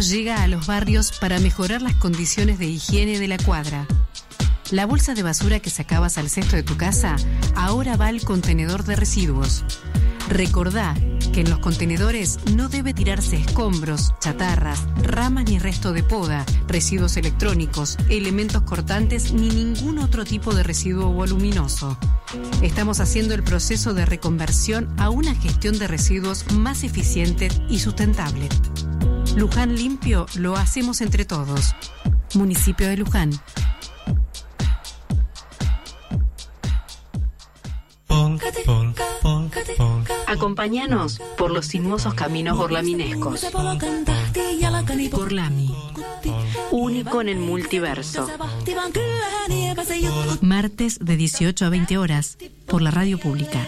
Llega a los barrios para mejorar las condiciones de higiene de la cuadra. La bolsa de basura que sacabas al cesto de tu casa ahora va al contenedor de residuos. Recordá que en los contenedores no debe tirarse escombros, chatarras, ramas ni resto de poda, residuos electrónicos, elementos cortantes ni ningún otro tipo de residuo voluminoso. Estamos haciendo el proceso de reconversión a una gestión de residuos más eficiente y sustentable. Luján Limpio lo hacemos entre todos. Municipio de Luján. Acompáñanos por los sinuosos caminos borlaminescos. Borlami, único en el multiverso. Martes de 18 a 20 horas por la radio pública.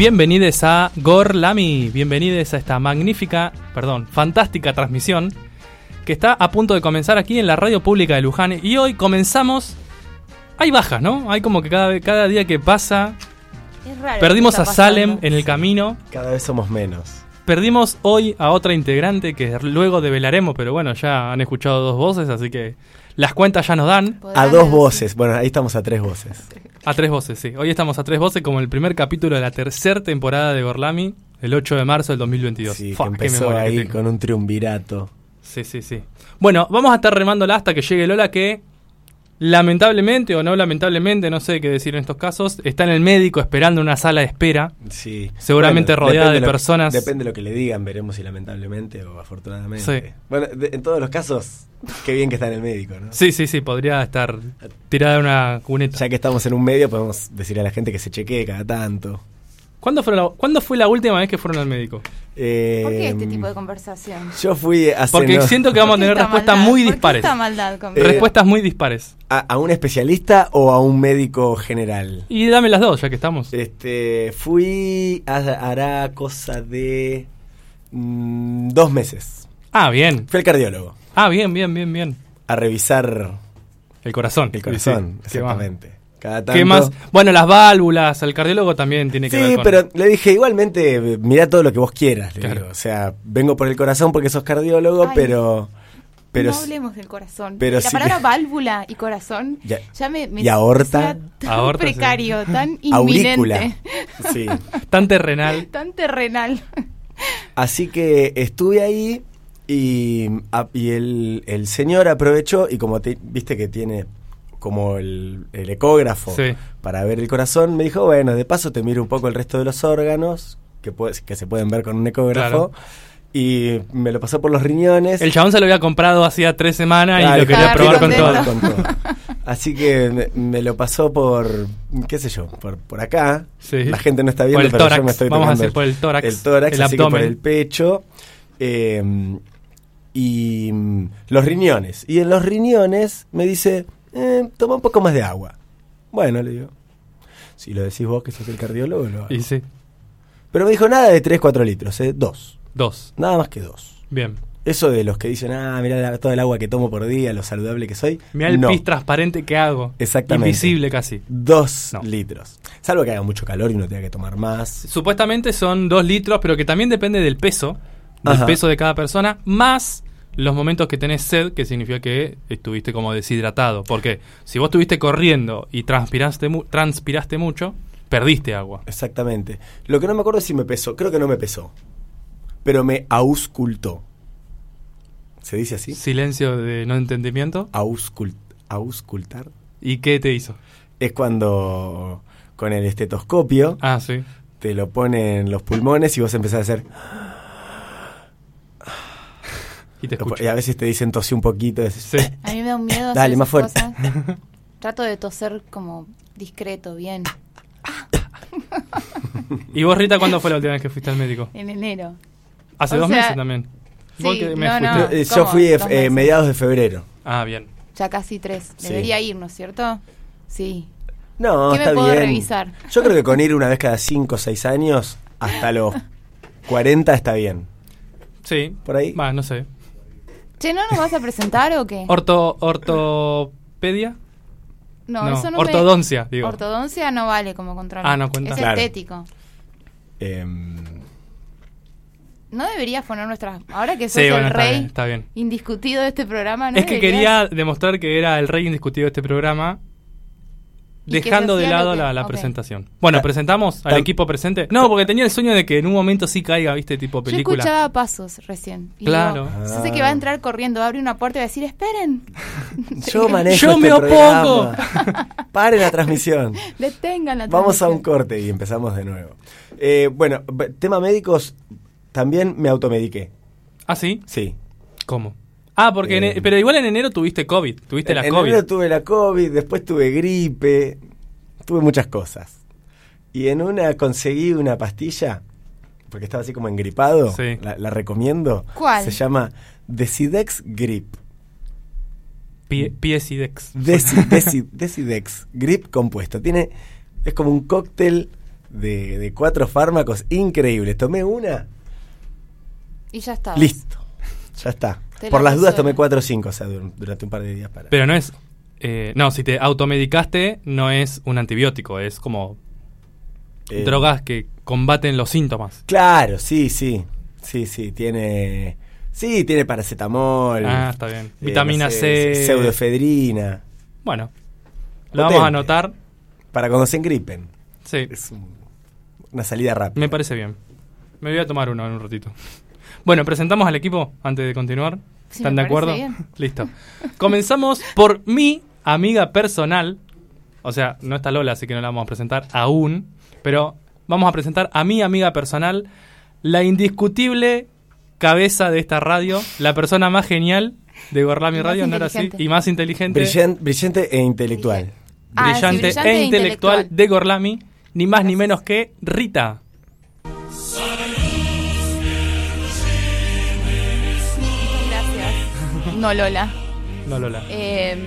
Bienvenidos a Gorlami, bienvenidos a esta magnífica, perdón, fantástica transmisión que está a punto de comenzar aquí en la radio pública de Luján. Y hoy comenzamos. Hay bajas, ¿no? Hay como que cada, cada día que pasa. perdimos a Salem en el camino. Cada vez somos menos. Perdimos hoy a otra integrante que luego develaremos, pero bueno, ya han escuchado dos voces, así que las cuentas ya nos dan. A dos voces. Bueno, ahí estamos a tres voces. A tres voces, sí. Hoy estamos a tres voces como el primer capítulo de la tercera temporada de Gorlami, el 8 de marzo del 2022. Sí, que empezó ahí con un triunvirato. Sí, sí, sí. Bueno, vamos a estar remándola hasta que llegue Lola que lamentablemente o no lamentablemente, no sé qué decir en estos casos, está en el médico esperando una sala de espera. Sí. Seguramente rodeada de personas. depende de lo que le digan, veremos si lamentablemente o afortunadamente. Sí. Bueno, en todos los casos, qué bien que está en el médico, ¿no? Sí, sí, sí, podría estar tirada en una cuneta. Ya que estamos en un medio, podemos decirle a la gente que se chequee cada tanto. ¿Cuándo fue, la, ¿Cuándo fue la última vez que fueron al médico? Eh, ¿Por qué este tipo de conversación? Yo fui hace Porque siento que vamos a tener respuestas muy dispares. respuestas muy dispares. A, un especialista o a un médico general? Y dame las dos, ya que estamos. Este, fui a, hará cosa de mm, dos meses. Ah, bien. Fui al cardiólogo. Ah, bien, bien, bien, bien. A revisar el corazón. El corazón, exactamente. ¿Qué más? Bueno, las válvulas, el cardiólogo también tiene que ver con... Sí, pero le dije, igualmente, mira todo lo que vos quieras, le digo. O sea, vengo por el corazón porque sos cardiólogo, pero... Pero no hablemos del corazón. Pero la palabra válvula y corazón ya, me, me y aorta, tan precario, tan inminente. Sí. tan terrenal. tan terrenal. Así que estuve ahí y, y el, el señor aprovechó y como te, viste que tiene como el, ecógrafo para ver el corazón, me dijo, bueno, de paso te miro un poco el resto de los órganos que, que se pueden ver con un ecógrafo. Y me lo pasó por los riñones. El chabón se lo había comprado hacía tres semanas y lo quería probar con todo. Así que me, lo pasó por, qué sé yo, por, por acá. La gente no está viendo, pero yo me estoy Vamos a hacer por el tórax. El tórax, el abdomen. por el pecho. Eh, y mm, los riñones. Y en los riñones me dice, eh, toma un poco más de agua. Bueno, le digo. Si lo decís vos que sos el cardiólogo, lo hago. Y sí. Pero me dijo nada de 3, 4 litros, ¿eh? Dos. Dos. Nada más que dos. Bien. Eso de los que dicen, ah, mira todo el agua que tomo por día, lo saludable que soy. Mira el pis transparente que hago. Exactamente. Invisible casi. Dos litros. Salvo que haga mucho calor y uno tenga que tomar más. Supuestamente son dos litros, pero que también depende del peso. Del peso de cada persona. Más los momentos que tenés sed, que significa que estuviste como deshidratado. Porque si vos estuviste corriendo y transpiraste, transpiraste mucho, perdiste agua. Exactamente. Lo que no me acuerdo es si me pesó. Creo que no me pesó. Pero me auscultó. ¿Se dice así? Silencio de no entendimiento. auscultar. ¿Y qué te hizo? Es cuando con el estetoscopio ah, sí. te lo ponen los pulmones y vos empezás a hacer... Y, a veces te dicen tosí un poquito. A mí me da un miedo. Dale, más fuerte. Trato de toser como discreto, bien. ¿Y vos, Rita, cuándo fue la última vez que fuiste al médico? En enero. ¿Hace dos meses también? Yo fui eh, mediados de febrero. Ah, bien. Ya casi tres. Debería ir, ¿no es cierto? Sí. No, ¿Qué está me puedo bien. revisar? Yo creo que con ir una vez cada cinco o seis años, hasta los 40 está bien. Sí. ¿Por ahí? Va, no sé. Che, ¿no nos vas a presentar o qué? Orto, ¿Ortopedia? No, eso no Ortodoncia, digo. Ortodoncia no vale como control. Ah, no cuenta. Es estético. Em, no deberías poner nuestras. Ahora que sos el rey indiscutido de este programa, ¿no? Es que quería demostrar que era el rey indiscutido de este programa dejando de lado la, presentación. Bueno, ¿presentamos al equipo presente? No, porque tenía el sueño de que en un momento sí caiga, viste, tipo película. Yo escuchaba pasos recién. claro. sé que va a entrar corriendo, abre una puerta y va a decir, esperen. Yo manejo Yo este me opongo. Paren la transmisión. Detengan la transmisión. Vamos a un corte y empezamos de nuevo. Eh, bueno, tema médicos, también me automediqué. ¿Ah, sí? Sí. ¿Cómo? Ah, porque eh, pero igual en enero tuviste COVID, tuviste la COVID. En enero tuve la COVID, después tuve gripe, tuve muchas cosas. Y en una conseguí una pastilla, porque estaba así como engripado, la, recomiendo. ¿Cuál? Se llama Decidex Grip. Piesidex. Decidex Grip compuesto. Tiene, es como un cóctel de, de cuatro fármacos increíbles. Tomé una. Y ya está. Listo. Ya está. Por las dudas tomé 4 o 5, o sea, durante un par de días para. Pero no es. Eh, no, si te automedicaste, no es un antibiótico, es como. Eh, drogas que combaten los síntomas. Claro, sí, sí. Sí, sí, tiene. Sí, tiene paracetamol. Ah, está bien. Eh, Vitamina C. Pseudoefedrina. Bueno, lo vamos a anotar. Para cuando se engripen. Sí. Es una salida rápida. Me parece bien. Me voy a tomar uno en un ratito. Bueno, presentamos al equipo antes de continuar. ¿Están de acuerdo? Listo. Comenzamos por mi amiga personal. O sea, no está Lola, así que no la vamos a presentar aún. Pero vamos a presentar a mi amiga personal, la indiscutible cabeza de esta radio, la persona más genial de Gorlami Radio, ¿no era así? Y más inteligente. brillante e intelectual. Ah, brillante, e, e intelectual, de Gorlami, ni más ni menos que Rita. No Lola. No Lola. Em,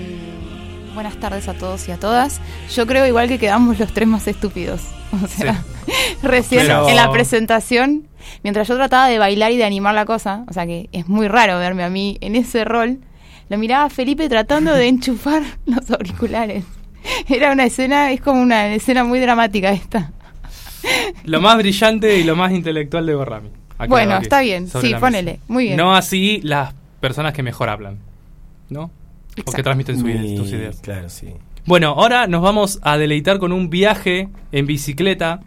buenas tardes a todos y a todas. Yo creo igual que quedamos los tres más estúpidos. O sea, recién en la presentación, mientras yo trataba de bailar y de animar la cosa, o sea que es muy raro verme a mí en ese rol, lo miraba a Felipe tratando de enchufar los auriculares. Era una escena, es como una escena muy dramática esta. Lo más brillante y lo más intelectual de Borrami. Bueno, está bien, sí, ponele, muy bien. No así las personas que mejor hablan, ¿no? O que transmiten sus ideas. Claro, sí. Bueno, ahora nos vamos a deleitar con un viaje en bicicleta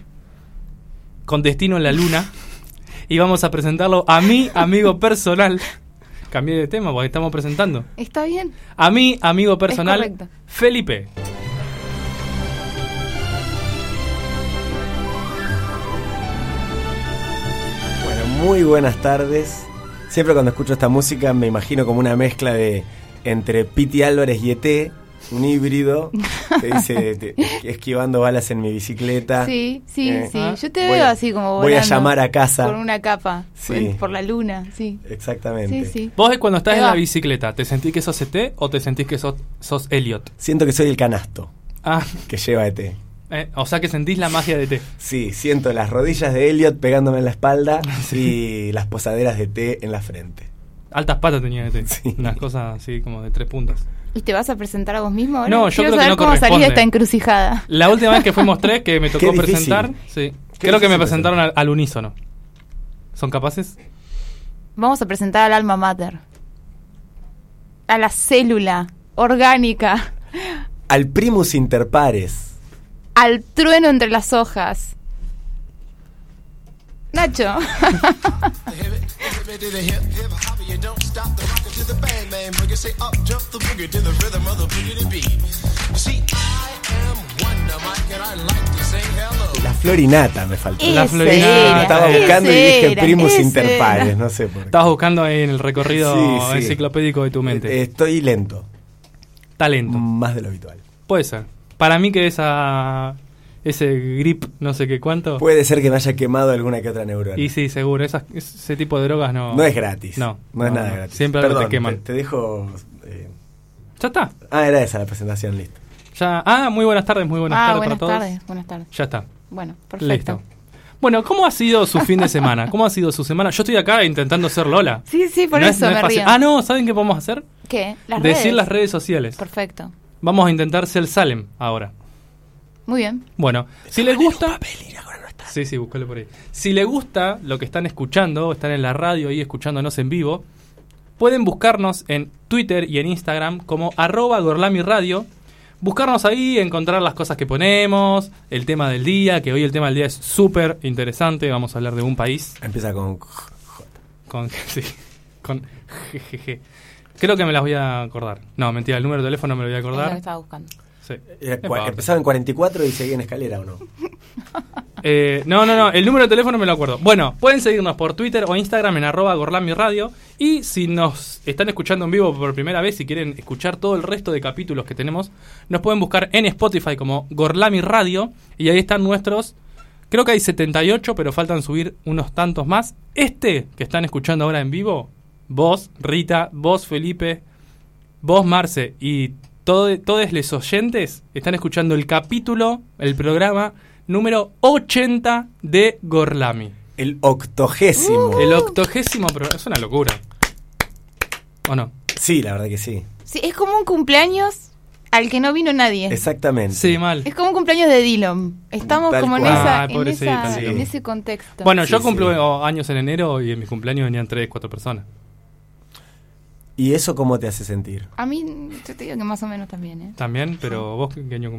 con destino en la luna y vamos a presentarlo a mi amigo personal. Cambié de tema porque estamos presentando. Está bien. A mi amigo personal, Felipe. Bueno, muy buenas tardes. Siempre cuando escucho esta música me imagino como una mezcla de entre Piti Álvarez y ET, un híbrido que dice esquivando balas en mi bicicleta. Sí, sí, eh, sí. Yo te veo así como Voy a llamar a casa. Por una capa, por la luna, sí. Exactamente. Sí, sí. Vos cuando estás en la bicicleta, ¿te sentís que sos ET o te sentís que sos, sos Elliot? Siento que soy el canasto ah. que lleva ET. Eh, o sea que sentís la magia de té. Sí, siento las rodillas de Elliot pegándome en la espalda y las posaderas de té en la frente. Altas patas tenía de té. Sí. Unas cosas así como de tres puntas. ¿Y te vas a presentar a vos mismo ahora? No, yo Quiero creo saber que cómo salir de esta encrucijada. La última vez que fuimos tres, que me tocó presentar, sí. Creo que me presentaron al, al, unísono. ¿Son capaces? Vamos a presentar al alma mater. A la célula orgánica. Al primus inter pares al trueno entre las hojas. Nacho. La florinata me faltó. la florinata. Estaba buscando y dije primos interpares, no sé por qué. Estabas buscando ahí en el recorrido enciclopédico de tu mente. Estoy lento. Talento. Más de lo habitual. Puede ser para mí que esa, ese grip, no sé qué cuánto. Puede ser que me haya quemado alguna que otra neurona. Y sí, seguro. ese tipo de drogas no. No es gratis. No. No, es nada gratis. Siempre Perdón, te queman. Te, dejo. Eh, ya está. Ah, era esa la presentación, listo. Ya, ah, muy buenas tardes, muy buenas ah, tardes buenas para todos. Tardes, buenas tardes. Ya está. Bueno, perfecto. Listo. Bueno, ¿cómo ha sido su fin de semana? ¿Cómo ha sido su semana? Yo estoy acá intentando ser Lola. Sí, sí, por eso me río. Ah, no, ¿saben qué podemos hacer? ¿Qué? Las Decir las redes sociales. Perfecto. Vamos a intentar ser Salem ahora. Muy bien. Bueno, si les gusta... Sí, sí, búscalo por ahí. Si les gusta lo que están escuchando, están en la radio y escuchándonos en vivo, pueden buscarnos en Twitter y en Instagram como arroba gorlamiradio buscarnos ahí, encontrar las cosas que ponemos, el tema del día, que hoy el tema del día es súper interesante, vamos a hablar de un país. Empieza con Con, sí, con jejeje. Creo que me las voy a acordar. No, mentira, el número de teléfono me lo voy a acordar. Lo estaba buscando. Sí. Eh, empezaba en 44 y seguía en escalera, ¿o no? Eh, no, no, no, el número de teléfono me lo acuerdo. Bueno, pueden seguirnos por Twitter o Instagram en arroba Radio. Y si nos están escuchando en vivo por primera vez, si quieren escuchar todo el resto de capítulos que tenemos, nos pueden buscar en Spotify como Gorlami Radio. Y ahí están nuestros, creo que hay 78, pero faltan subir unos tantos más. Este que están escuchando ahora en vivo, vos, Rita, vos, Felipe, vos, Marce y todos los oyentes están escuchando el capítulo, el programa número 80 de Gorlami. El octogésimo. El octogésimo programa. Es una locura. ¿O no? Sí, la verdad que sí. Sí, es como un cumpleaños al que no vino nadie. Exactamente. Sí, mal. Es como un cumpleaños de Dillon. Estamos como en, esa, en, ese contexto. Bueno, yo cumplo años en enero y en mi cumpleaños venían 3, 4 personas. ¿Y eso cómo te hace sentir? A mí, yo te digo que más o menos también, ¿eh? También, pero vos, ¿qué año,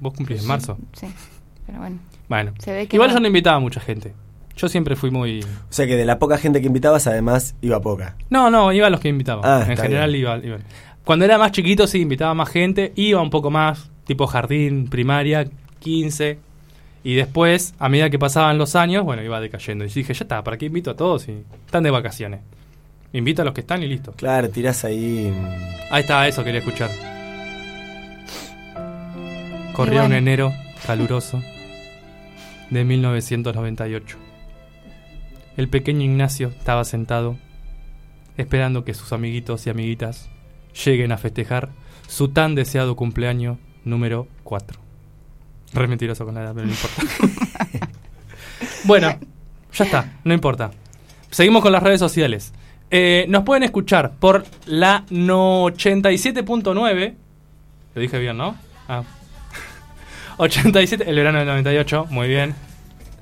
vos cumplís en marzo. Sí, pero bueno. Bueno, igual yo no invitaba a mucha gente. Yo siempre fui muy... O sea que de la poca gente que invitabas, además, iba poca. No, no, iba a los que invitaba. Ah, en general iba, iba, Cuando era más chiquito, sí, invitaba más gente. Iba un poco más, tipo jardín, primaria, 15. Y después, a medida que pasaban los años, bueno, iba decayendo. Y dije, ya está, ¿para qué invito a todos? Y están de vacaciones. Invita a los que están y listo. Claro, tirás ahí. Ahí está, eso quería escuchar. Corría un enero caluroso de 1998. El pequeño Ignacio estaba sentado, esperando que sus amiguitos y amiguitas lleguen a festejar su tan deseado cumpleaños número 4. Re mentiroso con la edad, pero no importa. bueno, ya está, no importa. Seguimos con las redes sociales. Eh, nos pueden escuchar por la 87.9. Lo dije bien, ¿no? Ah. 87, el verano del 98, muy bien.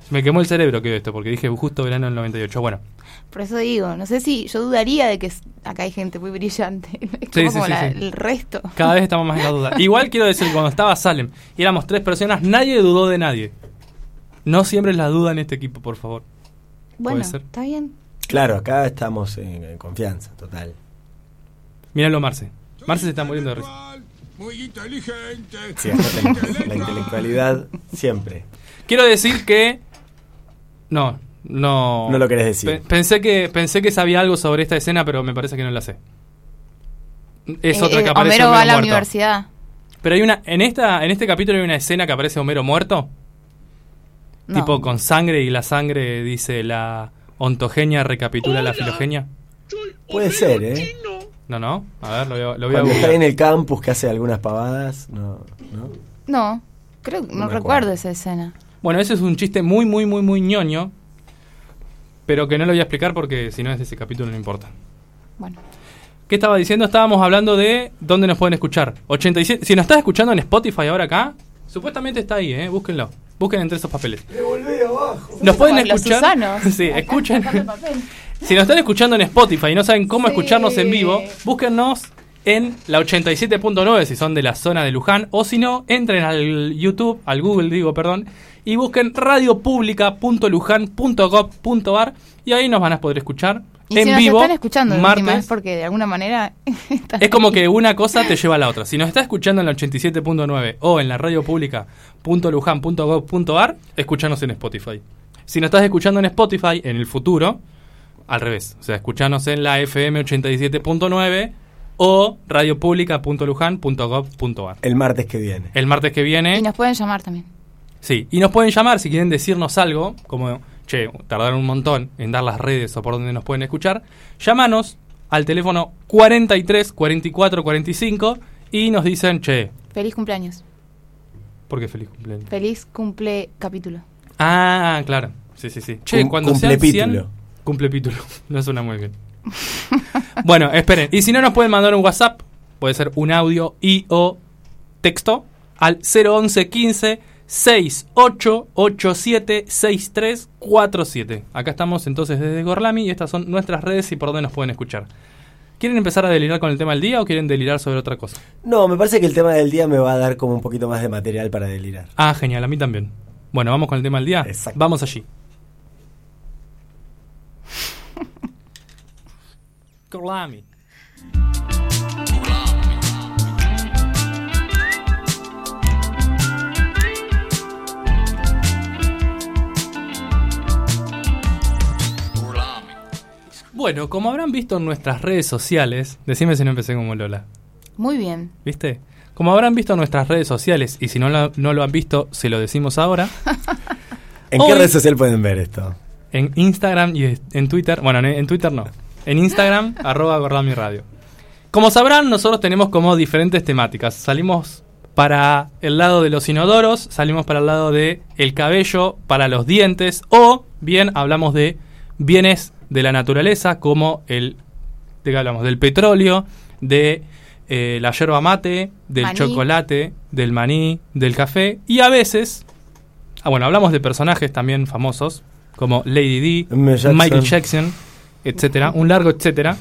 Me quemó el cerebro que esto, porque dije justo verano del 98. Bueno. Por eso digo, no sé si yo dudaría de que acá hay gente muy brillante. Es como el resto. Cada vez estamos más en la duda. Igual quiero decir, cuando estaba Salem y éramos tres personas, nadie dudó de nadie. No siempre es la duda en este equipo, por favor. Bueno, está bien. Claro, acá estamos en, confianza, total. Míralo, Marce. Marce se está muriendo de risa. Muy inteligente. Sí, la, intelectualidad siempre. Quiero decir que. No, no. No lo querés decir. pensé, que, pensé que sabía algo sobre esta escena, pero me parece que no la sé. Es eh, otra que eh, aparece. Homero va a la universidad. Pero hay una. En, esta, en este capítulo hay una escena que aparece Homero muerto. Tipo con sangre y la sangre dice la ontogenia recapitula la filogenia? Puede ser, ¿eh? No, no. A ver, lo voy a, lo Cuando está en el campus que hace algunas pavadas, no. No, no creo no, recuerdo esa escena. Bueno, ese es un chiste muy, muy, muy, muy ñoño. Pero que no lo voy a explicar porque si no es de ese capítulo no importa. Bueno. ¿Qué estaba diciendo? Estábamos hablando de dónde nos pueden escuchar. 87. Si nos estás escuchando en Spotify ahora acá, supuestamente está ahí, ¿eh? Búsquenlo. Busquen entre esos papeles. Nos pueden escuchar. sí, escuchen. si nos están escuchando en Spotify y no saben cómo escucharnos en vivo, búsquennos en la 87.9 si son de la zona de Luján o si no, entren al YouTube, al Google digo, perdón, y busquen radiopublica.luján.gov.ar y ahí nos van a poder escuchar y en si vivo. Nos están escuchando martes, porque de alguna manera es como que una cosa te lleva a la otra. Si nos está escuchando en la 87.9 o en la radio escuchanos en Spotify. Si nos estás escuchando en Spotify en el futuro, al revés, o sea, escuchanos en la FM 87.9 o radiopublica.luján.gov.ar. El martes que viene. El martes que viene. Y nos pueden llamar también. Sí, y nos pueden llamar si quieren decirnos algo, como, che, tardaron un montón en dar las redes o por donde nos pueden escuchar. Llámanos al teléfono 43 44 45 y nos dicen, che. Feliz cumpleaños. ¿Por qué feliz cumpleaños? Feliz cumple capítulo. Ah, claro. Sí, sí, sí. Che, cuando cumple sean cumple pítulo. No suena muy bien. bueno, esperen. Y si no, nos pueden mandar un WhatsApp. Puede ser un audio y o texto al 011 15 6887 6347. Acá estamos entonces desde Gorlami y estas son nuestras redes y por dónde nos pueden escuchar. ¿Quieren empezar a delirar con el tema del día o quieren delirar sobre otra cosa? No, me parece que el tema del día me va a dar como un poquito más de material para delirar. Ah, genial, a mí también. Bueno, vamos con el tema del día. Exacto. Vamos allí. Gorlami. Bueno, como habrán visto en nuestras redes sociales, decime si no empecé como Lola. Muy bien. ¿Viste? Como habrán visto en nuestras redes sociales, y si no lo, no lo han visto, se lo decimos ahora. ¿En qué red social pueden ver esto? En Instagram y en Twitter. Bueno, en Twitter no. En Instagram, arroba Gordami Radio. Como sabrán, nosotros tenemos como diferentes temáticas. Salimos para el lado de los inodoros, salimos para el lado de el cabello, para los dientes, o bien hablamos de bienes de la naturaleza, como el, ¿de qué hablamos? Del petróleo, de eh, la yerba mate, del chocolate, del maní, del café, y a veces, ah, bueno, hablamos de personajes también famosos, como Lady D, Michael Jackson, etcétera, un largo etcétera.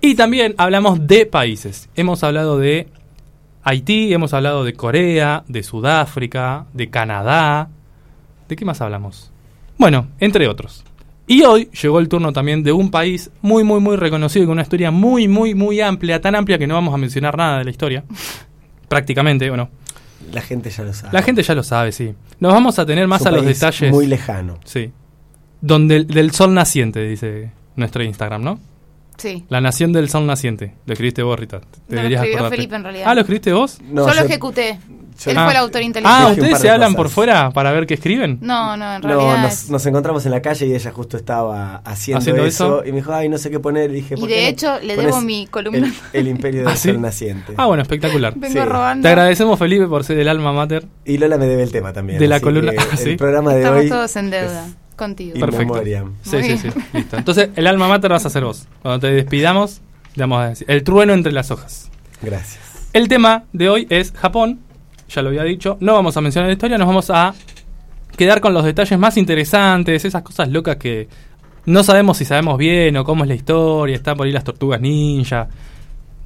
Y también hablamos de países. Hemos hablado de Haití, hemos hablado de Corea, de Sudáfrica, de Canadá. ¿De qué más hablamos? Bueno, entre otros. Y hoy llegó el turno también de un país muy, muy, muy reconocido y con una historia muy, muy, muy amplia, tan amplia que no vamos a mencionar nada de la historia. Prácticamente, bueno. La gente ya lo sabe. La gente ya lo sabe, sí. Nos vamos a tener más a los detalles. Muy lejano. Sí. Donde del sol naciente, dice nuestro Instagram, ¿no? Sí. La nación del sol naciente. Lo escribiste vos, Rita. Te no, lo escribió Felipe en realidad. Ah, ¿lo escribiste vos? No, yo, lo ejecuté. Él ah. fue el autor inteligente. Ah, ¿ustedes se hablan por fuera para ver qué escriben? No, no, en realidad. No, nos, nos, encontramos en la calle y ella justo estaba haciendo, eso, Y me dijo, ay, no sé qué poner. Y dije, y de hecho, le debo mi columna. El, Imperio del ¿Ah, Sol Naciente. Ah, bueno, espectacular. Vengo robando. Te agradecemos, Felipe, por ser el alma mater. Y Lola me debe el tema también. De la columna. Ah, el programa de Estamos hoy. todos en deuda. Contigo. Perfecto. Sí, sí, sí. Listo. Entonces, el alma mater vas a ser vos. Cuando te despidamos, vamos a decir. El trueno entre las hojas. Gracias. El tema de hoy es Japón. Ya lo había dicho. No vamos a mencionar la historia, nos vamos a quedar con los detalles más interesantes, esas cosas locas que no sabemos si sabemos bien o cómo es la historia. Está por ahí las tortugas ninja.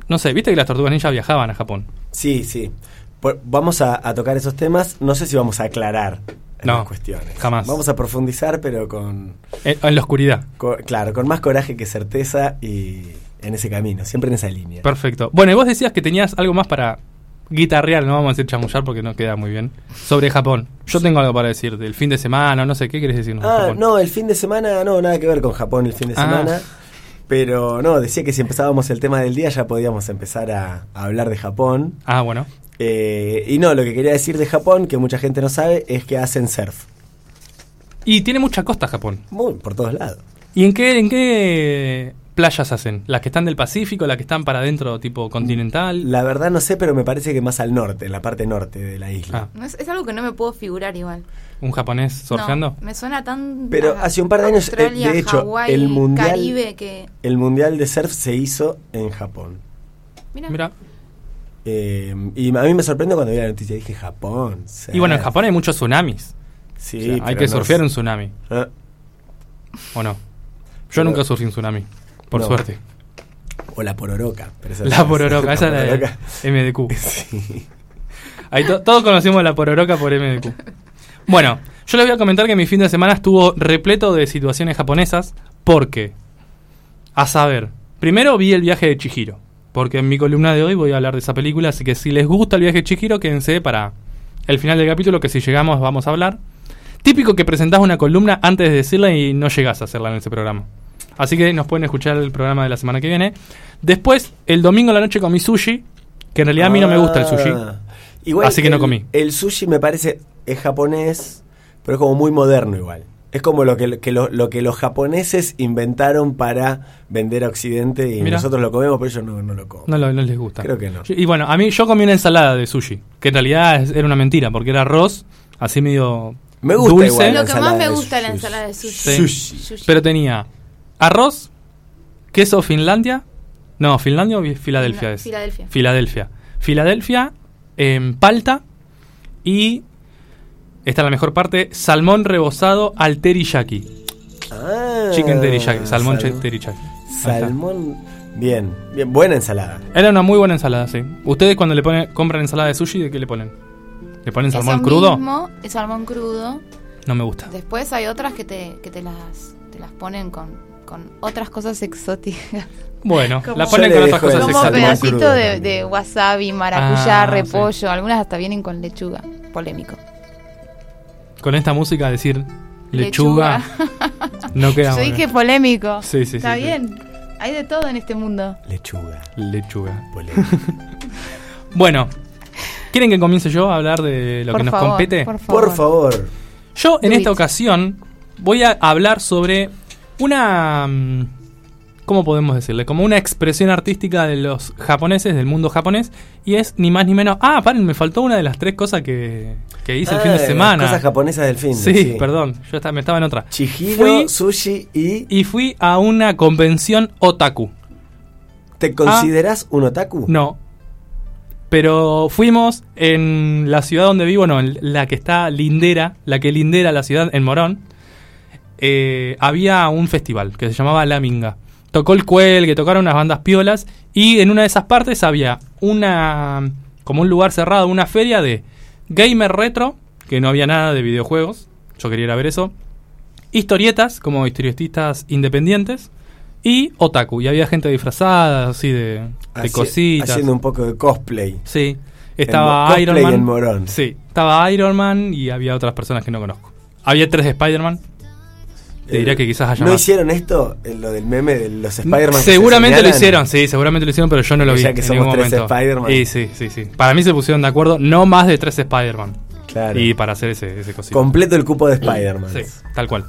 No sé, viste que las tortugas ninja viajaban a Japón. Sí, sí. vamos a, tocar esos temas. No sé si vamos a aclarar no, cuestiones. Jamás. Vamos a profundizar, pero con. En, la oscuridad. claro, con más coraje que certeza y en ese camino, siempre en esa línea. Perfecto. Bueno, y vos decías que tenías algo más para guitarrear, no vamos a decir chamullar porque no queda muy bien, sobre Japón. Yo tengo algo para decir, del fin de semana, no sé, ¿qué quieres decir? Ah, no, el fin de semana, no, nada que ver con Japón el fin de ah. semana. Pero no, decía que si empezábamos el tema del día ya podíamos empezar a, hablar de Japón. Ah, bueno. Eh, y no, lo que quería decir de Japón, que mucha gente no sabe, es que hacen surf. Y tiene mucha costa Japón. Muy, por todos lados. ¿Y en qué, en qué playas hacen? ¿Las que están del Pacífico, las que están para adentro, tipo continental? La verdad no sé, pero me parece que más al norte, en la parte norte de la isla. Ah. es, algo que no me puedo figurar igual. ¿Un japonés surfeando? me suena tan... Pero hace un par de años, eh, de hecho, el mundial, Caribe que... el mundial de surf se hizo en Japón. Mira. Eh, y a mí me sorprendió cuando vi la noticia, dije Japón. Y bueno, en Japón hay muchos tsunamis. Sí, hay que surfear un tsunami. Ah. ¿O no? Yo nunca surfé un tsunami. Por suerte. O la pororoca. la pororoca, esa es la de MDQ. Sí. Ahí todos conocimos la pororoca por MDQ. Bueno, yo les voy a comentar que mi fin de semana estuvo repleto de situaciones japonesas porque, a saber, primero vi el viaje de Chihiro, porque en mi columna de hoy voy a hablar de esa película, así que si les gusta el viaje de Chihiro, quédense para el final del capítulo, que si llegamos vamos a hablar. Típico que presentás una columna antes de decirla y no llegas a hacerla en ese programa. Así que nos pueden escuchar el programa de la semana que viene. Después, el domingo a la noche comí sushi, que en realidad a mí no me gusta el sushi. Ah, así que no comí. El sushi me parece es japonés pero es como muy moderno igual. Es como lo que, lo, que los japoneses inventaron para vender a Occidente y nosotros lo comemos, pero ellos no, no lo comen. No, no, les gusta. Creo que no. Y bueno, a mí yo comí una ensalada de sushi, que en realidad era una mentira, porque era arroz así medio me gusta dulce. lo que más me gusta de la ensalada de sushi. sushi. Pero tenía arroz, queso Finlandia. No, Finlandia o Filadelfia es. Filadelfia. Filadelfia. Filadelfia, em, palta y esta es la mejor parte, salmón rebozado al teriyaki. Ah, Chicken teriyaki, salmón teriyaki. Salmón, bien, bien, buena ensalada. Era una muy buena ensalada, sí. ¿Ustedes cuando le ponen, compran ensalada de sushi, de qué le ponen? ¿Le ponen salmón crudo? Mismo, es salmón crudo. No me gusta. Después hay otras que te, que te, las, te las ponen con, con otras cosas exóticas. Bueno, la ponen con otras cosas exóticas. Como pedacito de, de, wasabi, maracuyá, ah, repollo. Algunas hasta vienen con lechuga. Polémico. Con esta música decir lechuga, no queda Yo dije polémico. Sí, sí, Está bien. Hay de todo en este mundo. Lechuga. Lechuga. Polémico. bueno, ¿Quieren que comience yo a hablar de lo que nos compete? Por favor. Yo en esta ocasión voy a hablar sobre una... Mm, ¿Cómo podemos decirle? Como una expresión artística de los japoneses, del mundo japonés, y es ni más ni menos... Ah, paren, me faltó una de las tres cosas que, hice el fin de ah, semana. cosas japonesas del fin. Sí, perdón, yo me estaba en otra. Chihiro, sushi y... Y fui a una convención otaku. ¿Te consideras un otaku? No, pero fuimos en la ciudad donde vivo, no, en la que está lindera, la que lindera la ciudad, en Morón. Eh, había un festival que se llamaba La Minga. Tocó el que tocaron unas bandas piolas y en una de esas partes había una como un lugar cerrado, una feria de gamer retro, que no había nada de videojuegos, yo quería ir a ver eso. Historietas, como historietistas independientes, y otaku. Y había gente disfrazada, así de, cositas. Haciendo un poco de cosplay. Sí. Estaba Iron Man. En Morón. Sí. Estaba Iron Man y había otras personas que no conozco. Había tres de Spider-Man. Te diría que quizás haya ¿No hicieron esto? Lo del meme de los Spider-Man. Seguramente lo hicieron, sí, seguramente lo hicieron, pero yo no lo vi. Ya que somos tres Spider-Man. Sí, sí, sí, sí. Para mí se pusieron de acuerdo, no más de tres Spider-Man. Claro. Y para hacer ese, ese cosito. Completo el cupo de Spider-Man. Sí, tal cual.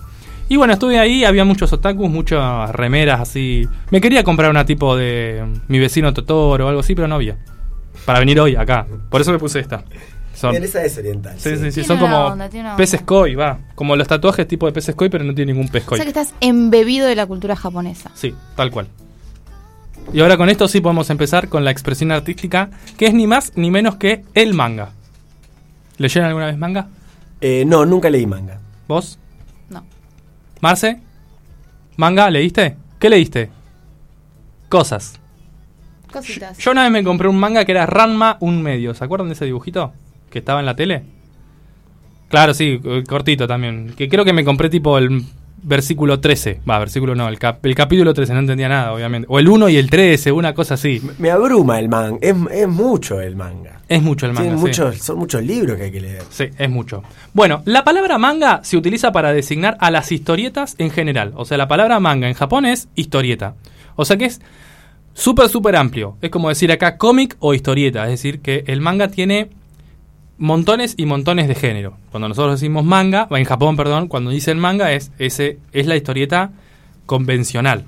Y bueno, estuve ahí, había muchos otakus, muchas remeras así. Me quería comprar una tipo de mi vecino Totoro o algo así, pero no había. Para venir hoy acá. Por eso me puse esta. Son, esa es oriental. Sí, sí, sí. Son como peces koi, va. Como los tatuajes tipo de peces koi, pero no tiene ningún pez koi. O sea que estás embebido de la cultura japonesa. Sí, tal cual. Y ahora con esto sí podemos empezar con la expresión artística, que es ni más ni menos que el manga. ¿Leyeron alguna vez manga? Eh, no, nunca leí manga. ¿Vos? Marce, manga, ¿leíste? ¿Qué leíste? Cosas. Cositas. Yo, una vez me compré un manga que era Ranma un medio. ¿Se acuerdan de ese dibujito? Que estaba en la tele. Claro, sí, eh, cortito también. Que creo que me compré tipo el versículo 13. Va, versículo no, el, el capítulo 13, no entendía nada, obviamente. O el 1 y el 13, una cosa así. Me abruma el manga, es, es mucho el manga. Es mucho el manga. muchos, Son muchos libros que hay que leer. Sí, es mucho. Bueno, la palabra manga se utiliza para designar a las historietas en general. O sea, la palabra manga en Japón es historieta. O sea que es súper, súper amplio. Es como decir acá cómic o historieta. Es decir, que el manga tiene montones y montones de género. Cuando nosotros decimos manga, en Japón, perdón, cuando dicen manga es, ese, es la historieta convencional.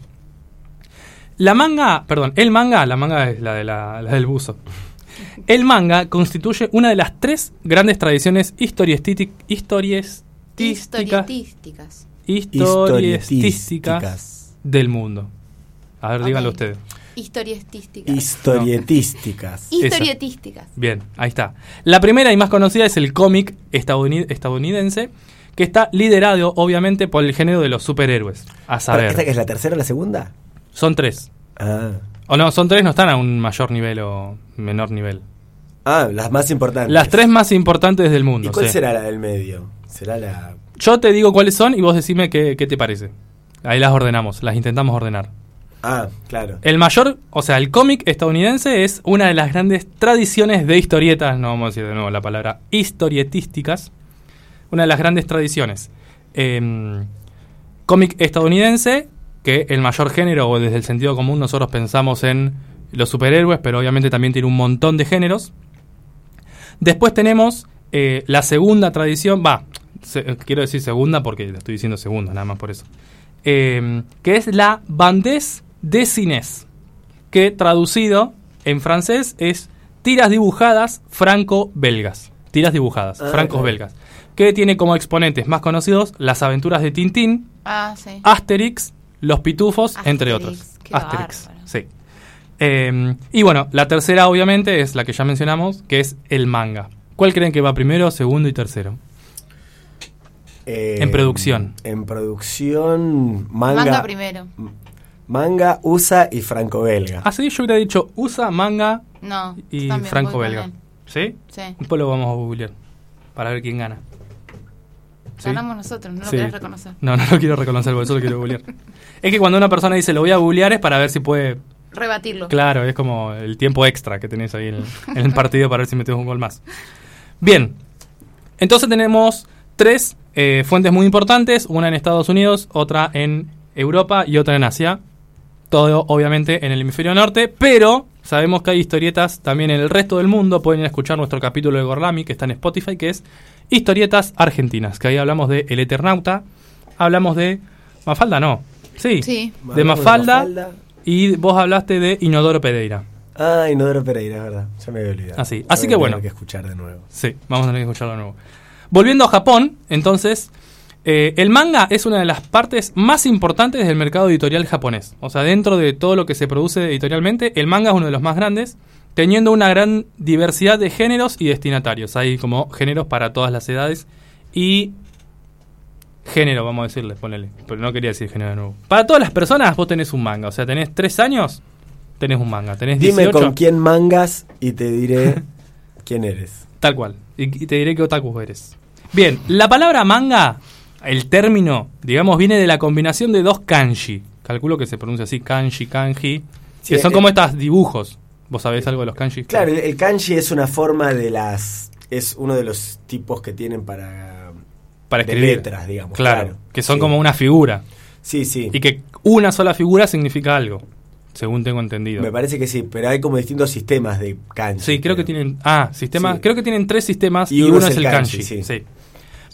La manga, perdón, el manga, la manga es la, de la, del buzo. El manga constituye una de las tres grandes tradiciones historietísticas del mundo. A ver, díganlo ustedes. Historietísticas. Historietísticas. Historietísticas. Bien, ahí está. La primera y más conocida es el cómic estadounidense, que está liderado obviamente por el género de los superhéroes. A saber. ¿Esta que es la tercera o la segunda? Son tres. Ah. O no, son tres, no están a un mayor nivel o menor nivel. Ah, las más importantes. Las tres más importantes del mundo. ¿Y cuál será la del medio? ¿Será la...? Yo te digo cuáles son y vos decime qué, qué te parece. Ahí las ordenamos, las intentamos ordenar. Ah, claro. El mayor, o sea, el cómic estadounidense es una de las grandes tradiciones de historietas, no vamos a decir de nuevo la palabra, historietísticas, una de las grandes tradiciones. Em, cómic estadounidense, que el mayor género, o desde el sentido común, nosotros pensamos en los superhéroes, pero obviamente también tiene un montón de géneros. Después tenemos eh, la segunda tradición, va, quiero decir segunda porque estoy diciendo segunda, nada más por eso. Eh, que es la Bandes Cines que traducido en francés es tiras dibujadas franco-belgas. Tiras dibujadas, ah, francos-belgas. Que tiene como exponentes más conocidos las aventuras de Tintín, ah, Asterix, Los Pitufos, entre otros. Asterix, sí. Em, y bueno, la tercera obviamente es la que ya mencionamos, que es el manga. ¿Cuál creen que va primero, segundo y tercero? en producción. En producción, manga. Manga primero. Manga, USA y franco-belga. Ah, sí, yo hubiera dicho USA, manga no, y franco-belga. ¿Sí? Sí. Después lo vamos a googlear para ver quién gana. Ganamos nosotros, no lo quieres reconocer. No, no lo quiero reconocer, por eso lo quiero googlear. es que cuando una persona dice lo voy a googlear es para ver si puede... Rebatirlo. Claro, es como el tiempo extra que tenés ahí en el, partido para ver si metes un gol más. Bien, entonces tenemos tres eh, fuentes muy importantes, una en Estados Unidos, otra en Europa y otra en Asia todo obviamente en el hemisferio norte, pero sabemos que hay historietas también en el resto del mundo. Pueden ir a escuchar nuestro capítulo de Gorlami que está en Spotify, que es Historietas Argentinas, que ahí hablamos de El Eternauta, hablamos de Mafalda, no, sí, de Mafalda, y vos hablaste de Inodoro Pereira. Ah, Inodoro Pereira, verdad, ya me había olvidado. Así, así que bueno. que escuchar de nuevo. Sí, vamos a tener que escucharlo de nuevo. Volviendo a Japón, entonces, eh, el manga es una de las partes más importantes del mercado editorial japonés. O sea, dentro de todo lo que se produce editorialmente, el manga es uno de los más grandes, teniendo una gran diversidad de géneros y destinatarios. Hay como géneros para todas las edades y género, vamos a decirle, ponele. Pero no quería decir género de nuevo. Para todas las personas vos tenés un manga. O sea, tenés tres años, tenés un manga. Tenés Dime con quién mangas y te diré quién eres. Tal cual. Y, y te diré qué otaku eres. Bien, la palabra manga el término, digamos, viene de la combinación de dos kanji. Calculo que se pronuncia así, kanji, kanji. que son como estos dibujos. ¿Vos sabés algo de los kanji? Claro, el, kanji es una forma de las... Es uno de los tipos que tienen para... Para escribir. letras, digamos. Claro, que son como una figura. Sí, sí. Y que una sola figura significa algo según tengo entendido. Me parece que sí, pero hay como distintos sistemas de kanji. Sí, creo que tienen. Ah, sistemas. Creo que tienen tres sistemas y, uno, es el kanji. sí.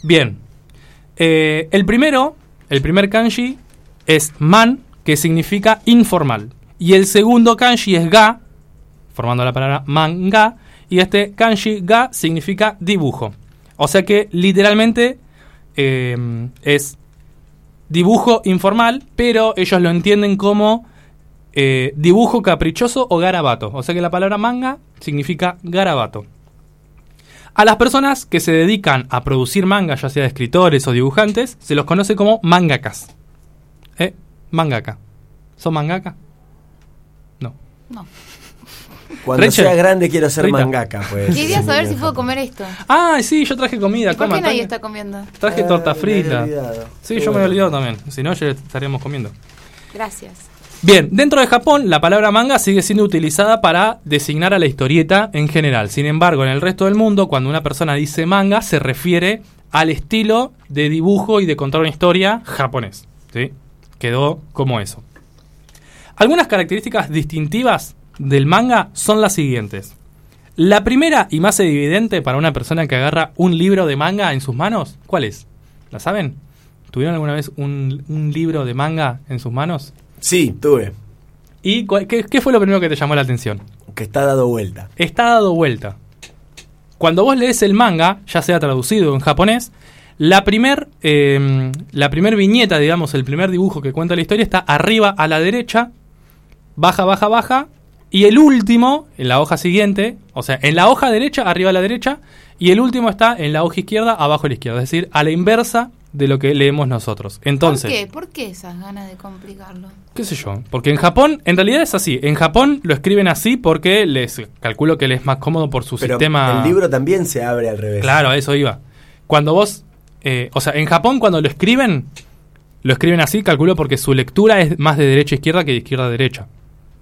Bien, eh, el primero, el primer kanji es man, que significa informal. Y el segundo kanji es ga, formando la palabra manga. Y este kanji ga significa dibujo. O sea que literalmente eh, es dibujo informal, pero ellos lo entienden como eh, dibujo caprichoso o garabato. O sea que la palabra manga significa garabato. A las personas que se dedican a producir manga, ya sea escritores o dibujantes, se los conoce como mangakas. ¿Eh? Mangaka. ¿Son mangaka? No. No. Cuando sea grande quiero ser mangaka, pues. Quería saber si puedo comer esto. Ah, sí, yo traje comida. ¿Por qué nadie está comiendo? Traje torta ah, frita. Sí, yo me he olvidado también. Si no, ya estaríamos comiendo. Gracias. Bien, dentro de Japón la palabra manga sigue siendo utilizada para designar a la historieta en general. Sin embargo, en el resto del mundo, cuando una persona dice manga, se refiere al estilo de dibujo y de contar una historia japonés. ¿sí? Quedó como eso. Algunas características distintivas del manga son las siguientes. La primera y más evidente para una persona que agarra un libro de manga en sus manos, ¿cuál es? ¿La saben? ¿Tuvieron alguna vez un, un libro de manga en sus manos? Sí, tuve. ¿Y qué, fue lo primero que te llamó la atención? Que está dado vuelta. Está dado vuelta. Cuando vos lees el manga, ya sea traducido en japonés, la primer, em, la primer viñeta, digamos, el primer dibujo que cuenta la historia está arriba a la derecha, baja, baja, baja, y el último, en la hoja siguiente, o sea, en la hoja derecha, arriba a la derecha, y el último está en la hoja izquierda, abajo a la izquierda, es decir, a la inversa de lo que leemos nosotros. Entonces, ¿Por qué? ¿Por qué esas ganas de complicarlo? ¿Qué sé yo? Porque en Japón, en realidad es así. En Japón lo escriben así porque les calculo que les es más cómodo por su Pero sistema. El libro también se abre al revés. Claro, a eso iba. Cuando vos, eh, o sea, en Japón cuando lo escriben, lo escriben así, calculo porque su lectura es más de derecha a izquierda que de izquierda a derecha.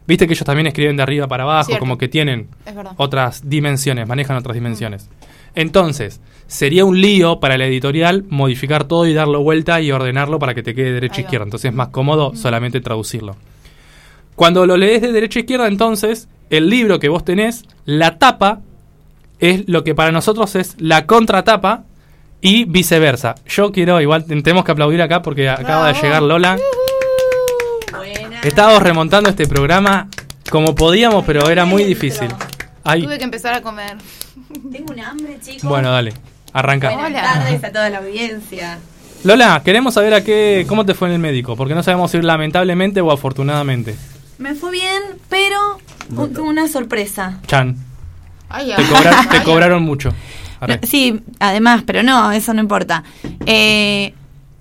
Viste que ellos también escriben de arriba para abajo, como que tienen otras dimensiones, manejan otras dimensiones. Entonces, sería un lío para la editorial modificar todo y darlo vuelta y ordenarlo para que te quede derecha e izquierda. Entonces es más cómodo solamente traducirlo. Cuando lo lees de derecha a izquierda, entonces, el libro que vos tenés, la tapa es lo que para nosotros es la contratapa y viceversa. Yo quiero, igual tenemos que aplaudir acá porque acaba de llegar Lola. Estábamos remontando este programa como podíamos, pero era muy difícil. Tuve que empezar a comer. Tengo un hambre, chicos. Bueno, dale, arranca. Buenas tardes a toda la audiencia. Lola, queremos saber a qué, cómo te fue en el médico, porque no sabemos si lamentablemente o afortunadamente. Me fue bien, pero tuve una sorpresa. Chan. te, cobraron mucho. sí, además, pero no, eso no importa. Eh,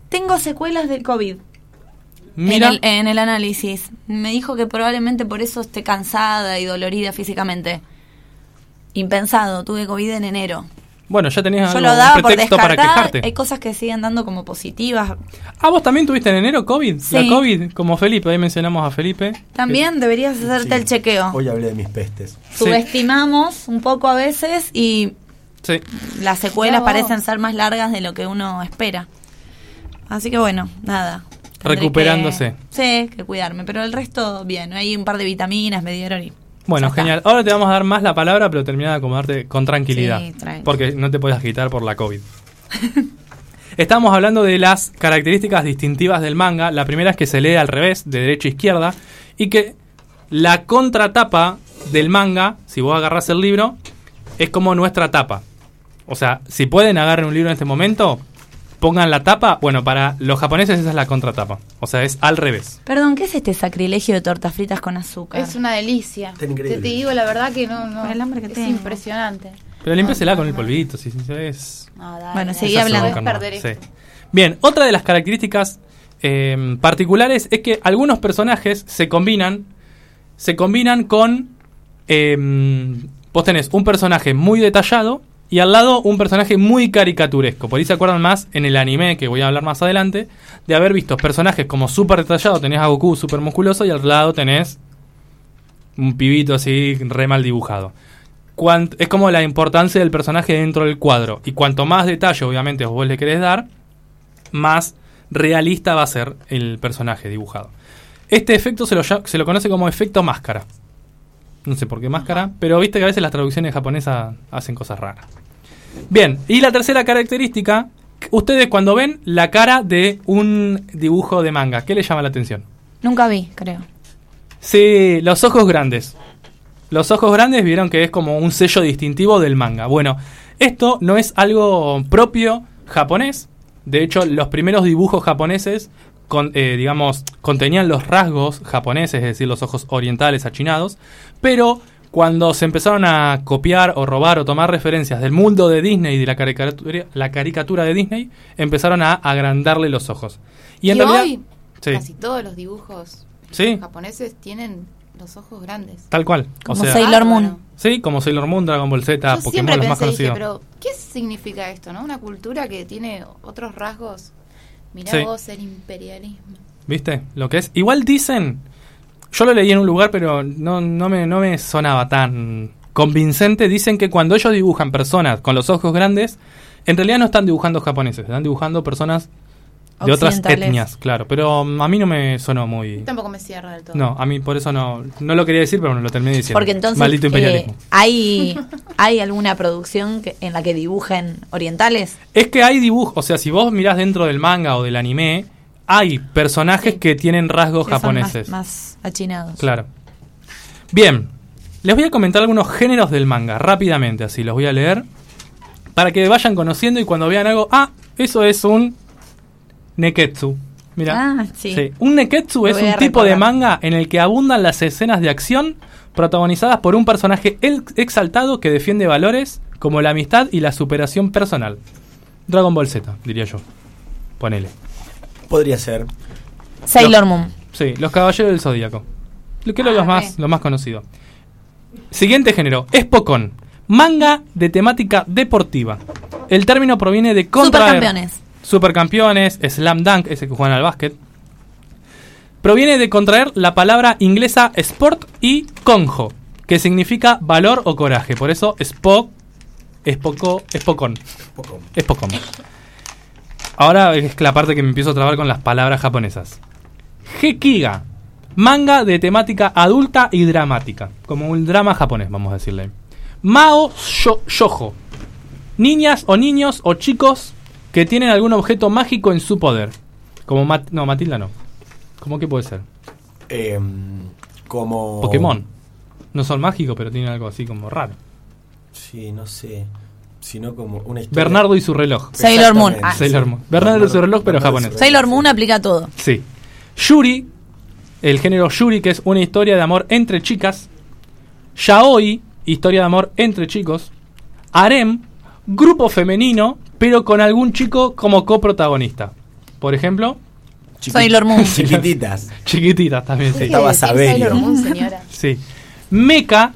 tengo secuelas del COVID. En el, en el análisis. Me dijo que probablemente por eso esté cansada y dolorida físicamente. Impensado, tuve COVID en enero. Bueno, ya tenías Yo lo daba por descartar, para quejarte. Hay cosas que siguen dando como positivas. Ah, vos también tuviste en enero COVID. Sí. La COVID, como Felipe, ahí mencionamos a Felipe. También deberías hacerte el chequeo. Hoy hablé de mis pestes. Subestimamos un poco a veces y las secuelas parecen ser más largas de lo que uno espera. Así que bueno, nada. Recuperándose. sí, que cuidarme, pero el resto bien. Hay un par de vitaminas, me dieron y bueno, genial. Ahora te vamos a dar más la palabra, pero termina de acomodarte con tranquilidad. Sí, porque no te puedes agitar por la COVID. Estamos hablando de las características distintivas del manga. La primera es que se lee al revés, de derecha a izquierda, y que la contratapa del manga, si vos agarras el libro, es como nuestra tapa. O sea, si pueden agarrar un libro en este momento, pongan la tapa. Bueno, para los japoneses esa es la contratapa. O sea, es al revés. Perdón, ¿qué es este sacrilegio de tortas fritas con azúcar? Es una delicia. Te, te, digo la verdad que no, no el hambre que es impresionante. Pero limpiesela con el polvito, si es. bueno, seguí hablando. Bien, otra de las características eh, particulares es que algunos personajes se combinan, se combinan con. Eh, vos tenés un personaje muy detallado y al lado un personaje muy caricaturesco. Por ahí se acuerdan más en el anime, que voy a hablar más adelante, de haber visto personajes como súper detallado. Tenés a Goku súper musculoso y al lado tenés un pibito así re mal dibujado. es como la importancia del personaje dentro del cuadro. Y cuanto más detalle, obviamente, vos le querés dar, más realista va a ser el personaje dibujado. Este efecto se lo, se lo conoce como efecto máscara. No sé por qué máscara, pero viste que a veces las traducciones japonesas hacen cosas raras. Bien, y la tercera característica, ustedes cuando ven la cara de un dibujo de manga, ¿qué les llama la atención? Nunca vi, creo. Sí, los ojos grandes. Los ojos grandes vieron que es como un sello distintivo del manga. Bueno, esto no es algo propio japonés. De hecho, los primeros dibujos japoneses, eh, digamos, contenían los rasgos japoneses, es decir, los ojos orientales achinados, pero cuando se empezaron a copiar o robar o tomar referencias del mundo de Disney y de la caricatura, la caricatura de Disney, empezaron a agrandarle los ojos. Y en realidad, casi todos los dibujos japoneses tienen los ojos grandes. Tal cual. Como Sailor Moon. Sí, como Sailor Moon, Dragon Ball Z, Pokémon, los más conocidos. pero ¿qué significa esto, no? Una cultura que tiene otros rasgos. Mirá vos el imperialismo. ¿Viste? Lo que es. Igual dicen yo lo leí en un lugar, pero no, no, me, no me sonaba tan convincente. Dicen que cuando ellos dibujan personas con los ojos grandes, en realidad no están dibujando japoneses, están dibujando personas de otras etnias, claro. Pero um, a mí no me sonó muy. Tampoco me cierra del todo. No, a mí por eso no, no lo quería decir, pero bueno, lo terminé diciendo. Porque entonces. Maldito imperialismo. Eh, ¿hay, ¿Hay alguna producción en la que dibujen orientales? Es que hay dibujos, o sea, si vos mirás dentro del manga o del anime, hay personajes que tienen rasgos japoneses. Más, achinados. Claro. Bien, les voy a comentar algunos géneros del manga, rápidamente, así los voy a leer. Para que vayan conociendo y cuando vean algo, ah, eso es un neketsu. Mira, ah, sí. Un neketsu es un tipo de manga en el que abundan las escenas de acción protagonizadas por un personaje exaltado que defiende valores como la amistad y la superación personal. Dragon Ball Z, diría yo. Ponele. Podría ser. Sailor Moon. Sí, los Caballeros del Zodíaco. Lo que es lo, ah, más, lo más conocido. Siguiente género, Espocón. Manga de temática deportiva. El término proviene de contraer... Supercampeones. Supercampeones, Slam Dunk, ese que juegan al básquet. Proviene de contraer la palabra inglesa sport y conjo, que significa valor o coraje. Por eso, Spock, Espocó, Espocón. Espocón. Ahora es la parte que me empiezo a trabar con las palabras japonesas. Hekiga. Manga de temática adulta y dramática. Como un drama japonés, vamos a decirle. Mao Shojo. Niñas o niños o chicos que tienen algún objeto mágico en su poder. Como no, Matilda no. ¿Cómo que puede ser? Em, como Pokémon. No son mágicos, pero tienen algo así como raro. Sí, no sé. Sino como una historia. Bernardo y su reloj. Sailor Moon. Ah, Sailor Moon. Bernardo, y su reloj, pero japonés. Sailor Moon aplica todo. Sí. Yuri, el género Yuri, que es una historia de amor entre chicas. Yaoi, historia de amor entre chicos. Harem, grupo femenino, pero con algún chico como coprotagonista. Por ejemplo, Sailor Moon. Chiquititas. Chiquititas también, sí. Estaba Sailor Moon, señora. Sí. Mecha,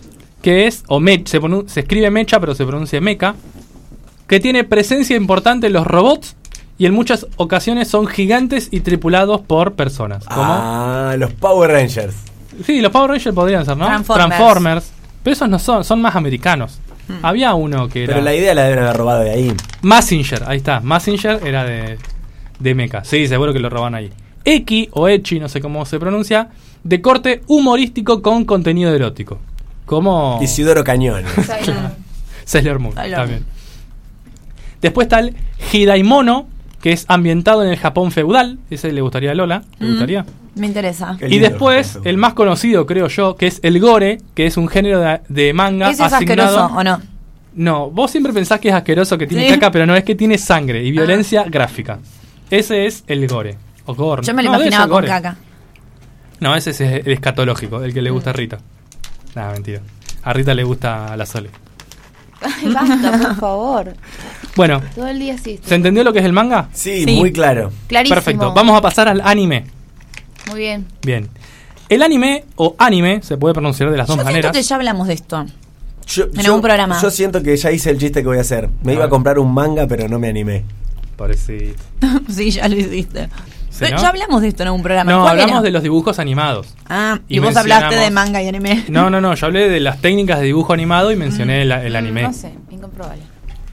que es, o me, se, se escribe Mecha, pero se pronuncia Mecha, que tiene presencia importante en los robots y en muchas ocasiones son gigantes y tripulados por personas. Ah, los Power Rangers. Sí, los Power Rangers podrían ser, ¿no? Transformers. Pero esos no son, son más americanos. Hmm. Había uno que era. Pero la idea la deben haber robado de ahí. Massinger, ahí está. Massinger era de, de Mecha. Sí, seguro que lo roban ahí. Eki o Echi, no sé cómo se pronuncia, de corte humorístico con contenido erótico. Como. Isidoro Cañón. Sailor Moon. También. Después está el Hidaimono, que es ambientado en el Japón feudal. Ese le gustaría a Lola. ¿Le mm. gustaría? Me interesa. y después, el más conocido, creo yo, que es el Gore, que es un género de, manga ¿Ese es asqueroso o no? No, vos siempre pensás que es asqueroso, que tiene caca, pero no, es que tiene sangre y violencia ah. gráfica. Ese es el Gore. O gore. Yo me lo imaginaba con caca. No, ese es el escatológico, el que le gusta a Rita. Nada, mentira. A Rita le gusta la Sole. Ay, basta, por favor. Bueno. Todo el día sí. ¿Se entendió lo que es el manga? Sí, muy claro. Clarísimo. Perfecto. Vamos a pasar al anime. Muy bien. Bien. El anime o anime se puede pronunciar de las dos maneras. que ya hablamos de esto. en algún programa. Yo siento que ya hice el chiste que voy a hacer. Me iba a comprar un manga, pero no me animé. Parece. sí, ya lo hiciste. Ya hablamos de esto en algún programa. No, hablamos de los dibujos animados. Ah, y, vos hablaste de manga y anime. No, no, no, yo hablé de las técnicas de dibujo animado y mencioné el, mm, anime. No sé, incomprobable.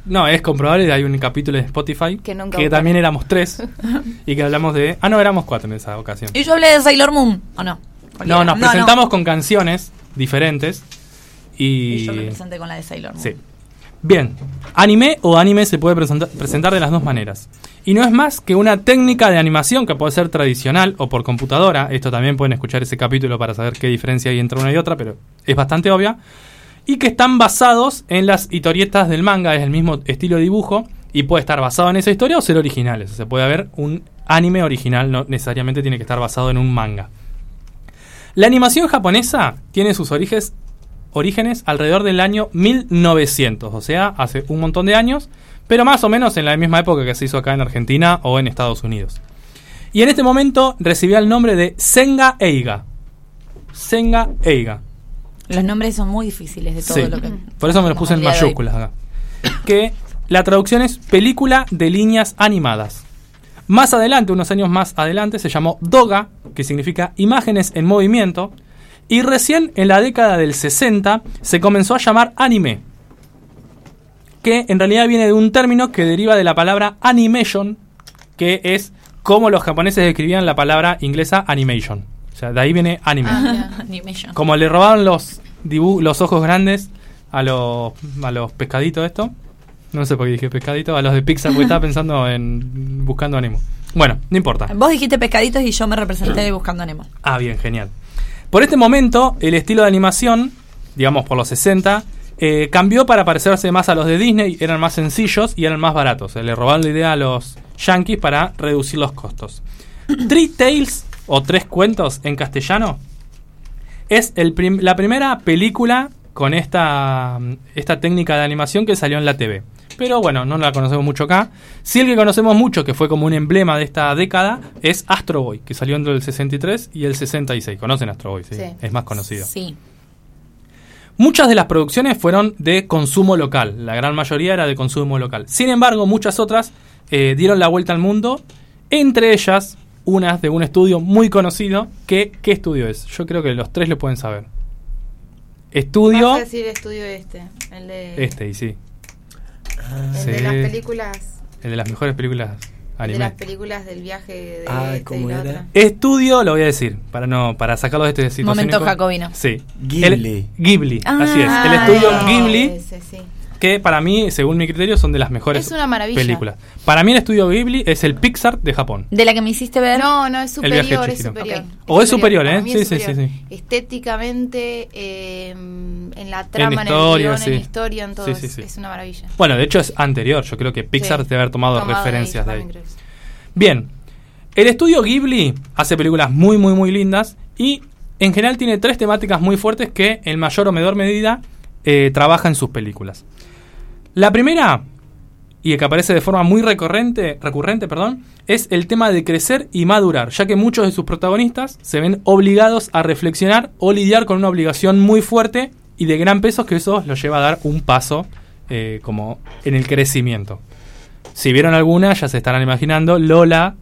No, es comprobable, hay un capítulo de Spotify que, también éramos tres y que hablamos de... Ah, no, éramos cuatro en esa ocasión. ¿Y yo hablé de Sailor Moon o no? No, nos presentamos con canciones diferentes y... y yo me presenté con la de Sailor Moon. Sí. Bien, anime o anime se puede presentar de las dos maneras. Y no es más que una técnica de animación que puede ser tradicional o por computadora. Esto también pueden escuchar ese capítulo para saber qué diferencia hay entre una y otra, pero es bastante obvia. Y que están basados en las historietas del manga, es el mismo estilo de dibujo. Y puede estar basado en esa historia o ser originales. se puede haber un anime original, no necesariamente tiene que estar basado en un manga. La animación japonesa tiene sus orígenes orígenes alrededor del año 1900, o sea, hace un montón de años, pero más o menos en la misma época que se hizo acá en Argentina o en Estados Unidos. Y en este momento recibía el nombre de Senga Eiga. Senga Eiga. Los nombres son muy difíciles de todo lo que. Por eso me los puse en mayúsculas acá. Que la traducción es película de líneas animadas. Más adelante, unos años más adelante, se llamó Doga, que significa imágenes en movimiento, y recién en la década del 60 se comenzó a llamar anime, que en realidad viene de un término que deriva de la palabra animation, que es como los japoneses escribían la palabra inglesa animation. O sea, de ahí viene anime. Ah, como le robaron los, los ojos grandes a los, a los pescaditos esto. No sé por qué dije pescadito, a los de Pixar, porque estaba pensando en buscando Animo. Bueno, no importa. Vos dijiste pescaditos y yo me representé buscando Animo. Ah, bien, genial. Por este momento, el estilo de animación, digamos por los 60, eh, cambió para parecerse más a los de Disney, eran más sencillos y eran más baratos. le robaron la idea a los yankees para reducir los costos. Three Tales, o Tres Cuentos en castellano, es la primera película con esta, esta técnica de animación que salió en la TV pero bueno, no la conocemos mucho acá. Sí el que conocemos mucho, que fue como un emblema de esta década, es Astro Boy, que salió entre el 63 y el 66. ¿Conocen Astro Boy? Sí. Es más conocido. Sí. Muchas de las producciones fueron de consumo local, la gran mayoría era de consumo local. Sin embargo, muchas otras eh, dieron la vuelta al mundo, entre ellas unas de un estudio muy conocido. Que, ¿Qué estudio es? Yo creo que los tres lo pueden saber. Estudio... Vas a decir estudio este, el de... Este, y sí. El de las películas. El de las mejores películas anime. De las películas del viaje de ah, ¿cómo era? Estudio, lo voy a decir, para no para sacarlo de este situación. Momento jacobino. Sí. Ghibli. Ghibli, así es. El ah, estudio Ghibli. Que para mí, según mi criterio, son de las mejores es una maravilla. películas. Para mí el estudio Ghibli es el Pixar de Japón. De la que me hiciste ver. No, no, es superior, es superior. O es superior, ¿eh? Sí, sí, sí, sí, Estéticamente, eh, en la trama, en, historia, en el en la historia, en todo. Es, una maravilla. Bueno, de hecho es anterior. Yo creo que Pixar debe haber tomado, referencias de ahí. Bien. El estudio Ghibli hace películas muy, muy, muy lindas y en general tiene tres temáticas muy fuertes que en mayor o menor medida eh, trabaja en sus películas. La primera, y que aparece de forma muy recurrente, recurrente perdón, es el tema de crecer y madurar, ya que muchos de sus protagonistas se ven obligados a reflexionar o lidiar con una obligación muy fuerte y de gran peso que eso los lleva a dar un paso eh, como en el crecimiento. Si vieron alguna, ya se estarán imaginando, Lola,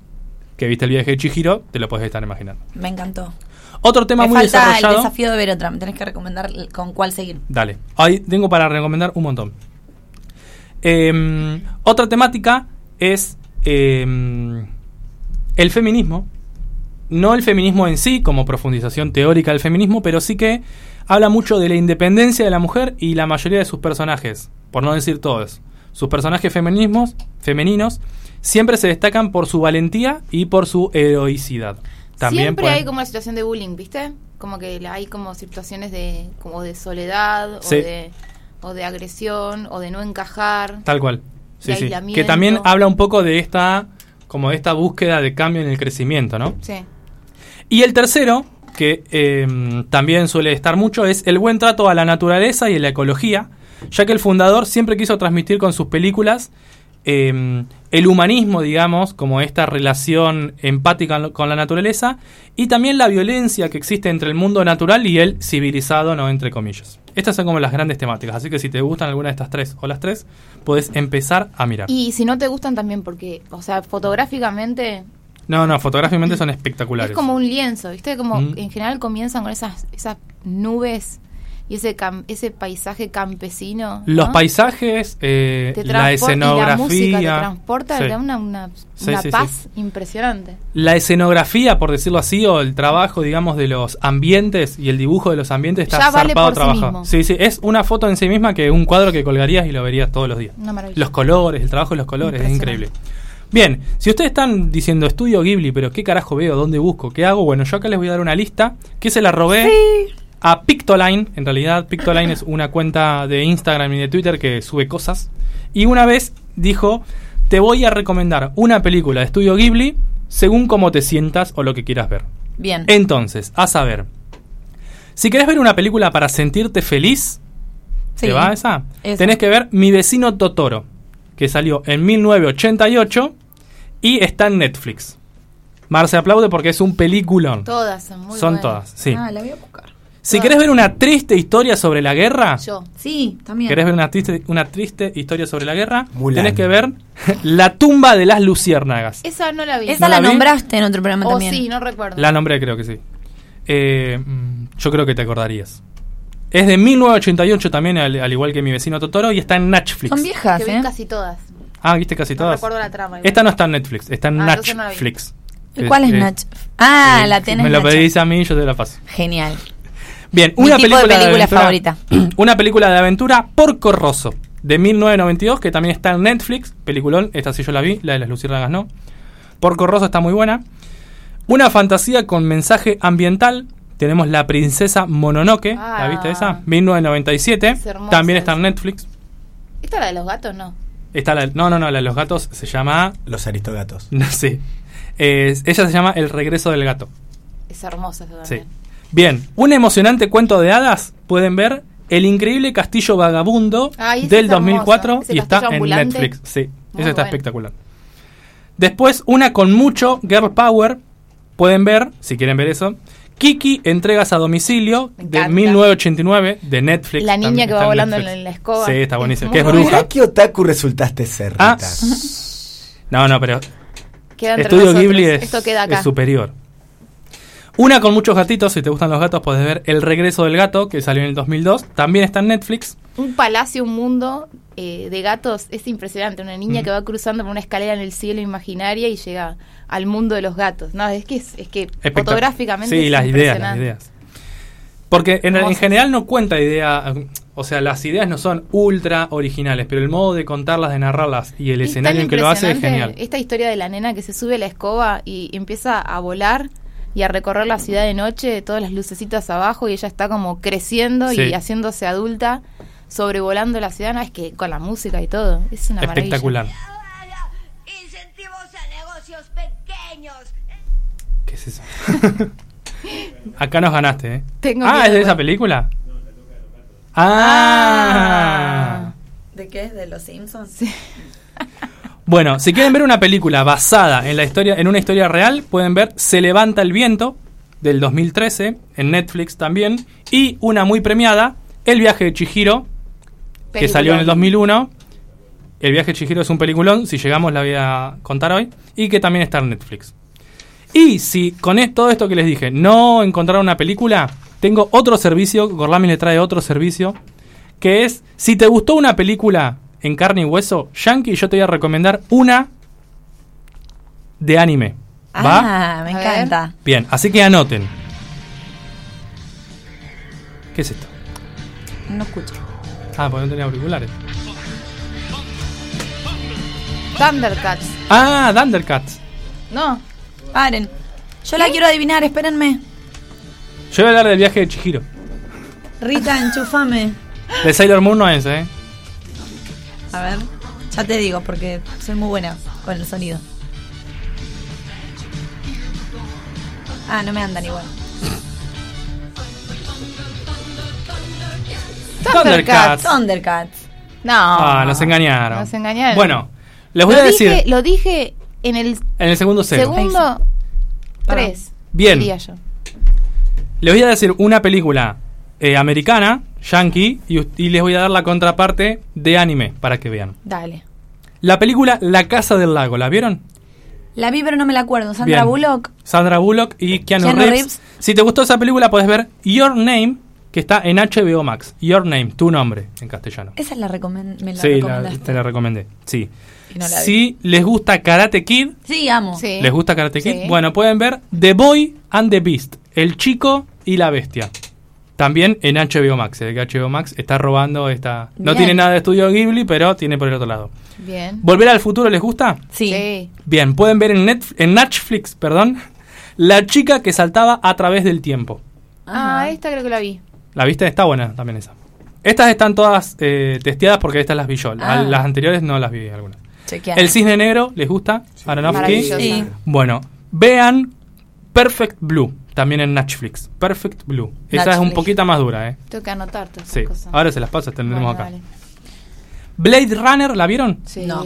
que viste el viaje de Chihiro, te lo puedes estar imaginando. Me encantó. Otro tema muy falta desarrollado. el desafío de ver otra. Me tenés que recomendar con cuál seguir. Dale. Ahí tengo para recomendar un montón. Em, otra temática es em, el feminismo. No el feminismo en sí, como profundización teórica del feminismo, pero sí que habla mucho de la independencia de la mujer y la mayoría de sus personajes, por no decir todos. Sus personajes feminismos, femeninos siempre se destacan por su valentía y por su heroicidad. Siempre hay como una situación de bullying, ¿viste? Como que hay como situaciones de como de soledad o, de, o de agresión o de no encajar. Tal cual. Sí, sí. Que también habla un poco de esta como de esta búsqueda de cambio en el crecimiento, ¿no? Sí. Y el tercero, que em, también suele estar mucho, es el buen trato a la naturaleza y a la ecología, ya que el fundador siempre quiso transmitir con sus películas Em, el humanismo, digamos, como esta relación empática con la naturaleza, y también la violencia que existe entre el mundo natural y el civilizado, no entre comillas. Estas son como las grandes temáticas, así que si te gustan alguna de estas tres o las tres, puedes empezar a mirar. Y si no te gustan también, porque, o sea, fotográficamente... No, no, fotográficamente son espectaculares. Es como un lienzo, ¿viste? Como en general comienzan con esas, esas nubes y ese, ese paisaje campesino. Los paisajes, eh, la escenografía. la música te transporta, te da una, una, paz impresionante. La escenografía, por decirlo así, o el trabajo, digamos, de los ambientes y el dibujo de los ambientes está ya zarpado trabajado. Sí, sí, es una foto en sí misma que un cuadro que colgarías y lo verías todos los días. Los colores, el trabajo de los colores, es increíble. Bien, si ustedes están diciendo estudio Ghibli, pero ¿qué carajo veo? ¿Dónde busco? ¿Qué hago? Bueno, yo acá les voy a dar una lista que se la robé sí a Pictoline. En realidad, Pictoline es una cuenta de Instagram y de Twitter que sube cosas. Y una vez dijo: Te voy a recomendar una película de estudio Ghibli según cómo te sientas o lo que quieras ver. Bien. Entonces, a saber. Si querés ver una película para sentirte feliz, ¿te va esa? Tenés que ver Mi vecino Totoro, que salió en 1988 y está en Netflix. Mar se aplaude porque es un peliculón. Todas son muy Son todas, sí. Ah, la voy a buscar. Si querés ver una triste historia sobre la guerra, yo, sí, también. ¿Querés ver una triste, una triste historia sobre la guerra? Tenés que ver La tumba de las luciérnagas. Esa no la vi. Esa la, nombraste en otro programa oh, también. sí, no recuerdo. La nombré, creo que sí. Eh, mm, yo creo que te acordarías. Es de 1988 también, al, igual que mi vecino Totoro, y está en Netflix. Son viejas, que ¿eh? casi todas. Ah, viste casi todas. recuerdo la trama. Esta no está en Netflix, está en ah, Netflix. ¿Cuál es, Netflix? Ah, la tenés. Me lo pedís a mí y yo te la paso. Genial. Bien, una película, de, película favorita. Una película de aventura por Corroso, de 1992, que también está en Netflix. Peliculón, esta sí yo la vi, la de las luciérnagas no. Por Corroso está muy buena. Una fantasía con mensaje ambiental. Tenemos La Princesa Mononoke. ¿La viste ah. esa? 1997. también está en Netflix. ¿Esta la de los gatos? No. Está la, no, no, no, la de los gatos se llama... Los aristogatos. No sé. ella se llama El regreso del gato. Es hermosa esa también. Sí. Bien, un emocionante cuento de hadas. Pueden ver El increíble castillo vagabundo del 2004 y está en Netflix. Sí, eso está espectacular. Después, una con mucho Girl Power. Pueden ver, si quieren ver eso. Kiki, entregas a domicilio de 1989 de Netflix. La niña que va volando en, la escoba. Sí, está buenísimo. Que es bruja. ¿Qué otaku resultaste ser? Ah. No, no, pero. Estudio Ghibli es, es superior. Una con muchos gatitos, si te gustan los gatos, puedes ver El regreso del gato, que salió en el 2002. También está en Netflix. Un palacio, un mundo eh, de gatos es impresionante. Una niña mm. que va cruzando por una escalera en el cielo imaginaria y llega al mundo de los gatos. No, es que, es, que fotográficamente. Sí, las ideas, las ideas. Porque en, en general no cuenta idea. O sea, las ideas no son ultra originales, pero el modo de contarlas, de narrarlas y el escenario en que lo hace es genial. Esta historia de la nena que se sube a la escoba y empieza a volar y a recorrer la ciudad de noche, todas las lucecitas abajo y ella está como creciendo y haciéndose adulta, sobrevolando la ciudad, no es que con la música y todo, es una espectacular. Incentivos a negocios pequeños. ¿Qué es eso? Acá nos ganaste, ¿eh? ah, ¿es de esa película? Ah. ¿De qué? ¿De los Simpsons? bueno, si quieren ver una película basada en la historia, en una historia real, pueden ver Se levanta el viento del 2013 en Netflix también y una muy premiada, El viaje de Chihiro, que salió en el 2001. El viaje de Chihiro es un peliculón, si llegamos la voy a contar hoy y que también está en Netflix. Y si con todo esto que les dije no encontraron una película, tengo otro servicio, Gorlami le trae otro servicio, que es, si te gustó una película en carne y hueso, Yankee, yo te voy a recomendar una de anime. ¿Va? Ah, me encanta. Bien, así que anoten. ¿Qué es esto? No escucho. Ah, porque no tenía auriculares. Thundercats. Ah, Thundercats. No. Paren. Yo la quiero adivinar, espérenme. Yo voy a hablar del viaje de Chihiro. Rita, enchufame. De Sailor Moon no es, ¿eh? A ver, ya te digo, porque soy muy buena con el sonido. Ah, no me andan igual. Thundercats. Thundercats. No. Ah, nos engañaron. Nos engañaron. Bueno, les voy a decir. Lo dije en el. En el segundo cero. Segundo. Tres. Bien. Yo. Les voy a decir una película eh, americana, yankee, y, les voy a dar la contraparte de anime para que vean. Dale. La película La Casa del Lago, ¿la vieron? La vi, pero no me la acuerdo. Sandra Bullock. Sandra Bullock y Keanu, Reeves. Si te gustó esa película, puedes ver Your Name, que está en HBO Max. Your Name, tu nombre, en castellano. Esa la, recomendé. sí, te la recomendé. Sí. si les gusta Karate Kid. Sí, amo. ¿Les gusta Karate Kid? Bueno, pueden ver The Boy and the Beast. El chico y la bestia. También en HBO Max, el que HBO Max está robando esta... No tiene nada de estudio Ghibli, pero tiene por el otro lado. Bien. ¿Volver al futuro les gusta? Sí. Bien, pueden ver en, en Netflix, perdón, La chica que saltaba a través del tiempo. Ah, esta creo que la vi. ¿La viste? Está buena también esa. Estas están todas eh, testeadas porque estas las vi yo. Ah. Las anteriores no las vi algunas. El cisne negro, ¿les gusta? Aronofsky. Sí. Bueno, vean Perfect Blue. También en Netflix. Perfect Blue. Esa es un poquito más dura, ¿eh? Tengo que anotar todas sí. cosas. Ahora se las paso, tendremos acá. Blade Runner, ¿la vieron? Sí. No.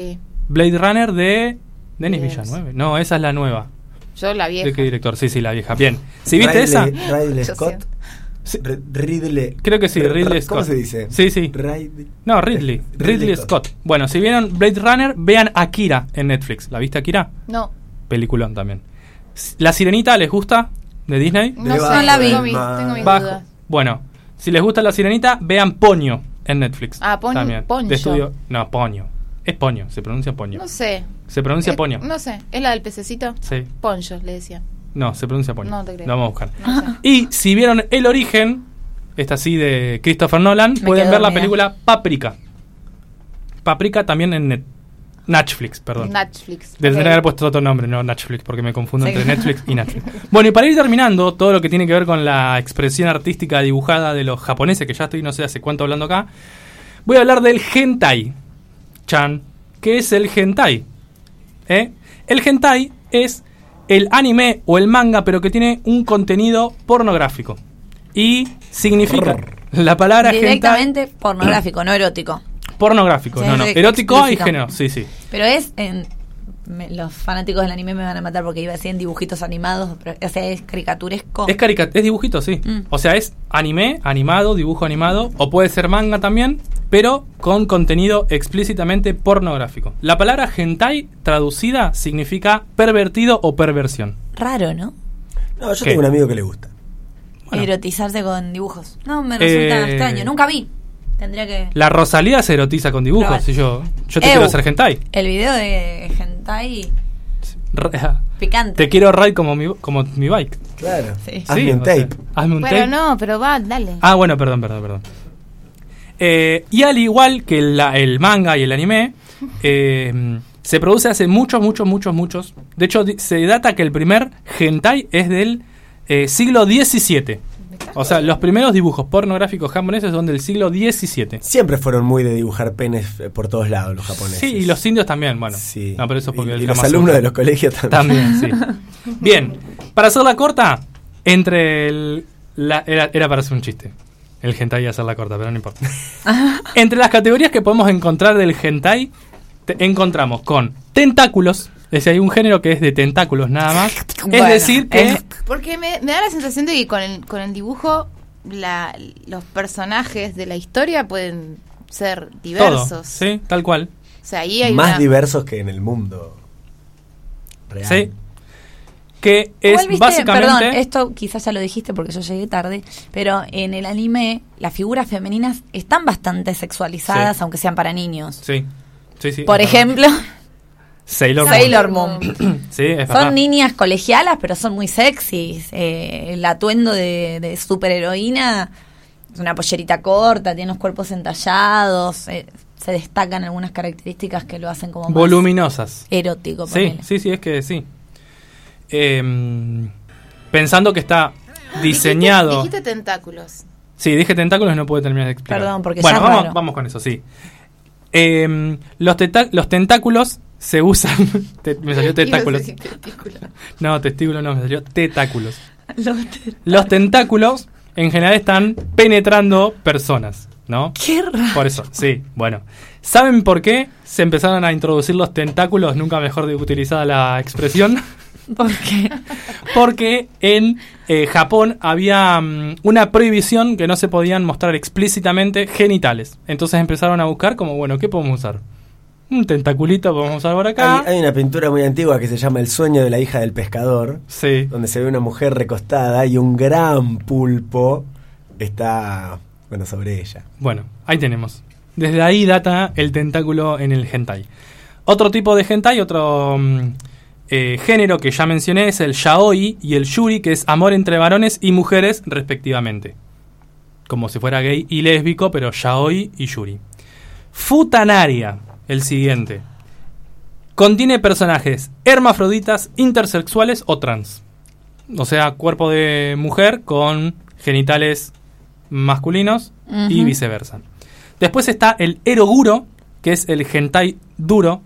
Blade Runner de Denis Villanueve. No, esa es la nueva. Yo la vieja. ¿De qué director? Sí, sí, la vieja. Bien. ¿Si viste esa? Ridley Scott. Ridley. Creo que sí, Ridley Scott. ¿Cómo se dice? Sí, sí. No, Ridley. Ridley, Scott. Bueno, si vieron Blade Runner, vean Akira en Netflix. ¿La viste Akira? No. Peliculón también. ¿La Sirenita les gusta? ¿De Disney? No, no la vi. Tengo, mis dudas. Bueno, si les gusta La Sirenita, vean Poño en Netflix. Ah, Poño. También. De estudio. No, Poño. Es Poño, se pronuncia Poño. No sé. Se pronuncia Poño. No sé, ¿es la del pececito? Sí. Poncho, le decía. No, se pronuncia Poño. No te creo. Lo vamos a buscar. Y si vieron El Origen, esta sí de Christopher Nolan, pueden ver la película Paprika. Paprika también en Netflix. Netflix, perdón. Netflix. Tendría haber puesto otro nombre, no Netflix, porque me confundo entre Netflix y Netflix. Bueno, y para ir terminando, todo lo que tiene que ver con la expresión artística dibujada de los japoneses, que ya estoy no sé hace cuánto hablando acá, voy a hablar del hentai. Chan, ¿qué es el hentai? ¿Eh? El hentai es el anime o el manga, pero que tiene un contenido pornográfico. Y significa la palabra Directamente pornográfico, no erótico. Pornográfico, no, no. Erótico y género, sí, sí. Pero es en. los fanáticos del anime me van a matar porque iba a decir en dibujitos animados, pero, o sea, es caricaturesco. Es, es dibujito, sí. Mm. O sea, es anime, animado, dibujo animado, o puede ser manga también, pero con contenido explícitamente pornográfico. La palabra hentai traducida significa pervertido o perversión. Raro, ¿no? No, yo tengo un amigo que le gusta. Erotizarse con dibujos. No, me resulta eh, extraño. Nunca vi. Tendría que. La Rosalía se erotiza con dibujos. Y yo, yo te quiero hacer hentai. El video de hentai. Picante. Te quiero ride como mi, como mi bike. Claro. Sí. Hazme un tape. hazme un pero no, pero va, dale. Ah, bueno, perdón, perdón, perdón. Eh, y al igual que el manga y el anime, eh, se produce hace muchos, muchos, muchos, muchos. De hecho, se data que el primer hentai es del eh, siglo XVII. O sea, los primeros dibujos pornográficos japoneses son del siglo XVII. Siempre fueron muy de dibujar penes por todos lados los japoneses. Sí, y los indios también, bueno. Sí. No, pero eso porque y, los alumnos de los colegios también. También, sí. Bien, para hacerla corta, entre el... era, era para hacer un chiste el hentai y hacerla corta, pero no importa. Entre las categorías que podemos encontrar del hentai, encontramos con tentáculos. Es decir, hay un género que es de tentáculos nada más. es decir, que. porque me, da la sensación de que con el, con el dibujo, los personajes de la historia pueden ser diversos. sí, tal cual. O sea, ahí hay Más diversos que en el mundo real. Sí, que es básicamente... Perdón, esto quizás ya lo dijiste porque yo llegué tarde, pero en el anime las figuras femeninas están bastante sexualizadas, aunque sean para niños. Sí, sí, sí. Por ejemplo... Sailor, Moon. son niñas colegialas, pero son muy sexys. Eh, el atuendo de, de superheroína es una pollerita corta, tiene los cuerpos entallados. Eh, se destacan algunas características que lo hacen como voluminosas. erótico. Sí, sí, sí, es que sí. Em, pensando que está diseñado. Dijiste, tentáculos. Sí, dije tentáculos y no puedo terminar de explicar. Perdón, porque bueno, vamos, vamos con eso, sí. Em, los, los tentáculos se usan. me salió tentáculos. no, testículo no, me salió tentáculos. los tentáculos en general están penetrando personas, ¿no? Qué raro. Por eso, sí, bueno. ¿Saben por qué se empezaron a introducir los tentáculos? Nunca mejor utilizada la expresión. ¿Por qué? Porque en eh, Japón había mm, una prohibición que no se podían mostrar explícitamente genitales. Entonces empezaron a buscar como, bueno, ¿qué podemos usar? Un tentaculito podemos usar por acá. Hay, una pintura muy antigua que se llama El sueño de la hija del pescador. Sí. Donde se ve una mujer recostada y un gran pulpo está, bueno, sobre ella. Bueno, ahí tenemos. Desde ahí data el tentáculo en el hentai. Otro tipo de hentai, otro... Mm, eh, género que ya mencioné es el yaoi y el yuri, que es amor entre varones y mujeres respectivamente. Como si fuera gay y lésbico, pero yaoi y yuri. Futanaria, el siguiente. Contiene personajes hermafroditas, intersexuales o trans. O sea, cuerpo de mujer con genitales masculinos y viceversa. Después está el eroguro, que es el hentai duro,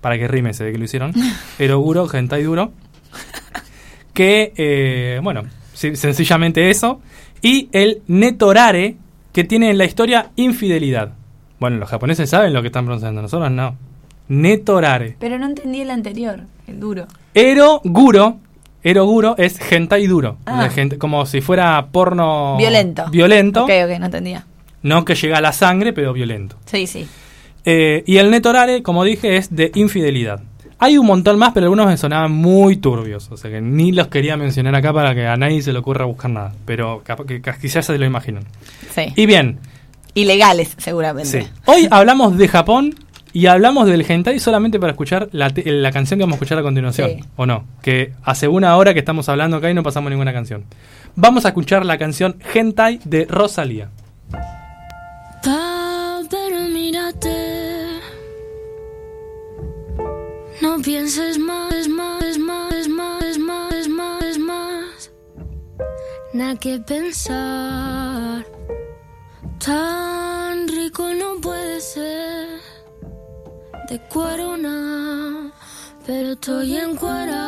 para que rime se ve que lo hicieron, Eroguro, Gentai Duro, que, eh, bueno, sencillamente eso, y el Netorare, que tiene en la historia infidelidad. Bueno, los japoneses saben lo que están pronunciando, nosotros no. Netorare. Pero no entendí el anterior, el duro. Eroguro, Eroguro es gentai duro. Ah. como si fuera porno... Violento. Violento. Ok, ok, no entendía. No que llega a la sangre, pero violento. Sí, sí. Eh, y el netorare, como dije, es de infidelidad. Hay un montón más, pero algunos me sonaban muy turbios. O sea que ni los quería mencionar acá para que a nadie se le ocurra buscar nada. Pero que quizás se lo imaginan. Sí. Y bien. Ilegales, seguramente. Hoy hablamos de Japón y hablamos del hentai solamente para escuchar la, la canción que vamos a escuchar a continuación. ¿O no? Que hace una hora que estamos hablando acá y no pasamos ninguna canción. Vamos a escuchar la canción Hentai de Rosalía. No pienses más, más, más, más, más, más, más. Nada que pensar. Tan rico no puede ser. De corona, pero estoy en cuera.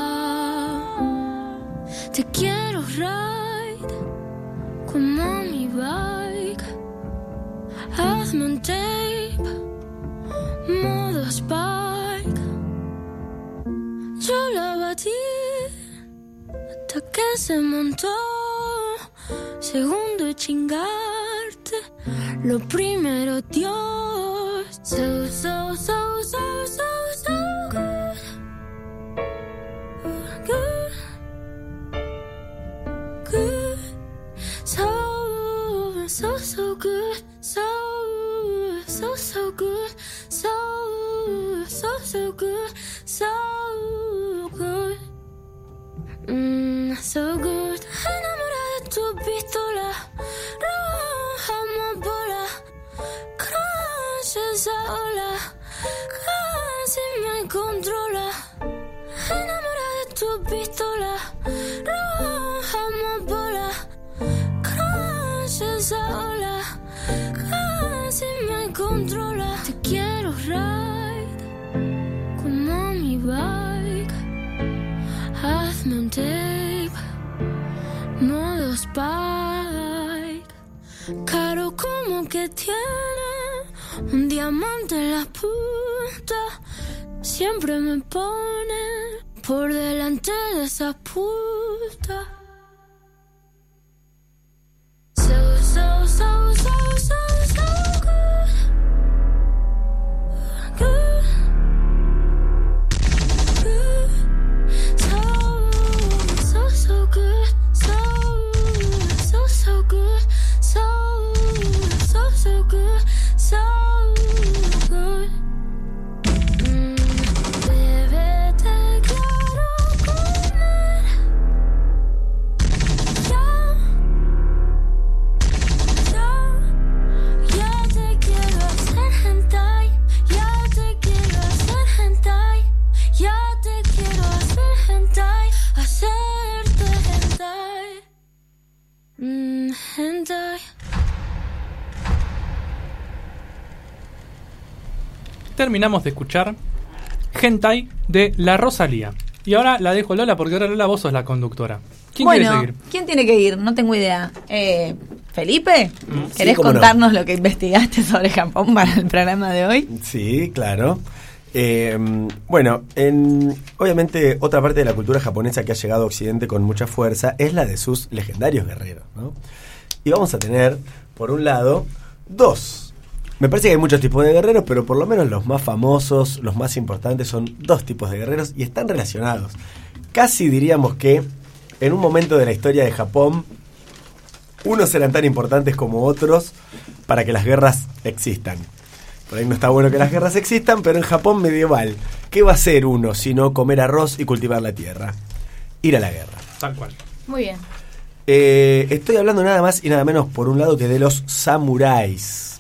Te quiero ride como mi bike. Hazme un tape, modo spike. Yo la batí hasta que se montó. Segundo chingarte, lo primero Dios. So, so, so, so, so, so good. Good. Good. So, so, so good. So, so, so good. So, so, so good. So good. Mm, so good. Enamorada de tu pistola, roja bola, crash esa ola, casi me controla. Enamorada de tu pistola, roja bola, crash esa ola, casi me controla. Te quiero ride como mi bar. Hazme un tape. Modo spike. Caro como que tiene un diamante en la punta siempre me pone por delante de esa puta. So, so, so, so, so, Terminamos de escuchar Hentai de La Rosalía. Y ahora la dejo Lola porque ahora Lola vos sos la conductora. ¿Quién bueno, quiere seguir? ¿quién tiene que ir? No tengo idea. Eh, ¿Felipe? Mm. ¿Querés Sí, cómo no. contarnos lo que investigaste sobre Japón para el programa de hoy? Sí, claro. Eh, bueno, en, obviamente otra parte de la cultura japonesa que ha llegado a Occidente con mucha fuerza es la de sus legendarios guerreros. ¿no? Y vamos a tener, por un lado, dos. Me parece que hay muchos tipos de guerreros, pero por lo menos los más famosos, los más importantes son dos tipos de guerreros y están relacionados. Casi diríamos que en un momento de la historia de Japón, unos eran tan importantes como otros para que las guerras existan. Por ahí no está bueno que las guerras existan, pero en Japón medieval, ¿qué va a hacer uno sino comer arroz y cultivar la tierra? Ir a la guerra. Tal cual. Muy bien. Eh, estoy hablando nada más y nada menos por un lado que de los samuráis.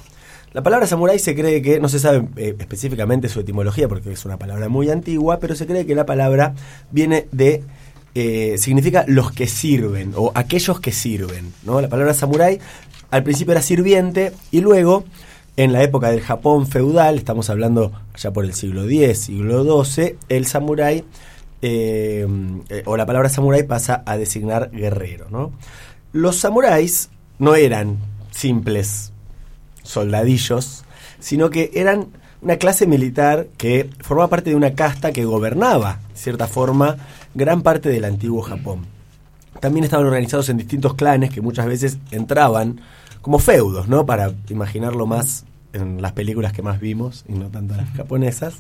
La palabra samurái se cree que, no se sabe eh, específicamente su etimología porque es una palabra muy antigua, pero se cree que la palabra viene de, eh, significa los que sirven o aquellos que sirven. ¿no? La palabra samurái al principio era sirviente y luego, en la época del Japón feudal, estamos hablando ya por el siglo X, siglo XII, el samurái eh, o la palabra samurái pasa a designar guerrero. ¿no? Los samuráis no eran simples soldadillos, sino que eran una clase militar que formaba parte de una casta que gobernaba, de cierta forma, gran parte del antiguo Japón. También estaban organizados en distintos clanes que muchas veces entraban como feudos, ¿no? Para imaginarlo más en las películas que más vimos, y no tanto las japonesas.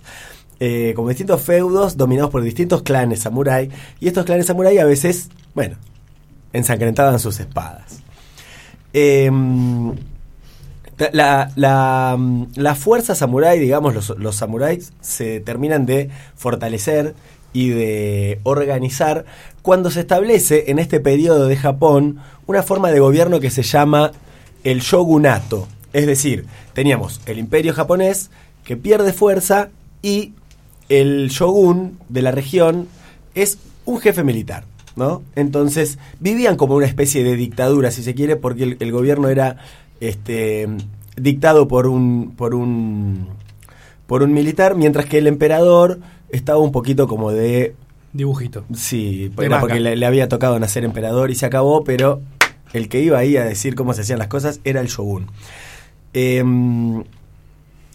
Eh, como distintos feudos dominados por distintos clanes samurái, y estos clanes samurái a veces, bueno, ensangrentaban sus espadas. Em, la, la fuerza samurái, digamos, los, samuráis se terminan de fortalecer y de organizar cuando se establece en este periodo de Japón una forma de gobierno que se llama el shogunato. Es decir, teníamos el imperio japonés que pierde fuerza y el shogun de la región es un jefe militar. ¿no? Entonces vivían como una especie de dictadura, si se quiere, porque el gobierno era este, dictado por un, por un por un militar, mientras que el emperador estaba un poquito como de Dibujito. sí, De era porque le, le había tocado nacer emperador y se acabó, pero el que iba ahí a decir cómo se hacían las cosas era el shogun. Em,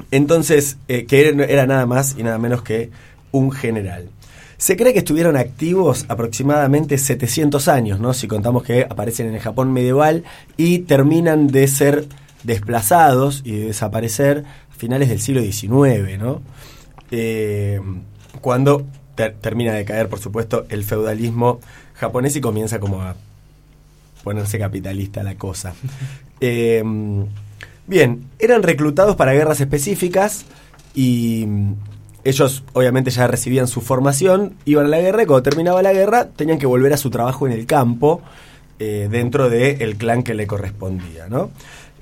entonces, eh, que era, era nada más y nada menos que un general. Se cree que estuvieron activos aproximadamente 700 años, ¿no? Si contamos que aparecen en el Japón medieval y terminan de ser desplazados y de desaparecer a finales del siglo XIX, ¿no? Eh, cuando ter- termina de caer, por supuesto, el feudalismo japonés y comienza como a ponerse capitalista la cosa. Eh, bien, eran reclutados para guerras específicas y ellos obviamente ya recibían su formación, iban a la guerra y cuando terminaba la guerra tenían que volver a su trabajo en el campo eh, dentro del clan que le correspondía, ¿no?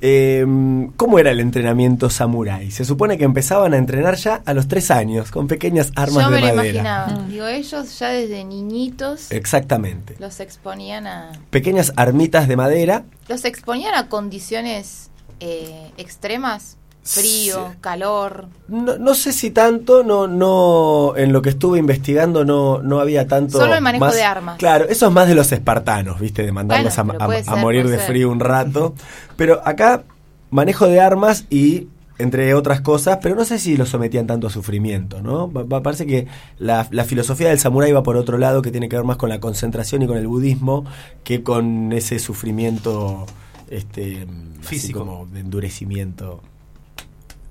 Em, ¿Cómo era el entrenamiento samurái? Se supone que empezaban a entrenar ya a los tres años, con pequeñas armas Yo de me lo madera. imaginaba. Digo, ellos ya desde niñitos Exactamente. los exponían a. Pequeñas armitas de madera. Los exponían a condiciones eh, extremas. Frío, calor. No, no sé si tanto, no, no, en lo que estuve investigando no, no había tanto. Solo el manejo más- de armas. Claro, eso es más de los espartanos, viste, de mandarlos Bueno, a- morir de ser. frío un rato. Pero acá, manejo de armas y entre otras cosas, pero no sé si los sometían tanto a sufrimiento, ¿no? Pa- pa- parece que la, la filosofía del samurái va por otro lado, que tiene que ver más con la concentración y con el budismo, que con ese sufrimiento este, así Físico. como de endurecimiento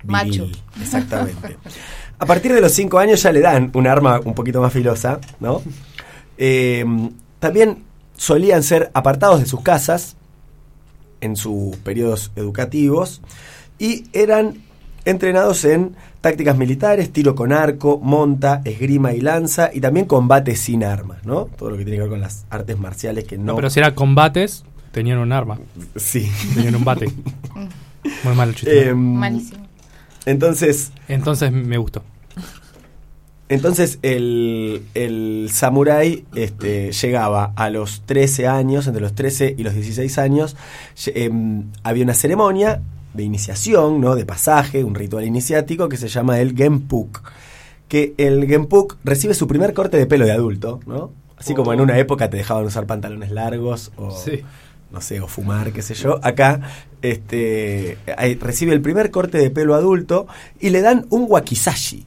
Macho. Exactamente. A partir de los 5 años ya le dan un arma un poquito más filosa, ¿no? Eh, también solían ser apartados de sus casas en sus periodos educativos y eran entrenados en tácticas militares, tiro con arco, monta, esgrima y lanza y también combate sin armas, ¿no? Todo lo que tiene que ver con las artes marciales que no... No, pero si era combates, tenían un arma. Sí. Tenían un bate. Muy mal el chiste. Em, Malísimo. Entonces, Entonces me gustó. Entonces el, el samurái este, llegaba a los 13 años, entre los 13 y los 16 años, em, había una ceremonia de iniciación, ¿no? de pasaje, un ritual iniciático que se llama el Genpuk. Que el Genpuk recibe su primer corte de pelo de adulto, ¿no? Así como en una época te dejaban usar pantalones largos o Sí. no sé, o fumar, qué sé yo. Acá este, recibe el primer corte de pelo adulto y le dan un wakizashi.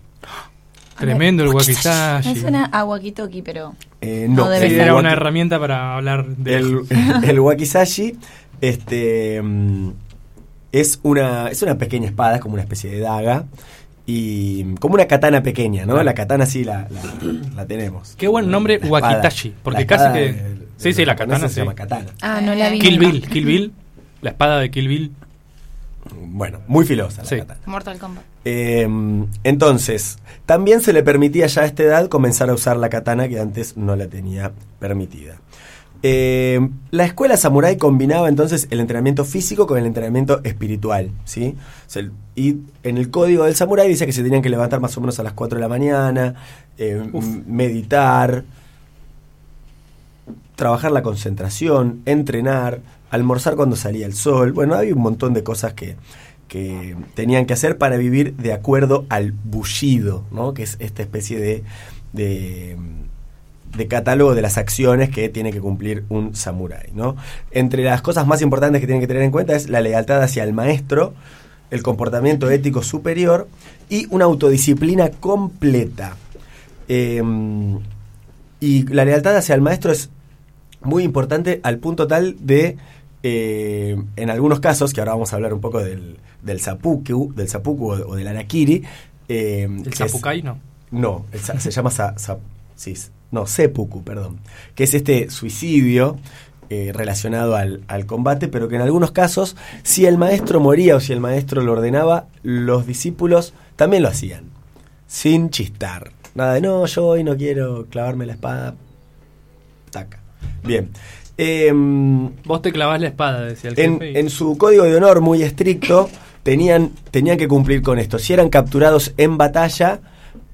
Tremendo el Me wakizashi. suena a walkie-talkie, pero. Eh, No no, debe Sí, era una herramienta para hablar de el, el wakizashi este, mm, es, una, es una pequeña espada, como una especie de daga. Y mm, como una katana pequeña, ¿no? La katana sí la, la, la tenemos. Qué buen nombre. Wakitashi, porque casi que- de- de sí, sí, los la katana, se sí. llama katana. Ah, no la vi. Kill. Bill, Kill Bill. La espada de Kill Bill. Bueno, muy filosa la Sí. katana. Mortal Kombat. Eh, entonces, también se le permitía ya a esta edad comenzar a usar la katana que antes no la tenía permitida. Eh, la escuela samurái combinaba entonces el entrenamiento físico con el entrenamiento espiritual, ¿sí? O sea, el- y en el código del samurái dice que se tenían que levantar más o menos a las 4 de la mañana, eh, m- meditar, trabajar la concentración, entrenar, almorzar cuando salía el sol. Bueno, había un montón de cosas que, que tenían que hacer para vivir de acuerdo al bullido, ¿no? que es esta especie de, de, de catálogo de las acciones que tiene que cumplir un samurái. ¿no? Entre las cosas más importantes que tienen que tener en cuenta es la lealtad hacia el maestro, el comportamiento ético superior y una autodisciplina completa. Eh, y la lealtad hacia el maestro es muy importante al punto tal de, eh, en algunos casos, que ahora vamos a hablar un poco del, del zapuku, del zapuku o, o del arakiri. eh, El es- Zapukai, no. no, el se llama sa- sa- sí, s- no, seppuku, perdón, que es este suicidio eh, relacionado al, al combate, pero que en algunos casos, si el maestro moría o si el maestro lo ordenaba, los discípulos también lo hacían, sin chistar. Nada de, no, yo hoy no quiero clavarme la espada. Taca. Bien. Em, Vos te clavás la espada, decía el en, jefe. en su código de honor muy estricto, tenían, tenían que cumplir con esto. Si eran capturados en batalla,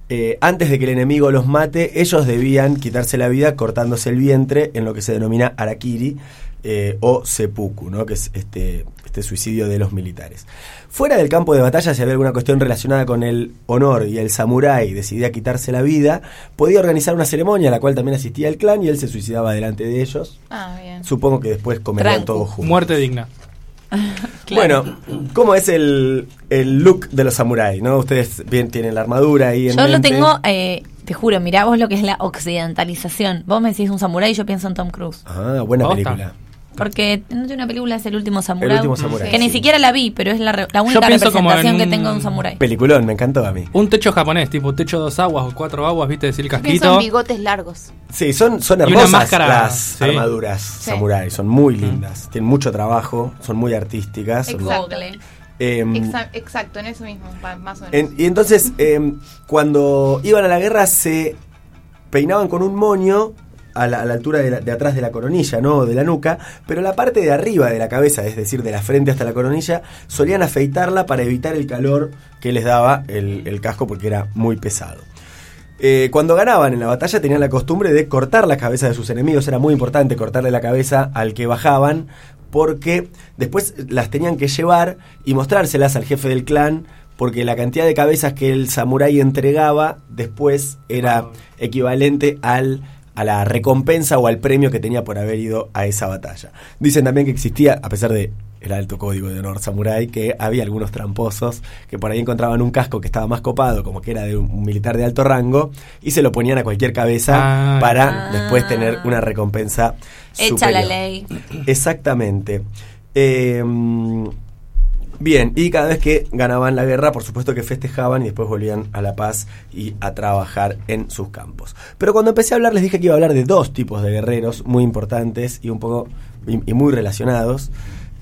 eh, antes de que el enemigo los mate, ellos debían quitarse la vida cortándose el vientre en lo que se denomina arakiri eh, o seppuku, ¿no? que es este, este suicidio de los militares. Fuera del campo de batalla, si había alguna cuestión relacionada con el honor y el samurái decidía quitarse la vida, podía organizar una ceremonia a la cual también asistía el clan y él se suicidaba delante de ellos. Ah, bien. Supongo que después comerían todos juntos. Muerte digna. Claro. Bueno, ¿cómo es el, el look de los samuráis? ¿no? Ustedes bien tienen la armadura ahí en Yo lo tengo, eh, te juro, mirá vos lo que es la occidentalización. Vos me decís un samurái y yo pienso en Tom Cruise. Ah, buena película. Porque no tiene una película, es El último samurái. El último samurái, Que ni siquiera la vi, pero es la, re- la única representación en que un- tengo de un samurái. Peliculón, me encantó a mí. Un techo japonés, tipo techo dos aguas o cuatro aguas, viste, decir el casquito. en bigotes largos. Sí, son, son hermosas máscara, las sí. armaduras Sí. samuráis, son muy lindas, tienen mucho trabajo, son muy artísticas. son- Exacto. Em, Exa- exacto, en eso mismo, pa- más o menos. en- y entonces, em, cuando iban a la guerra, se peinaban con un moño a la, altura de, atrás de la coronilla, ¿no? De la nuca, pero la parte de arriba de la cabeza, es decir, de la frente hasta la coronilla, solían afeitarla para evitar el calor que les daba el, casco porque era muy pesado. Eh, cuando ganaban en la batalla tenían la costumbre de cortar la cabeza de sus enemigos, era muy importante cortarle la cabeza al que bajaban, porque después las tenían que llevar y mostrárselas al jefe del clan porque la cantidad de cabezas que el samurái entregaba después era equivalente al a la recompensa o al premio que tenía por haber ido a esa batalla. Dicen también que existía, a pesar de el alto código de honor samurái, que había algunos tramposos que por ahí encontraban un casco que estaba más copado, como que era de un militar de alto rango, y se lo ponían a cualquier cabeza ah. para después tener una recompensa. Hecha la ley. Exactamente. Eh, Bien, y cada vez que ganaban la guerra, por supuesto que festejaban y después volvían a la paz y a trabajar en sus campos. Pero cuando empecé a hablar les dije que iba a hablar de dos tipos de guerreros muy importantes y un poco y, muy relacionados.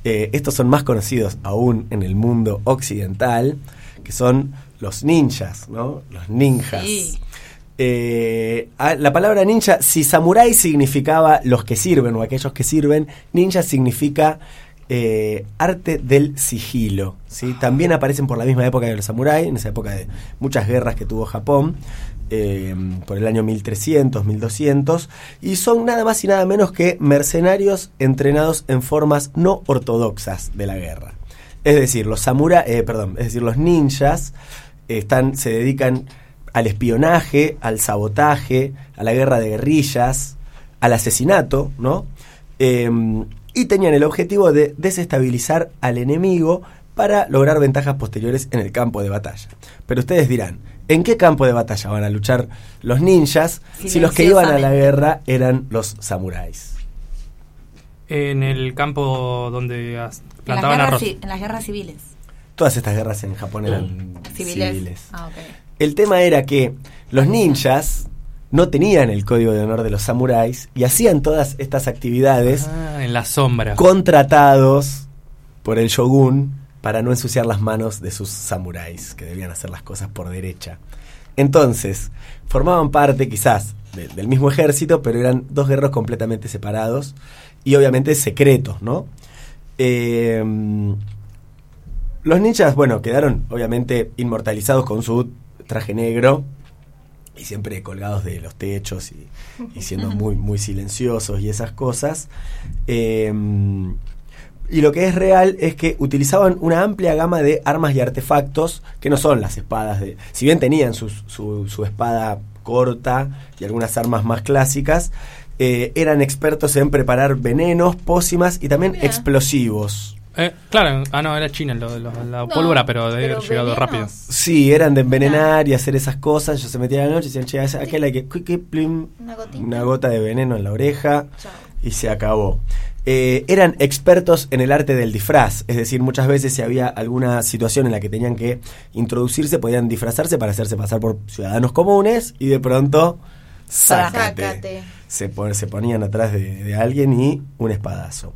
Eh, estos son más conocidos aún en el mundo occidental, que son los ninjas, ¿no? Los ninjas. Eh, la palabra ninja, si samurái significaba los que sirven o aquellos que sirven, ninja significa eh, arte del sigilo. ¿sí? También aparecen por la misma época de los samuráis, en esa época de muchas guerras que tuvo Japón, eh, por el año 1300, 1200, y son nada más y nada menos que mercenarios entrenados en formas no ortodoxas de la guerra. Es decir, los samuráis, eh, perdón, es decir, los ninjas están, se dedican al espionaje, al sabotaje, a la guerra de guerrillas, al asesinato, ¿no? Y tenían el objetivo de desestabilizar al enemigo para lograr ventajas posteriores en el campo de batalla. Pero ustedes dirán, ¿en qué campo de batalla van a luchar los ninjas si los que iban a la guerra eran los samuráis? En el campo donde plantaban arroz. En las guerras civiles. Todas estas guerras en Japón eran civiles. Ah, el tema era que los ninjas no tenían el código de honor de los samuráis y hacían todas estas actividades ah, en la sombra. contratados por el shogun para no ensuciar las manos de sus samuráis que debían hacer las cosas por derecha. Entonces formaban parte quizás del mismo ejército pero eran dos guerreros completamente separados y obviamente secretos no eh, los ninjas bueno quedaron obviamente inmortalizados con su traje negro y siempre colgados de los techos y, siendo muy, muy silenciosos y esas cosas. Em, y lo que es real es que utilizaban una amplia gama de armas y artefactos que no son las espadas de... Si bien tenían su, su, espada corta y algunas armas más clásicas, eh, eran expertos en preparar venenos, pócimas y también explosivos. Eh, claro, ah, no, era China lo, la pólvora, pero de haber llegado rápido. Sí, eran de envenenar y hacer esas cosas. Yo se metía a la noche y decían, che, aquel hay que. una, gota de veneno en la oreja y se acabó. Eh, eran expertos en el arte del disfraz, es decir, muchas veces si había alguna situación en la que tenían que introducirse, podían disfrazarse para hacerse pasar por ciudadanos comunes y de pronto, sácate. Se, se ponían atrás de, de alguien y un espadazo.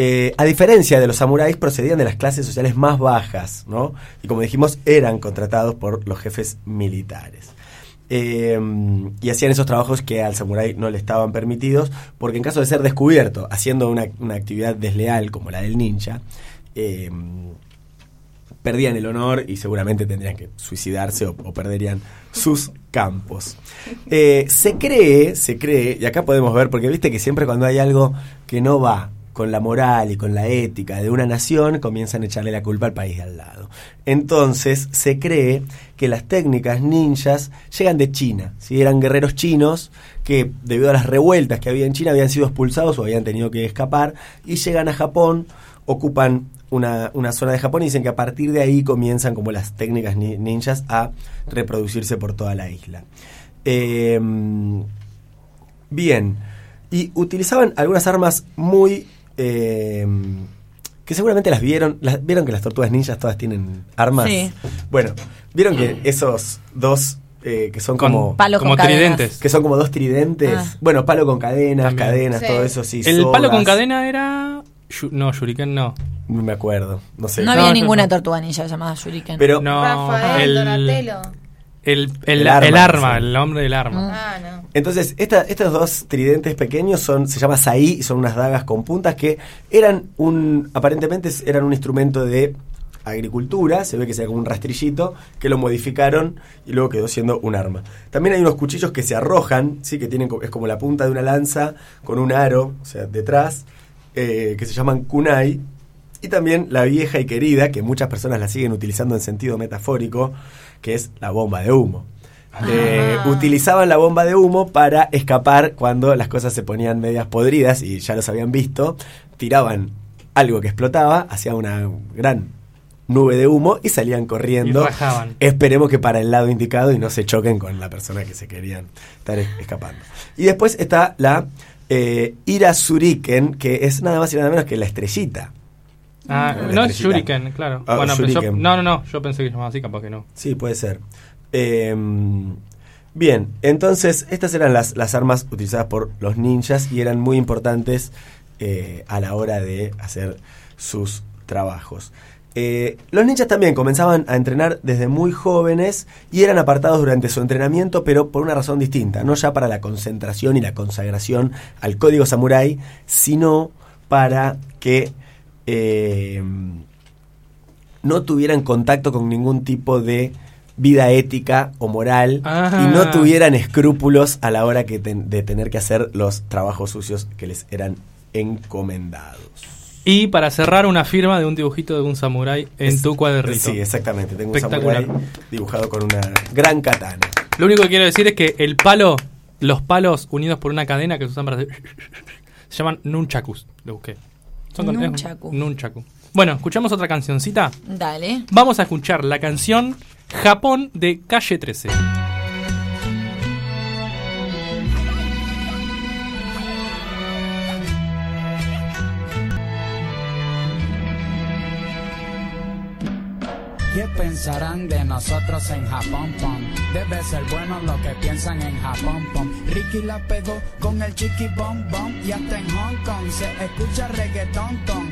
Eh, a diferencia de los samuráis, procedían de las clases sociales más bajas, ¿no? Y como dijimos, eran contratados por los jefes militares. Eh, y hacían esos trabajos que al samurái no le estaban permitidos, porque en caso de ser descubierto haciendo una, actividad desleal como la del ninja, eh, perdían el honor y seguramente tendrían que suicidarse o, perderían sus campos. se cree, se cree, y acá podemos ver, porque viste que siempre cuando hay algo que no va con la moral y con la ética de una nación, comienzan a echarle la culpa al país de al lado. Entonces se cree que las técnicas ninjas llegan de China, si eran guerreros chinos que debido a las revueltas que había en China habían sido expulsados o habían tenido que escapar y llegan a Japón, ocupan una, zona de Japón y dicen que a partir de ahí comienzan como las técnicas ninjas a reproducirse por toda la isla. Em, bien, y utilizaban algunas armas muy eh, que seguramente las vieron. Las, ¿Vieron que las tortugas ninjas todas tienen armas? Bueno, vieron que esos dos eh, que son como, como tridentes. Que son como dos tridentes. Ah. Bueno, palo con cadenas, cadenas, todo eso sí. El palo con cadena era. No, Shuriken no. No me acuerdo, no sé. No había ninguna tortuga ninja llamada Shuriken. Pero no, Rafael, Donatello. El, el, arma, el, hombre del arma. Ah, no. Entonces, estos dos tridentes pequeños son, se llama saí y son unas dagas con puntas que eran un, aparentemente eran un instrumento de agricultura, se ve que sea como un rastrillito, que lo modificaron y luego quedó siendo un arma. También hay unos cuchillos que se arrojan, sí, que tienen es como la punta de una lanza con un aro, o sea, detrás, eh, que se llaman kunai. Y también la vieja y querida, que muchas personas la siguen utilizando en sentido metafórico, que es la bomba de humo. Eh, ah. utilizaban la bomba de humo para escapar cuando las cosas se ponían medias podridas y ya los habían visto. Tiraban algo que explotaba, hacía una gran nube de humo y salían corriendo. Esperemos que para el lado indicado y no se choquen con la persona que se querían estar escapando. Y después está la eh, Ira Suriken, que es nada más y nada menos que la estrellita. Ah, no es Shuriken, claro. Ah, bueno, no, no, no, yo pensé que se llamaba así, capaz que no. Sí, puede ser. Em, bien, entonces estas eran las, las, armas utilizadas por los ninjas y eran muy importantes eh, a la hora de hacer sus trabajos. Eh, los ninjas también comenzaban a entrenar desde muy jóvenes y eran apartados durante su entrenamiento, pero por una razón distinta, no ya para la concentración y la consagración al código samurái, sino para que eh, no tuvieran contacto con ningún tipo de vida ética o moral y no ah. tuvieran escrúpulos a la hora que de tener que hacer los trabajos sucios que les eran encomendados. Y para cerrar una firma de un dibujito de un samurái en tu cuadernito. Sí, exactamente. Tengo un samurái dibujado con una gran katana. Lo único que quiero decir es que el palo, los palos unidos por una cadena que se usan para hacer, se llaman nunchakus. Lo busqué. Nunchaku. Nunchaku. Bueno, escuchamos otra cancioncita. Dale. Vamos a escuchar la canción Japón de Calle 13. ¿Qué pensarán de nosotros en Japón, pom? Debe ser bueno lo que piensan en Japón, pom. Ricky la pegó con el chiqui bom bom y hasta en Hong Kong se escucha reggaetón, ton.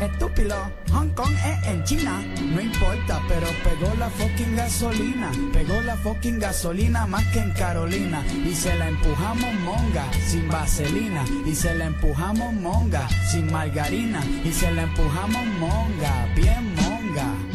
Estúpido, Hong Kong es en China, no importa, pero pegó la fucking gasolina, pegó la fucking gasolina más que en Carolina, y se la empujamos monga, sin vaselina, y se la empujamos monga, sin margarina, y se la empujamos monga, bien monga.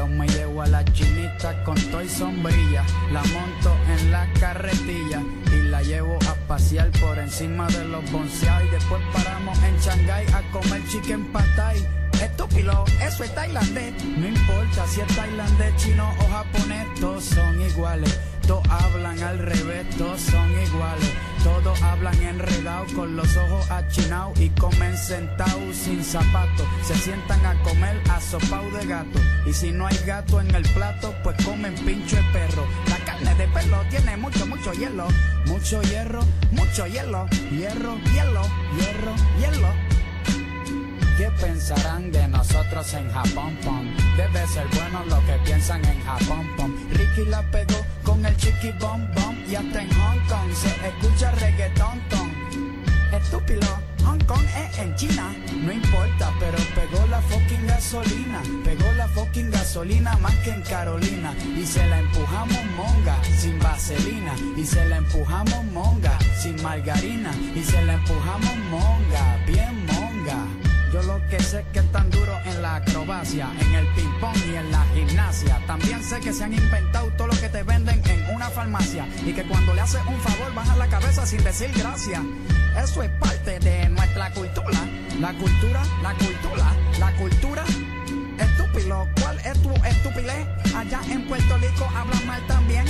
Yo me llevo a la chinita con toy sombrilla, la monto en la carretilla y la llevo a pasear por encima de los bonseados y después paramos en Shanghai a comer chicken patay. Estúpido, eso es tailandés. No importa si es tailandés, chino o japonés, todos son iguales. Todos hablan al revés, todos son iguales. Todos hablan enredados con los ojos achinados y comen sentados sin zapatos. Se sientan a comer asopao de gato. Y si no hay gato en el plato, pues comen pincho de perro. La carne de perro tiene mucho, mucho hielo. Mucho hierro, mucho hielo. Hierro, hielo, hierro, hielo. ¿Qué pensarán de nosotros en Japón, pom? Debe ser bueno lo que piensan en Japón, pom. Ricky la pegó con el chiqui bom bom y hasta en Hong Kong se escucha reggaetón ton. Estúpido, Hong Kong es en China, no importa, pero pegó la fucking gasolina, pegó la fucking gasolina más que en Carolina. Y se la empujamos monga sin vaselina. Y se la empujamos monga sin margarina. Y se la empujamos monga bien monga. Yo lo que sé es que tan duro en la acrobacia, en el ping-pong y en la gimnasia. También sé que se han inventado todo lo que te venden en una farmacia y que cuando le haces un favor bajan la cabeza sin decir gracias. Eso es parte de nuestra cultura. La cultura, la cultura, la cultura. Estúpido, ¿cuál es tu estupidez? Allá en Puerto Rico hablan mal también.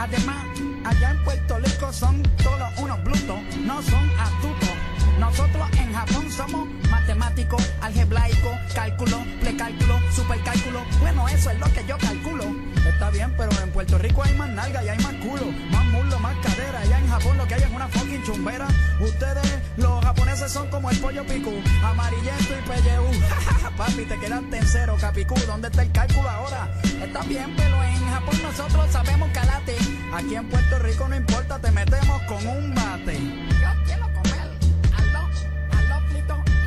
Además, allá en Puerto Rico son todos unos brutos, no son astutos. Nosotros en Japón somos matemáticos, algebraico, cálculo, precálculo, supercálculo. Bueno, eso es lo que yo calculo. Está bien, pero en Puerto Rico hay más nalga y hay más culo, más muslo, más cadera. Allá en Japón lo que hay es una fucking chumbera. Ustedes, los japoneses, son como el pollo picu, amarillento y pelleú. Papi, te quedaste en cero, capicú. ¿Dónde está el cálculo ahora? Está bien, pero en Japón nosotros sabemos calate. Aquí en Puerto Rico no importa, te metemos con un bate.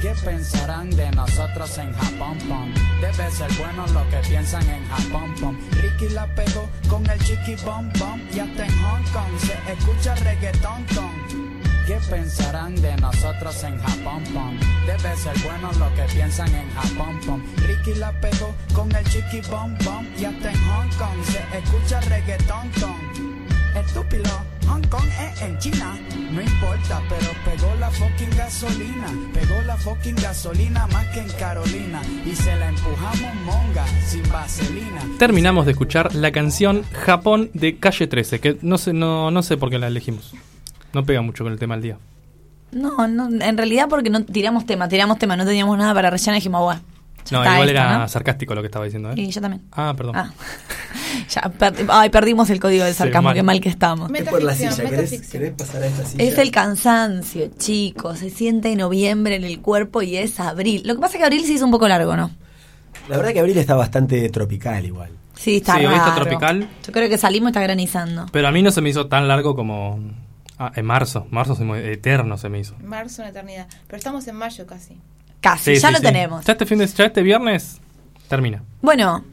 ¿Qué ¿Qué pensarán de nosotros en Japón? Pom? Debe ser bueno lo que piensan en Japón. Pom. Ricky la pegó con el chiqui bom bom y hasta en Hong Kong se escucha reggaetón. Tom. ¿Qué pensarán de nosotros en Japón? Pom? Debe ser bueno lo que piensan en Japón. Pom. Ricky la pegó con el chiqui bom bom y hasta en Hong Kong se escucha reggaetón. Tom. Estúpido, Hong Kong es en China. No importa, pero pegó la fucking gasolina. Pegó la fucking gasolina más que en Carolina. Y se la empujamos monga, sin vaselina. Terminamos de escuchar la canción Japón de Calle 13, que no sé, no, no sé por qué la elegimos. No pega mucho con el tema del día. No, no, en realidad porque no tiramos tema, tiramos tema, no teníamos nada para rellenar y dijimos, bueno. No, igual era sarcástico lo que estaba diciendo, ¿eh? Y yo también. Ah, perdón. Ah. ya, ay, perdimos el código del sarcasmo, qué mal que estamos. Es por la silla, ¿Querés, pasar a esta silla? Es el cansancio, chicos. Se siente noviembre en el cuerpo y es abril. Lo que pasa es que abril se hizo un poco largo, ¿no? La verdad que abril está bastante tropical igual. Sí, está sí, está tropical. Yo creo que salimos y está granizando. Pero a mí no se me hizo tan largo como Ah, en marzo. Marzo se me, eterno se me hizo. Marzo, una eternidad. Pero estamos en mayo casi. Casi, ya lo tenemos. Ya este, fin de, ya este viernes termina. Bueno,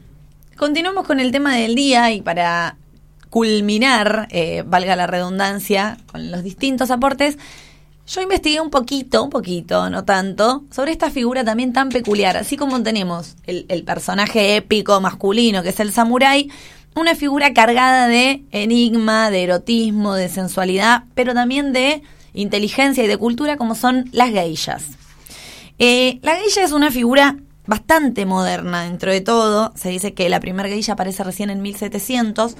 continuamos con el tema del día y para culminar, eh, valga la redundancia, con los distintos aportes, yo investigué un poquito, un poquito, no tanto, sobre esta figura también tan peculiar. Así como tenemos el, el personaje épico masculino que es el samurái, una figura cargada de enigma, de erotismo, de sensualidad, pero también de inteligencia y de cultura como son las geishas. Eh, la geisha es una figura bastante moderna dentro de todo. Se dice que la primera geisha aparece recién en 1700,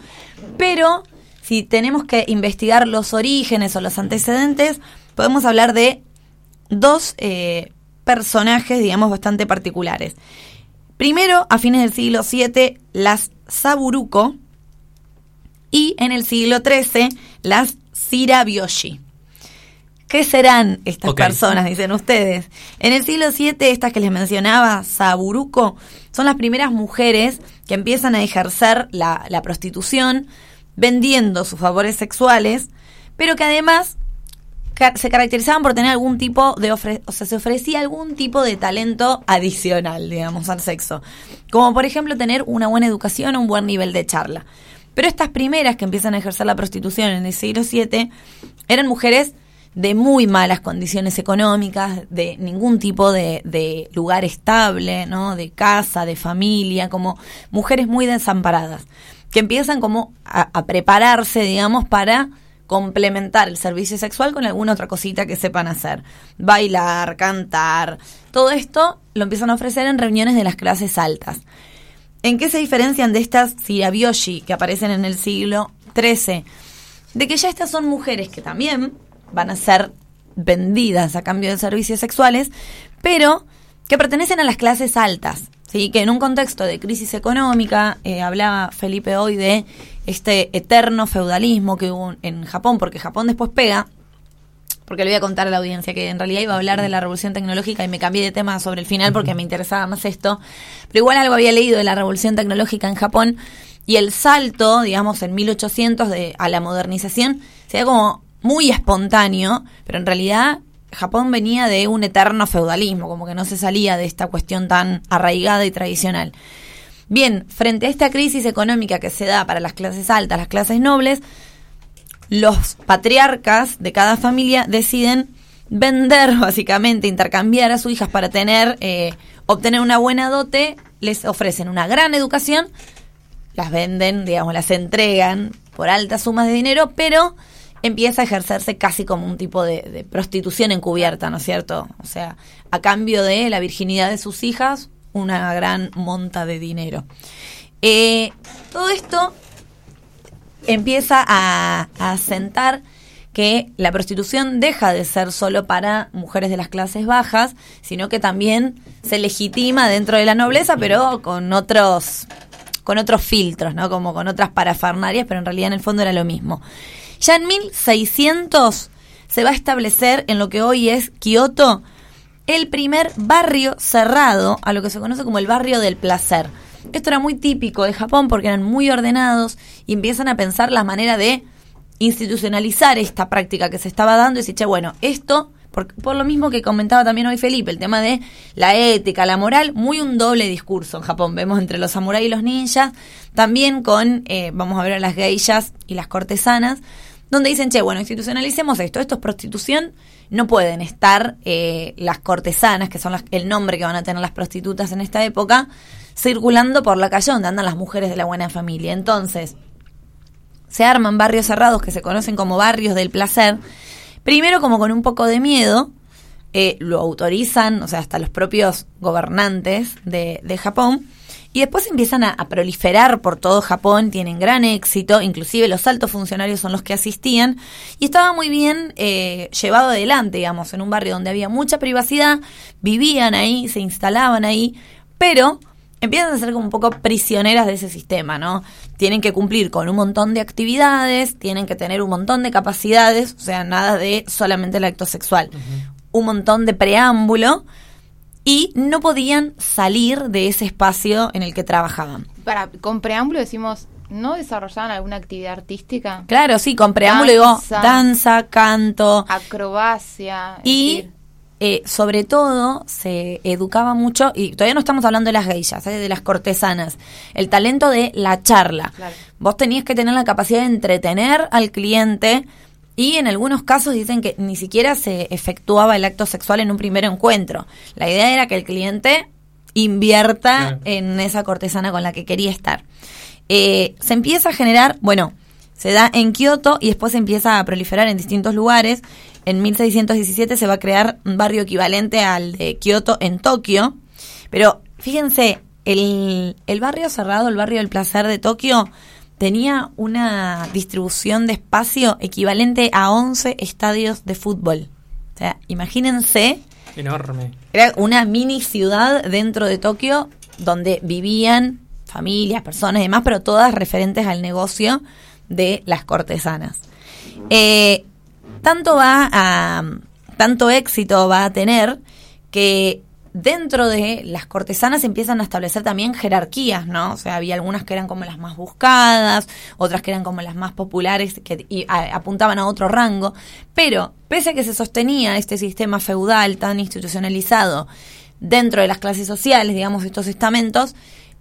pero si tenemos que investigar los orígenes o los antecedentes, podemos hablar de dos eh, personajes, digamos, bastante particulares. Primero, a fines del siglo VII, las Saburuko y en el siglo XIII las Sirabyoshi. ¿Qué serán estas personas, dicen ustedes? En el siglo VII, estas que les mencionaba, Saburuko, son las primeras mujeres que empiezan a ejercer la, la prostitución vendiendo sus favores sexuales, pero que además se caracterizaban por tener algún tipo de o sea, se ofrecía algún tipo de talento adicional, digamos, al sexo. Como por ejemplo tener una buena educación o un buen nivel de charla. Pero estas primeras que empiezan a ejercer la prostitución en el siglo VII eran mujeres de muy malas condiciones económicas, de ningún tipo de, lugar estable, ¿no? De casa, de familia, como mujeres muy desamparadas, que empiezan como a prepararse, digamos, para complementar el servicio sexual con alguna otra cosita que sepan hacer. Bailar, cantar, todo esto lo empiezan a ofrecer en reuniones de las clases altas. ¿En qué se diferencian de estas sirabyoshi que aparecen en el siglo XIII? De que ya estas son mujeres que también van a ser vendidas a cambio de servicios sexuales, pero que pertenecen a las clases altas. ¿sí? que en un contexto de crisis económica, eh, hablaba Felipe hoy de este eterno feudalismo que hubo en Japón, porque Japón después pega, porque le voy a contar a la audiencia que en realidad iba a hablar de la revolución tecnológica y me cambié de tema sobre el final porque me interesaba más esto, pero igual algo había leído de la revolución tecnológica en Japón y el salto, digamos, en 1800 de, a la modernización, se como muy espontáneo, pero en realidad Japón venía de un eterno feudalismo, como que no se salía de esta cuestión tan arraigada y tradicional. Bien, frente a esta crisis económica que se da para las clases altas, las clases nobles, los patriarcas de cada familia deciden vender, básicamente, intercambiar a sus hijas para tener, eh, obtener una buena dote, les ofrecen una gran educación, las venden, digamos, las entregan por altas sumas de dinero, pero empieza a ejercerse casi como un tipo de, prostitución encubierta, ¿no es cierto? O sea, a cambio de la virginidad de sus hijas, una gran monta de dinero. Eh, todo esto empieza a, a asentar que la prostitución deja de ser solo para mujeres de las clases bajas, sino que también se legitima dentro de la nobleza, pero con otros con otros filtros, ¿no? Como con otras parafernarias, pero en realidad en el fondo era lo mismo. Ya en 1600 se va a establecer en lo que hoy es Kioto el primer barrio cerrado a lo que se conoce como el barrio del placer. Esto era muy típico de Japón porque eran muy ordenados y empiezan a pensar la manera de institucionalizar esta práctica que se estaba dando y decir, che, bueno, esto por, por, lo mismo que comentaba también hoy Felipe, el tema de la ética, la moral, muy un doble discurso en Japón. Vemos entre los samuráis y los ninjas, también con, eh, vamos a ver a las geishas y las cortesanas, donde dicen, che, bueno, institucionalicemos esto, esto es prostitución, no pueden estar eh, las cortesanas, que son el nombre que van a tener las prostitutas en esta época, circulando por la calle donde andan las mujeres de la buena familia. Entonces, se arman barrios cerrados que se conocen como barrios del placer, primero como con un poco de miedo, eh, lo autorizan, o sea, hasta los propios gobernantes de, de Japón, y después empiezan a, proliferar por todo Japón, tienen gran éxito, inclusive los altos funcionarios son los que asistían, y estaba muy bien eh, llevado adelante, digamos, en un barrio donde había mucha privacidad, vivían ahí, se instalaban ahí, pero empiezan a ser como un poco prisioneras de ese sistema, ¿no? Tienen que cumplir con un montón de actividades, tienen que tener un montón de capacidades, o sea, nada de solamente el acto sexual, un montón de preámbulo y no podían salir de ese espacio en el que trabajaban. Para, con preámbulo decimos, ¿no desarrollaban alguna actividad artística? Claro, sí, con preámbulo digo danza, canto, acrobacia. Y eh, sobre todo se educaba mucho, y todavía no estamos hablando de las geishas, ¿eh? de las cortesanas, el talento de la charla. Vos tenías que tener la capacidad de entretener al cliente y en algunos casos dicen que ni siquiera se efectuaba el acto sexual en un primer encuentro. La idea era que el cliente invierta en esa cortesana con la que quería estar. Eh, se empieza a generar, bueno, se da en Kioto y después se empieza a proliferar en distintos lugares. En 1617 se va a crear un barrio equivalente al de Kioto en Tokio. Pero fíjense, el, el barrio cerrado, el barrio del placer de Tokio, tenía una distribución de espacio equivalente a 11 estadios de fútbol. O sea, imagínense. Enorme. Era una mini ciudad dentro de Tokio donde vivían familias, personas y demás, pero todas referentes al negocio de las cortesanas. Eh, tanto va a, tanto éxito va a tener que dentro de las cortesanas empiezan a establecer también jerarquías, ¿no? O sea, había algunas que eran como las más buscadas, otras que eran como las más populares, que apuntaban a otro rango, pero pese a que se sostenía este sistema feudal tan institucionalizado dentro de las clases sociales, digamos, estos estamentos,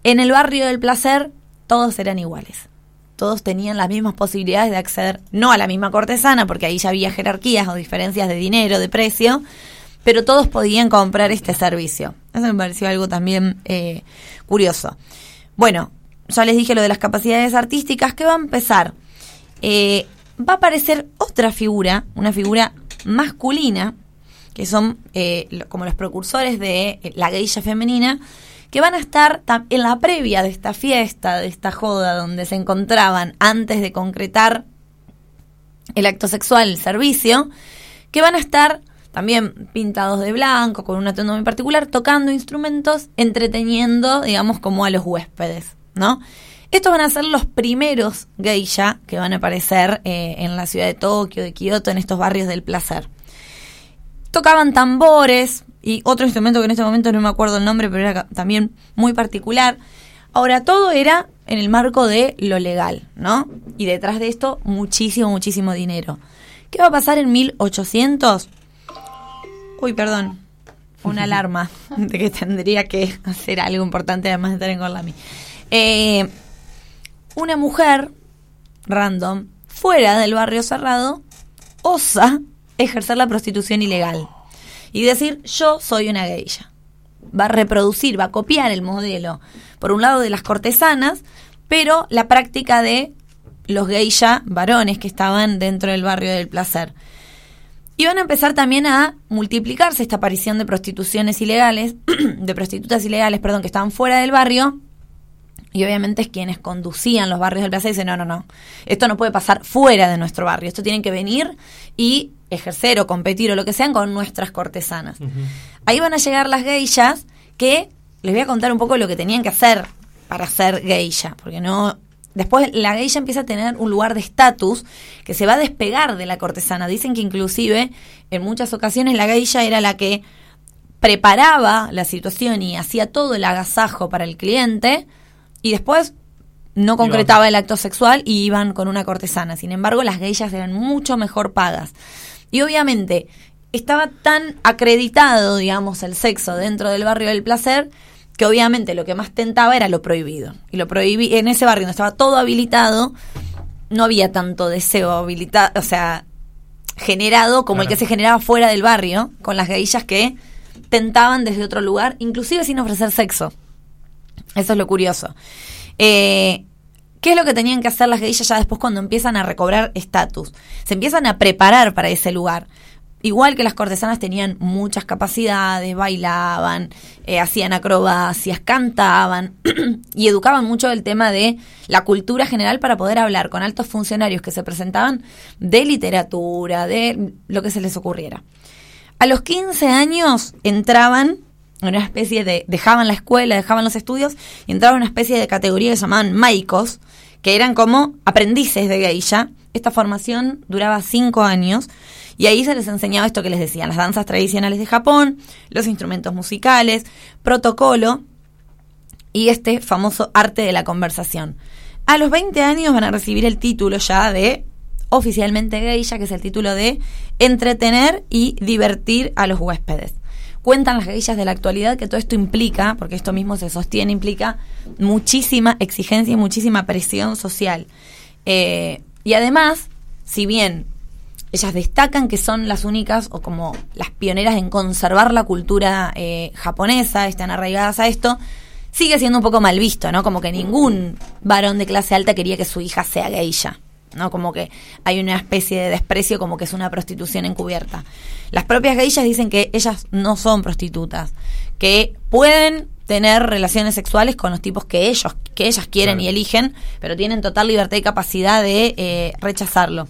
en el barrio del placer todos eran iguales todos tenían las mismas posibilidades de acceder, no a la misma cortesana, porque ahí ya había jerarquías o diferencias de dinero, de precio, pero todos podían comprar este servicio. Eso me pareció algo también eh, curioso. Bueno, ya les dije lo de las capacidades artísticas, que va a empezar. Eh, va a aparecer otra figura, una figura masculina, que son eh, como los precursores de la geisha femenina, que van a estar en la previa de esta fiesta, de esta joda, donde se encontraban antes de concretar el acto sexual, el servicio, que van a estar también pintados de blanco, con un atuendo muy particular, tocando instrumentos, entreteniendo, digamos, como a los huéspedes, ¿no? Estos van a ser los primeros geisha que van a aparecer eh, en la ciudad de Tokio, de Kioto, en estos barrios del placer. Tocaban tambores, y otro instrumento que en este momento no me acuerdo el nombre, pero era también muy particular. Ahora, todo era en el marco de lo legal, ¿no? Y detrás de esto, muchísimo, muchísimo dinero. ¿Qué va a pasar en 1800? Uy, perdón. Una alarma de que tendría que hacer algo importante además de estar en Gorlami. Eh, una mujer random, fuera del barrio cerrado, osa ejercer la prostitución ilegal y decir yo soy una geisha. Va a reproducir, va a copiar el modelo, por un lado de las cortesanas, pero la práctica de los geisha varones que estaban dentro del barrio del placer. Y van a empezar también a multiplicarse esta aparición de prostituciones ilegales, de prostitutas ilegales, perdón, que estaban fuera del barrio. Y obviamente es quienes conducían los barrios del placer dicen, no, no, no, esto no puede pasar fuera de nuestro barrio, esto tiene que venir y ejercer o competir o lo que sean con nuestras cortesanas. Ahí van a llegar las geishas que les voy a contar un poco lo que tenían que hacer para ser geisha, porque no después la geisha empieza a tener un lugar de estatus que se va a despegar de la cortesana. Dicen que inclusive en muchas ocasiones la geisha era la que preparaba la situación y hacía todo el agasajo para el cliente y después no concretaba el acto sexual y iban con una cortesana. Sin embargo, las geishas eran mucho mejor pagas. Y obviamente, estaba tan acreditado, digamos, el sexo dentro del barrio del placer que obviamente lo que más tentaba era lo prohibido. Y lo prohibí en ese barrio donde estaba todo habilitado, no había tanto deseo habilitado, o sea, generado como el que se generaba fuera del barrio, con las gaillas que tentaban desde otro lugar, inclusive sin ofrecer sexo. Eso es lo curioso. Eh, ¿Qué es lo que tenían que hacer las gaillas ya después cuando empiezan a recobrar estatus? Se empiezan a preparar para ese lugar. Igual que las cortesanas tenían muchas capacidades, bailaban, eh, hacían acrobacias, cantaban y educaban mucho el tema de la cultura general para poder hablar con altos funcionarios que se presentaban de literatura, de lo que se les ocurriera. A los 15 años entraban en una especie de, dejaban la escuela, dejaban los estudios y entraban en una especie de categoría que llamaban maicos, que eran como aprendices de geisha. Esta formación duraba cinco años y ahí se les enseñaba esto que les decían, las danzas tradicionales de Japón, los instrumentos musicales, protocolo y este famoso arte de la conversación. A los 20 años van a recibir el título ya de oficialmente geisha, que es el título de entretener y divertir a los huéspedes. Cuentan las geishas de la actualidad que todo esto implica, porque esto mismo se sostiene, implica muchísima exigencia y muchísima presión social. Eh, y además, si bien ellas destacan que son las únicas o como las pioneras en conservar la cultura eh, japonesa, están arraigadas a esto, sigue siendo un poco mal visto, ¿no? Como que ningún varón de clase alta quería que su hija sea geisha. ¿no? Como que hay una especie de desprecio como que es una prostitución encubierta. Las propias geishas dicen que ellas no son prostitutas, que pueden tener relaciones sexuales con los tipos que ellos que ellas quieren y eligen, pero tienen total libertad y capacidad de eh, rechazarlo.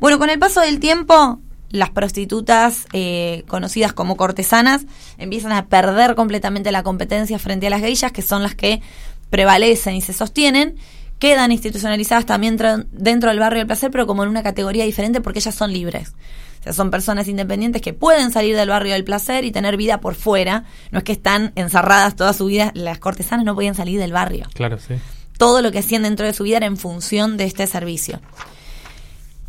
Bueno, con el paso del tiempo, las prostitutas eh, conocidas como cortesanas empiezan a perder completamente la competencia frente a las geishas, que son las que prevalecen y se sostienen, quedan institucionalizadas también dentro del barrio del placer, pero como en una categoría diferente porque ellas son libres. O sea, son personas independientes que pueden salir del barrio del placer y tener vida por fuera. No es que están encerradas toda su vida. Las cortesanas no podían salir del barrio. Claro, sí. Todo lo que hacían dentro de su vida era en función de este servicio.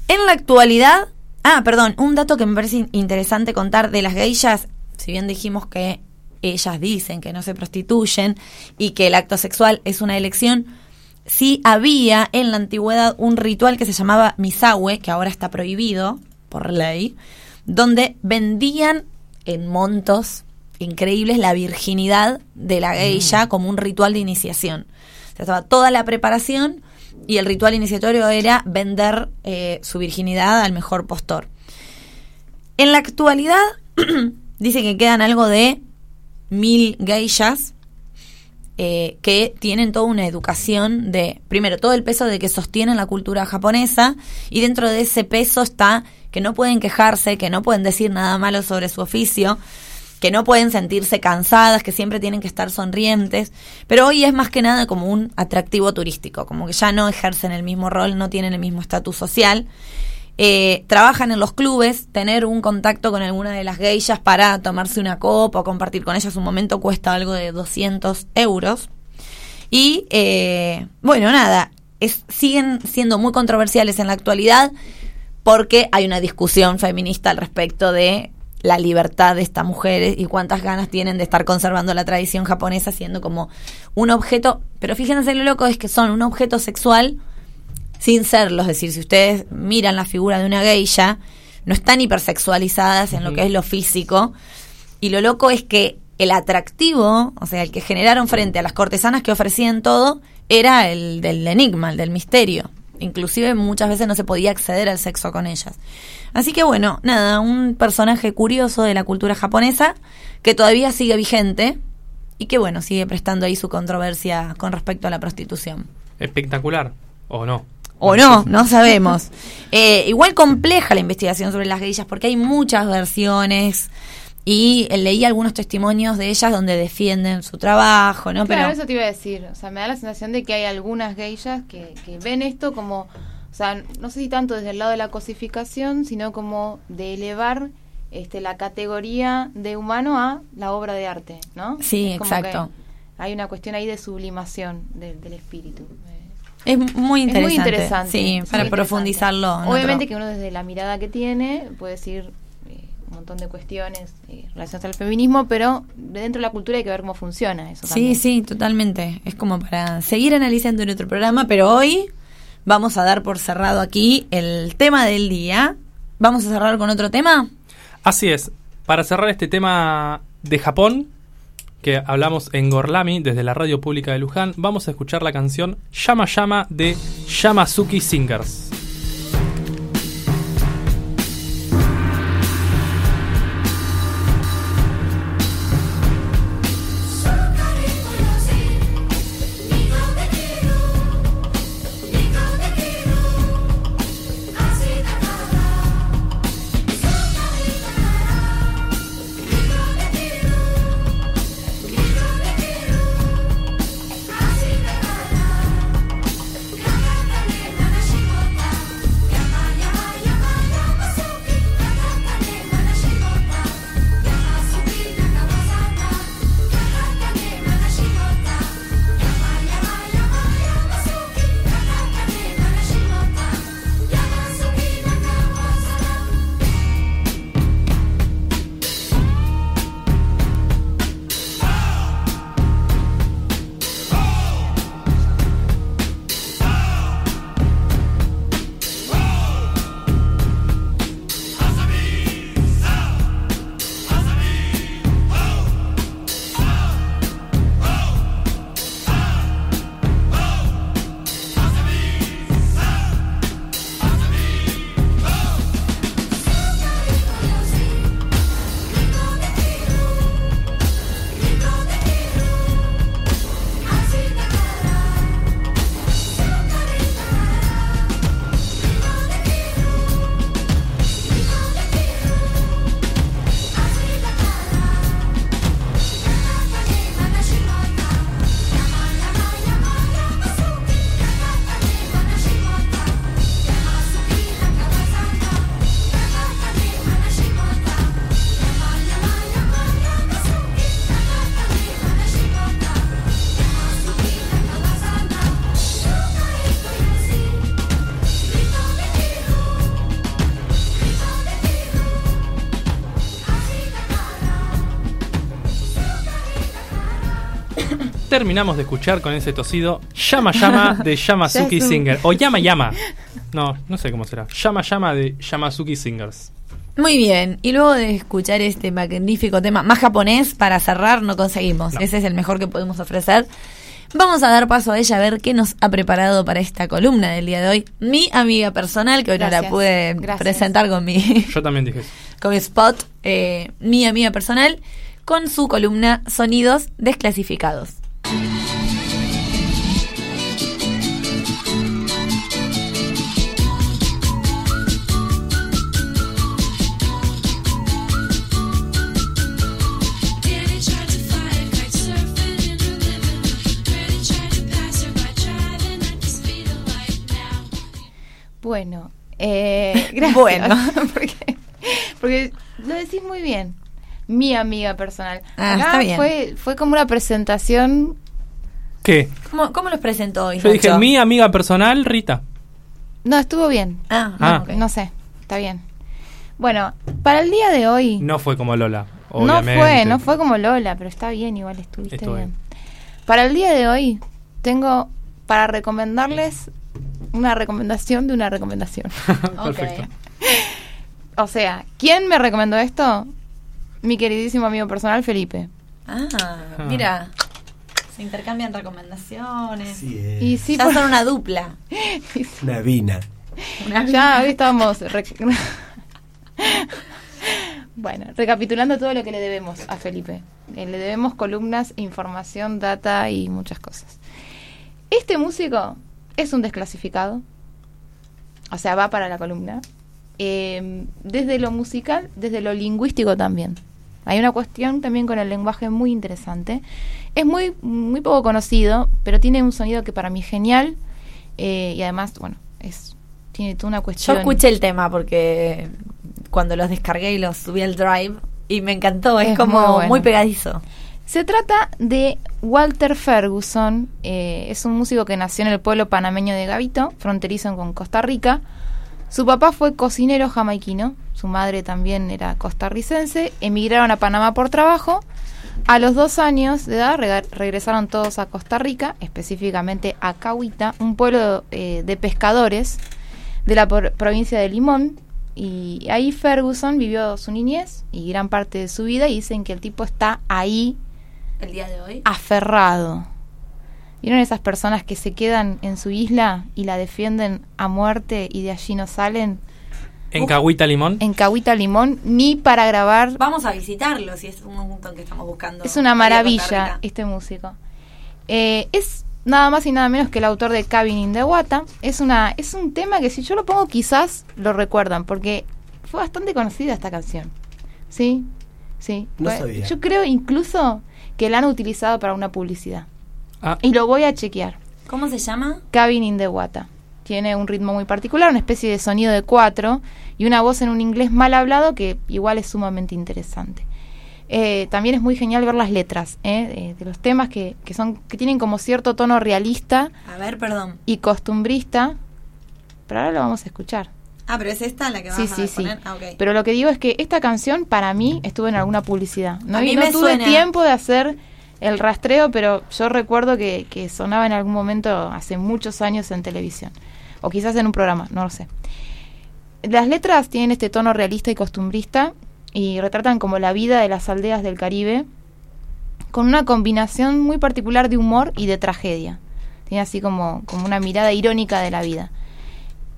En la actualidad, ah, perdón, un dato que me parece interesante contar de las geishas, si bien dijimos que ellas dicen que no se prostituyen y que el acto sexual es una elección, sí había en la antigüedad un ritual que se llamaba misawe, que ahora está prohibido, por ley, donde vendían en montos increíbles la virginidad de la geisha mm. como un ritual de iniciación. O sea, estaba toda la preparación y el ritual iniciatorio era vender eh, su virginidad al mejor postor. En la actualidad, dice que quedan algo de mil geishas eh, que tienen toda una educación de, primero, todo el peso de que sostienen la cultura japonesa y dentro de ese peso está que no pueden quejarse, que no pueden decir nada malo sobre su oficio, que no pueden sentirse cansadas, que siempre tienen que estar sonrientes, pero hoy es más que nada como un atractivo turístico, como que ya no ejercen el mismo rol, no tienen el mismo estatus social. Eh, trabajan en los clubes, tener un contacto con alguna de las geishas para tomarse una copa o compartir con ellas un momento cuesta algo de 200 euros. Y eh, bueno, nada, es, siguen siendo muy controversiales en la actualidad porque hay una discusión feminista al respecto de la libertad de estas mujeres y cuántas ganas tienen de estar conservando la tradición japonesa siendo como un objeto, pero fíjense lo loco es que son un objeto sexual sin serlo. Es decir, si ustedes miran la figura de una geisha, no están hipersexualizadas en lo que es lo físico. Y lo loco es que el atractivo, o sea, el que generaron frente a las cortesanas que ofrecían todo, era el del enigma, el del misterio. Inclusive muchas veces no se podía acceder al sexo con ellas. Así que bueno, nada, un personaje curioso de la cultura japonesa que todavía sigue vigente y que bueno, sigue prestando ahí su controversia con respecto a la prostitución. Espectacular, ¿o no? O no, no sabemos. Eh, igual compleja la investigación sobre las geishas porque hay muchas versiones y leí algunos testimonios de ellas donde defienden su trabajo, ¿no? Pero eso te iba a decir. O sea, me da la sensación de que hay algunas geishas que, que ven esto como, o sea, no sé si tanto desde el lado de la cosificación, sino como de elevar este, la categoría de humano a la obra de arte, ¿no? Sí, exacto. Hay una cuestión ahí de sublimación del espíritu. Es muy interesante. muy interesante. Sí, para profundizarlo. Obviamente que uno desde la mirada que tiene puede decir, eh, montón de cuestiones eh, relacionadas al feminismo, pero dentro de la cultura hay que ver cómo funciona eso. Sí, sí, totalmente. Es como para seguir analizando en otro programa, pero hoy vamos a dar por cerrado aquí el tema del día. ¿Vamos a cerrar con otro tema? Así es. Para cerrar este tema de Japón, que hablamos en Gorlami desde la radio pública de Luján, vamos a escuchar la canción Llama Llama de Yamazuki Singers. Terminamos de escuchar con ese tosido Llama Llama de Yamazuki Singer. O Llama Llama. No, no sé cómo será. Llama Llama de Yamazuki Singers. Muy bien, y luego de escuchar este magnífico tema más japonés, para cerrar no conseguimos, ese es el mejor que podemos ofrecer. Vamos a dar paso a ella a ver qué nos ha preparado para esta columna del día de hoy. Mi amiga personal, que hoy no la pude presentar con mi... Yo también dije Con mi spot, eh, mi amiga personal, con su columna Sonidos Desclasificados. Bueno, eh, gracias. Bueno, porque, porque lo decís muy bien mi amiga personal. Ah, Fue, fue como una presentación. ¿Qué? ¿Cómo, cómo los presentó hoy? Yo dije mi amiga personal, Rita. No, estuvo bien. Ah, ah. no sé, está bien. Bueno, para el día de hoy. No fue como Lola. No fue, no fue como Lola, pero está bien, igual estuviste bien. Para el día de hoy, tengo para recomendarles una recomendación de una recomendación. Perfecto. O sea, ¿quién me recomendó esto? Mi queridísimo amigo personal, Felipe. Ah, ah. mira. Se intercambian recomendaciones. Y sí, ya son una dupla. una vina. Ya hoy estamos. bueno, recapitulando todo lo que le debemos a Felipe. Eh, le debemos columnas, información, data y muchas cosas. Este músico es un desclasificado. O sea, va para la columna. Eh, desde lo musical, desde lo lingüístico también. Hay una cuestión también con el lenguaje muy interesante. Es muy, muy poco conocido, pero tiene un sonido que para mí es genial. Eh, y además, bueno, es tiene toda una cuestión. Yo escuché el tema porque cuando los descargué y los subí al drive y me encantó, es, como muy, pegadizo. Se trata de Walter Ferguson, eh, es un músico que nació en el pueblo panameño de Gavito, fronterizo con Costa Rica. Su papá fue cocinero jamaiquino, su madre también era costarricense, emigraron a Panamá por trabajo. A los dos años de edad regresaron todos a Costa Rica, específicamente a Cahuita, un pueblo eh, de pescadores de la provincia de Limón. Y ahí Ferguson vivió su niñez y gran parte de su vida y dicen que el tipo está ahí. El día de hoy. Aferrado ¿Vieron esas personas que se quedan en su isla y la defienden a muerte y de allí no salen? ¿En Cahuita Limón? En Cahuita Limón, ni para grabar. Vamos a visitarlo si es un montón que estamos buscando. Es una maravilla este músico. Eh, es nada más y nada menos que el autor de Cabin in the Wata. Es, una, es un tema que si yo lo pongo quizás lo recuerdan, porque fue bastante conocida esta canción. ¿Sí? Sí. No sabía. Yo creo incluso que la han utilizado para una publicidad. Ah. Y lo voy a chequear. ¿Cómo se llama? Cabin in the Wata. Tiene un ritmo muy particular, una especie de sonido de cuatro y una voz en un inglés mal hablado que igual es sumamente interesante. Eh, también es muy genial ver las letras eh, de, los temas que, que, son que tienen como cierto tono realista. A ver, perdón. Y costumbrista. Pero ahora lo vamos a escuchar. Ah, pero es esta la que vas sí, a sí, Sí. Ah, Pero lo que digo es que esta canción para mí estuvo en alguna publicidad. No, a mí no tuve tiempo de hacer el rastreo, pero yo recuerdo que, sonaba en algún momento hace muchos años en televisión, o quizás en un programa, no lo sé. Las letras tienen este tono realista y costumbrista y retratan como la vida de las aldeas del Caribe con una combinación muy particular de humor y de tragedia. Tiene así como, como una mirada irónica de la vida.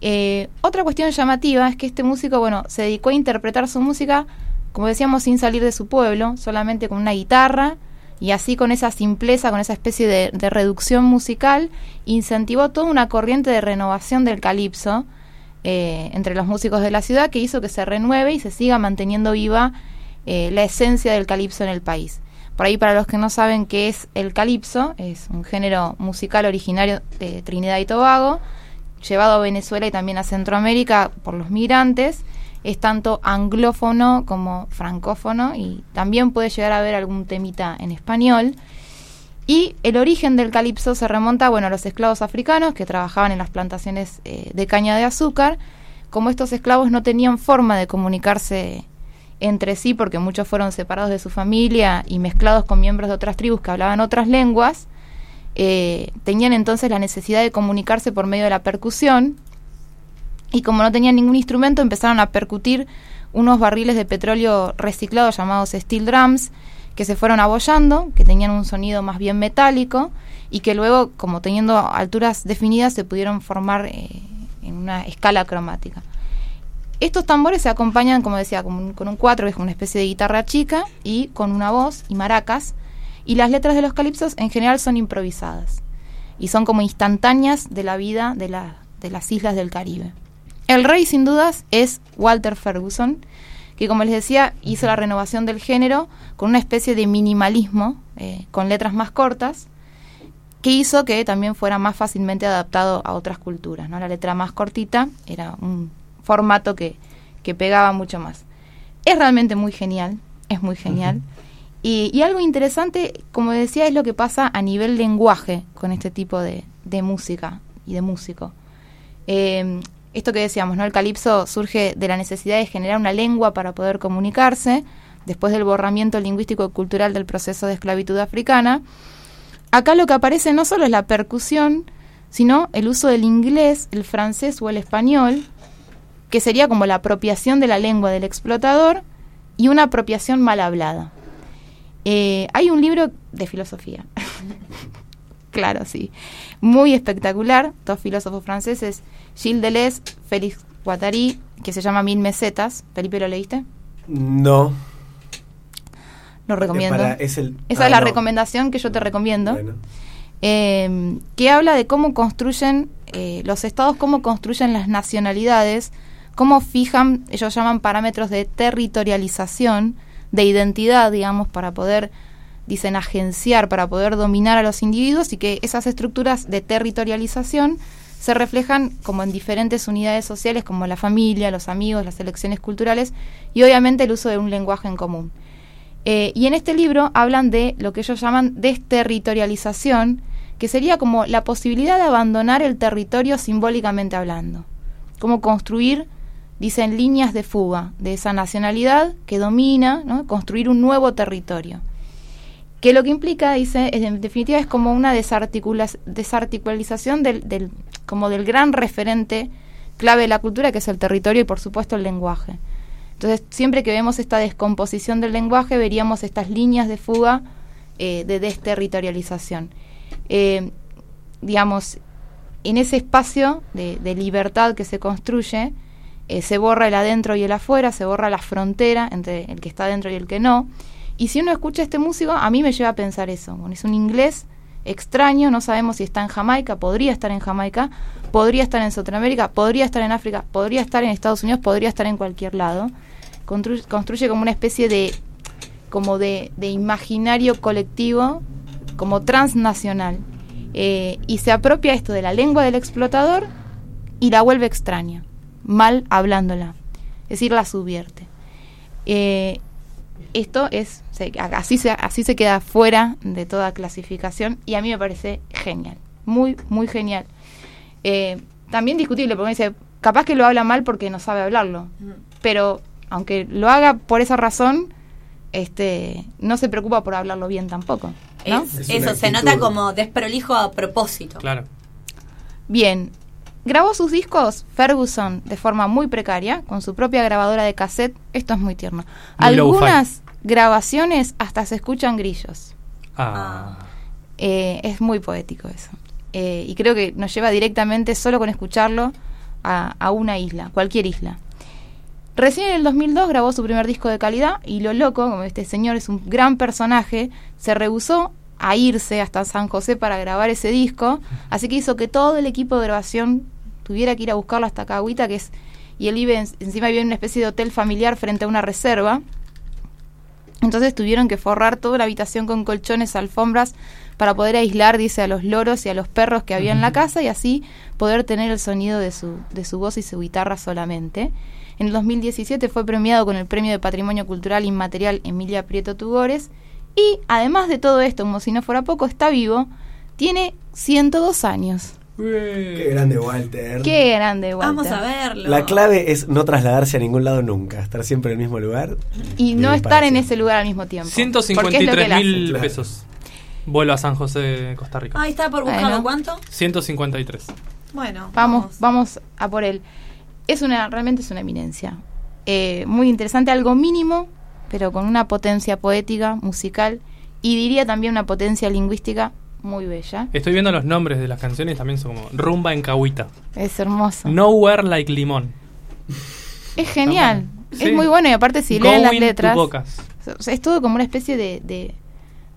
Eh, otra cuestión llamativa es que este músico, bueno, se dedicó a interpretar su música, como decíamos, sin salir de su pueblo, solamente con una guitarra, y así con esa simpleza, con esa especie de, reducción musical, incentivó toda una corriente de renovación del calipso eh, entre los músicos de la ciudad que hizo que se renueve y se siga manteniendo viva eh, la esencia del calipso en el país. Por ahí, para los que no saben qué es el calipso, es un género musical originario de Trinidad y Tobago, llevado a Venezuela y también a Centroamérica por los migrantes, es tanto anglófono como francófono y también puede llegar a haber algún temita en español. Y el origen del calipso se remonta bueno, a los esclavos africanos que trabajaban en las plantaciones eh, de caña de azúcar. Como estos esclavos no tenían forma de comunicarse entre sí porque muchos fueron separados de su familia y mezclados con miembros de otras tribus que hablaban otras lenguas, eh, tenían entonces la necesidad de comunicarse por medio de la percusión y como no tenían ningún instrumento empezaron a percutir unos barriles de petróleo reciclado llamados steel drums que se fueron abollando, que tenían un sonido más bien metálico y que luego, como teniendo alturas definidas, se pudieron formar eh, en una escala cromática. Estos tambores se acompañan, como decía, con un, con un cuatro, que es una especie de guitarra chica, y con una voz y maracas, y las letras de los calipsos en general son improvisadas y son como instantáneas de la vida de, de las islas del Caribe. El rey, sin dudas, es Walter Ferguson, que como les decía, hizo la renovación del género con una especie de minimalismo, eh, con letras más cortas, que hizo que también fuera más fácilmente adaptado a otras culturas. ¿no? La letra más cortita era un formato que, que pegaba mucho más. Es realmente muy genial, es muy genial. y, algo interesante, como decía, es lo que pasa a nivel lenguaje con este tipo de, de música y de músico. Eh, esto que decíamos, ¿no? El calipso surge de la necesidad de generar una lengua para poder comunicarse, después del borramiento lingüístico y cultural del proceso de esclavitud africana. Acá lo que aparece no solo es la percusión, sino el uso del inglés, el francés o el español, que sería como la apropiación de la lengua del explotador y una apropiación mal hablada. Eh, hay un libro de filosofía, claro, sí, muy espectacular, dos filósofos franceses, Gilles Deleuze, Félix Guattari, que se llama Mil Mesetas. Felipe, ¿lo leíste? No. Lo recomiendo. Esa es ah, la recomendación que yo te recomiendo. Em, que habla de cómo construyen eh, los estados, cómo construyen las nacionalidades, cómo fijan, ellos llaman parámetros de territorialización, de identidad, digamos, para poder, dicen, agenciar, para poder dominar a los individuos y que esas estructuras de territorialización se reflejan como en diferentes unidades sociales como la familia, los amigos, las elecciones culturales y obviamente el uso de un lenguaje en común. Eh, y en este libro hablan de lo que ellos llaman desterritorialización, que sería como la posibilidad de abandonar el territorio simbólicamente hablando. cómo construir, dicen, líneas de fuga de esa nacionalidad que domina, construir un nuevo territorio. Que lo que implica, dice, en definitiva es como una desarticularización del, del, como del gran referente clave de la cultura, que es el territorio y por supuesto el lenguaje. Entonces, siempre que vemos esta descomposición del lenguaje, veríamos estas líneas de fuga eh, de desterritorialización. Eh, digamos, en ese espacio de, libertad que se construye, eh, se borra el adentro y el afuera, se borra la frontera entre el que está adentro y el que no. Y si uno escucha este músico, a mí me lleva a pensar eso. es un inglés extraño, no sabemos si está en Jamaica, podría estar en Jamaica, podría estar en Centroamérica, podría estar en África, podría estar en Estados Unidos, podría estar en cualquier lado construye, como una especie de como de, imaginario colectivo, como transnacional. Eh, y se apropia esto de la lengua del explotador y la vuelve extraña, mal hablándola, es decir, la subvierte. Eh, esto es, así, se, así se queda fuera de toda clasificación y a mí me parece genial, muy, muy genial. Eh, también discutible, porque dice, capaz que lo habla mal porque no sabe hablarlo, pero aunque lo haga por esa razón, este, no se preocupa por hablarlo bien tampoco. eso, se nota como desprolijo a propósito. Claro. Bien, grabó sus discos Ferguson de forma muy precaria, con su propia grabadora de cassette. Esto es muy tierno. Algunas grabaciones hasta se escuchan grillos. Ah. Eh, es muy poético eso. Eh, y creo que nos lleva directamente, solo con escucharlo, a una isla, cualquier isla. Recién en el 2002 grabó su primer disco de calidad y lo loco, como este señor es un gran personaje, se rehusó a irse hasta San José para grabar ese disco, así que hizo que todo el equipo de grabación tuviera que ir a buscarlo hasta Cahuita, que es y él vive encima vive en una especie de hotel familiar frente a una reserva. Entonces tuvieron que forrar toda la habitación con colchones, alfombras, para poder aislar, dice, a los loros y a los perros que había en la casa y así poder tener el sonido de su, de su voz y su guitarra solamente. En el 2017 fue premiado con el Premio de Patrimonio Cultural Inmaterial Emilia Prieto Tugores y además de todo esto, como si no fuera poco, está vivo, tiene 102 años. Qué grande Walter. Qué grande Walter. Vamos a verlo. La clave es no trasladarse a ningún lado nunca, estar siempre en el mismo lugar. Y no estar en ese lugar al mismo tiempo. 153 mil pesos. Vuelo a San José, Costa Rica. Ahí está por buscarlo. ¿Cuánto? 153. Bueno, vamos, vamos a por él es una, realmente es una eminencia. Eh, muy interesante, algo mínimo, pero con una potencia poética, musical y diría también una potencia lingüística muy bella. Estoy viendo los nombres de las canciones también son como Rumba en Cahuita. Es hermoso. Nowhere Like Limón. Es genial. Es muy bueno y aparte si leen las letras. es todo como una especie de, de,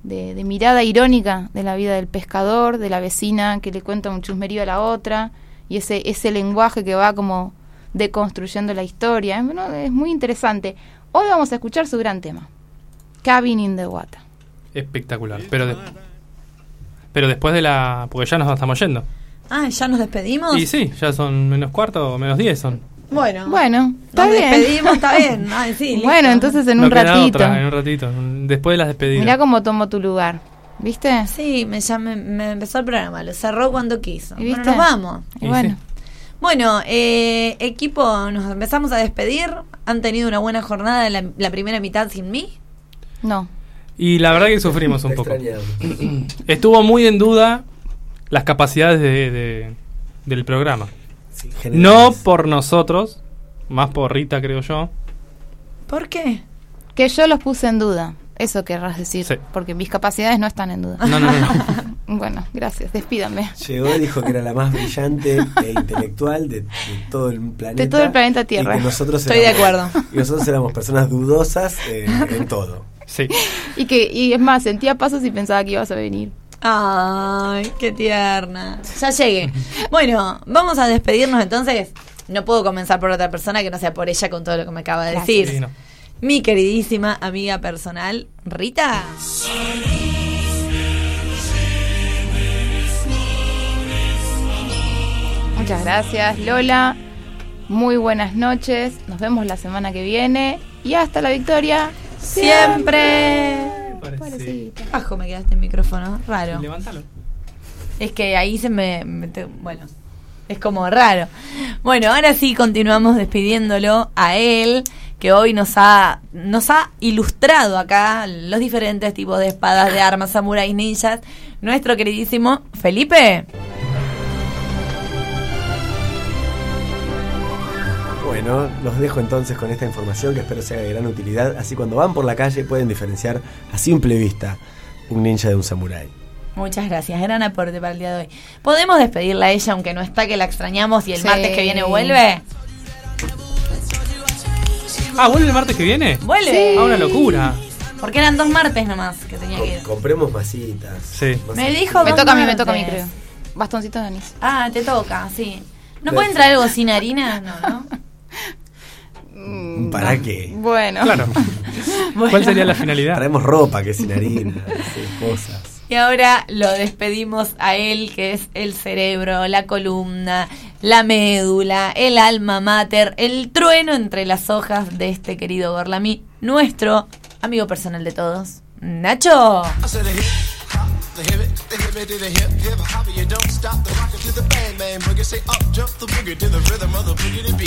de, mirada irónica de la vida del pescador, de la vecina que le cuenta un chusmerío a la otra y ese, ese lenguaje que va como deconstruyendo la historia. Es muy interesante. Hoy vamos a escuchar su gran tema, Cabin in the Water. Espectacular. Pero, pero después de la... Porque ya nos estamos yendo. Ah, ¿ya nos despedimos? Y sí, ya son menos cuarto o menos diez son. Bueno, bueno, está bien. despedimos, está bien. bueno, entonces en un ratito. en un ratito, después de las despedidas. Mirá cómo tomó tu lugar. ¿Viste? Sí, me, me, empezó el programa, lo cerró cuando quiso. ¿Y nos vamos. Y bueno. Bueno, eh, equipo, nos empezamos a despedir. ¿Han tenido una buena jornada la, la primera mitad sin mí? No. Y la verdad que sufrimos un poco. Estuvo muy en duda las capacidades de, del programa. no por nosotros, más por Rita creo yo. ¿Por qué? Que yo los puse en duda. Eso querrás decir, porque mis capacidades no están en duda. No, no, no. bueno, gracias, despídame. Llegó y dijo que era la más brillante e intelectual de, todo el planeta. De todo el planeta Tierra. nosotros Estoy de acuerdo. Y nosotros éramos personas dudosas en todo. Sí. Y que y es más, sentía pasos y pensaba que ibas a venir. Ay, qué tierna. Ya llegué. Bueno, vamos a despedirnos entonces. No puedo comenzar por otra persona que no sea por ella con todo lo que me acaba de decir mi queridísima amiga personal, Rita. Muchas gracias, Lola. Muy buenas noches. Nos vemos la semana que viene. Y hasta la victoria. Siempre. Bajo me quedaste el micrófono. Raro. Levántalo. Es que ahí se me. bueno. Es como raro. Bueno, ahora sí continuamos despidiéndolo a él, que hoy nos ha, nos ha ilustrado acá los diferentes tipos de espadas, de armas, samuráis, ninjas. Nuestro queridísimo Felipe. Bueno, los dejo entonces con esta información que espero sea de gran utilidad. Así cuando van por la calle pueden diferenciar a simple vista un ninja de un samurái. Muchas gracias, gran aporte para el día de hoy. ¿Podemos despedirla a ella aunque no está, que la extrañamos y el martes que viene vuelve? Ah, ¿vuelve el martes que viene? Vuelve. Ah, una locura. Porque eran dos martes nomás que tenía que ir. Compremos masitas. Sí. Me dijo Me toca a mí, me toca a mí, creo. Bastoncito de anís. Ah, te toca, sí. ¿No pueden traer algo sin harina? No, ¿no? Mm, ¿Para qué? Bueno. Claro. ¿Cuál sería la finalidad? Traemos ropa que es sin harina, sí, cosas. Y ahora lo despedimos a él, que es el cerebro, la columna, la médula, el alma mater, el trueno entre las hojas de este querido Gorlami, nuestro amigo personal de todos, Nacho.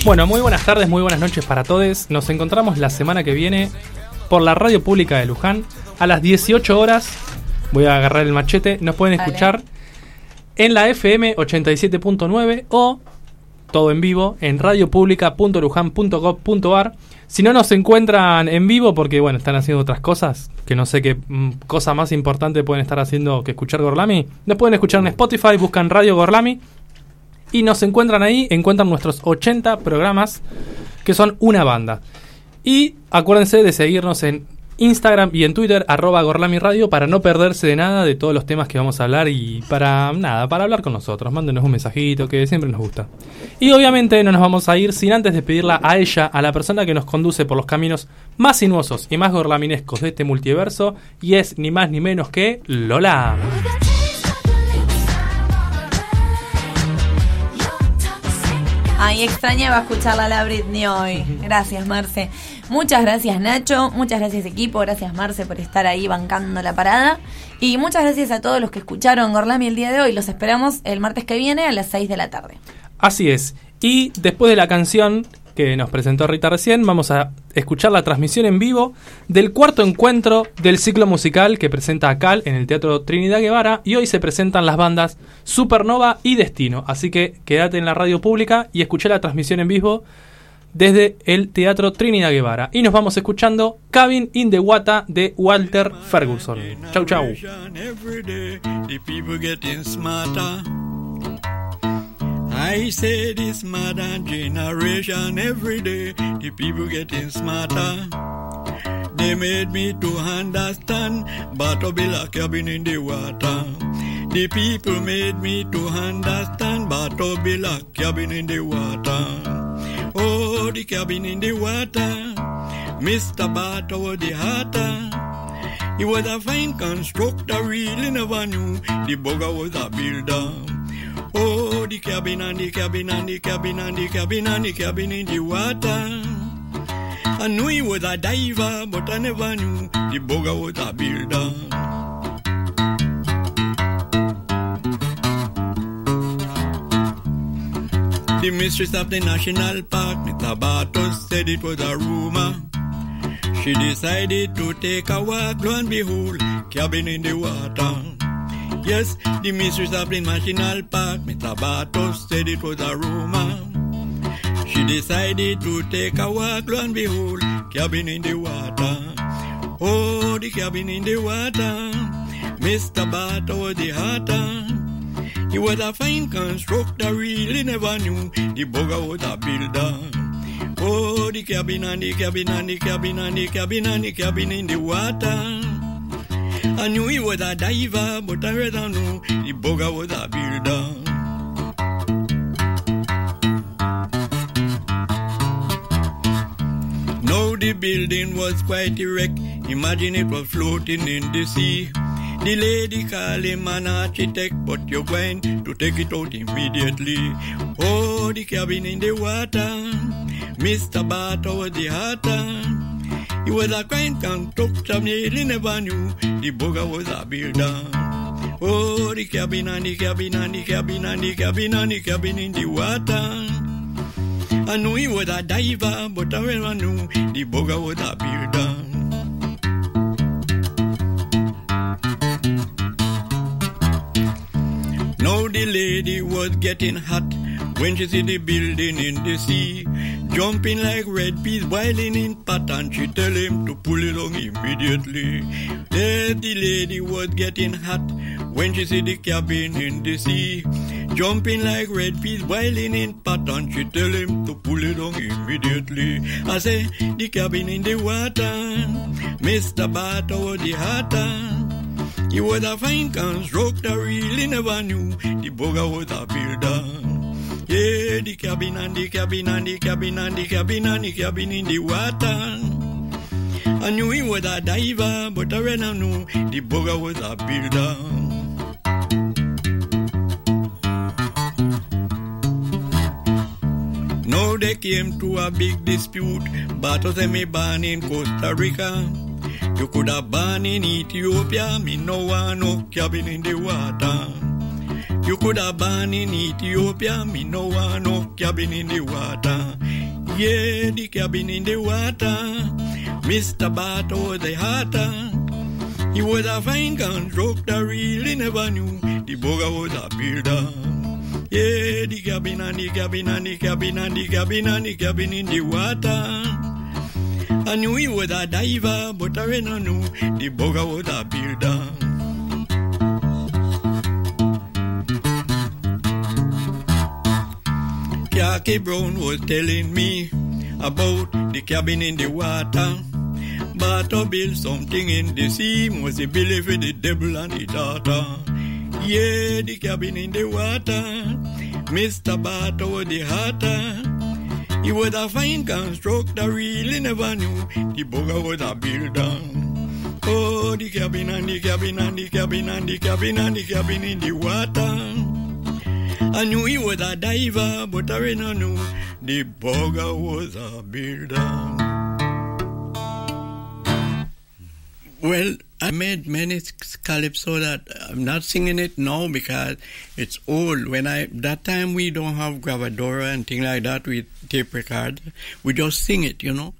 Bueno, muy buenas tardes, muy buenas noches para todos. Nos encontramos la semana que viene por la radio pública de Luján a las 18 horas. Voy a agarrar el machete. Nos pueden escuchar en la FM 87.9 o todo en vivo en radiopublica.luján.gov.ar. Si no nos encuentran en vivo porque bueno, están haciendo otras cosas, que no sé qué mm, cosa más importante pueden estar haciendo que escuchar Gorlami, nos pueden escuchar en Spotify, buscan Radio Gorlami y nos encuentran ahí, encuentran nuestros 80 programas que son una banda. Y acuérdense de seguirnos en Instagram y en Twitter, arroba Gorlami Radio, para no perderse de nada de todos los temas que vamos a hablar y para nada, para hablar con nosotros. Mándenos un mensajito que siempre nos gusta. Y obviamente no nos vamos a ir sin antes despedirla a ella, a la persona que nos conduce por los caminos más sinuosos y más gorlaminescos de este multiverso, y es ni más ni menos que Lola. Ay, extrañaba escucharla a la Britney hoy. Gracias, Marce. Muchas gracias, Nacho. Muchas gracias, equipo. Gracias, Marce, por estar ahí bancando la parada. Y muchas gracias a todos los que escucharon Gorlami el día de hoy. Los esperamos el martes que viene a las 6 de la tarde. Así es. Y después de la canción que nos presentó Rita recién, vamos a escuchar la transmisión en vivo del cuarto encuentro del ciclo musical que presenta Cal en el Teatro Trinidad Guevara y hoy se presentan las bandas Supernova y Destino. Así que quédate en la radio pública y escuché la transmisión en vivo desde el Teatro Trinidad Guevara. Y nos vamos escuchando Cabin in the Wata de Walter Ferguson. Chau chau. I say this modern generation every day, the people getting smarter. They made me to understand, but to be like cabin in the water. The people made me to understand, but to be like cabin in the water. Oh, the cabin in the water, Mr. Bato was the hatter. He was a fine constructor, really never knew the bugger was a builder. Oh, the cabin and the cabin and the cabin and the cabin and the cabin in the water. I knew he was a diver, but I never knew the bugger was a builder. The mistress of the national park, Mr. Bartos, said it was a rumor. She decided to take a walk, lo and behold, cabin in the water. Yes, the mistress of the national park, Mr. Bartos, said it was a rumor. She decided to take a walk, lo and behold, cabin in the water. Oh, the cabin in the water. Mr. Bartos the hatter. He was a fine constructor, really never knew the bugger was a builder. Oh, the cabin and the cabin and the cabin and the cabin and the cabin in the water. I knew he was a diver, but I rather knew the bugger was a builder. Now the building was quite erect. Imagine it was floating in the sea. The lady him an architect, but you're going to take it out immediately. Oh, the cabin in the water. Mr. Barter was the hatter. He was a kind constructor, nearly never knew the bugger was a builder. Oh, the cabin and the cabin and the cabin and the cabin and the cabin in the water. I knew he was a diver, but I never knew the bugger was a builder. The lady was getting hot when she see the building in the sea. Jumping like red peas, boiling in pot, and she tell him to pull it on immediately. There the lady was getting hot when she see the cabin in the sea. Jumping like red peas, boiling in pot, and she tell him to pull it on immediately. I say, the cabin in the water, Mr. Bato the hatter. He was a fine constructor, really never knew the bugger was a builder. Yeah, the cabin and the cabin and the cabin and the cabin and the cabin in the water. I knew he was a diver, but I already knew the bugger was a builder. Now they came to a big dispute. Bato say me born in Costa Rica. You could have born in Ethiopia. Me no want no cabin in the water. You could have born in Ethiopia. Me no want no cabin in the water. Yeah, the cabin in the water. Mr. Bato the hatter. He was a fine constructor, really never knew the bugger was a builder. Yeah, the cabin and the cabin and the cabin and the cabin and the cabin in the water. I knew he was a diver, but I didn't know the bugger was a builder. Khaki Brown was telling me about the cabin in the water. But to build something in the sea was be built for the devil and the daughter. Yeah, the cabin in the water. Mr. Bato the hatter. He was a fine constructor, really never knew the bugger was a builder. Oh, the cabin and the cabin and the cabin and the cabin and the cabin in the water. I knew he was a diver, but I didn't know the bugger was a builder. Well, I made many calypso that I'm not singing it now because it's old. When I that time we don't have gravadora and things like that with tape record. We just sing it, you know.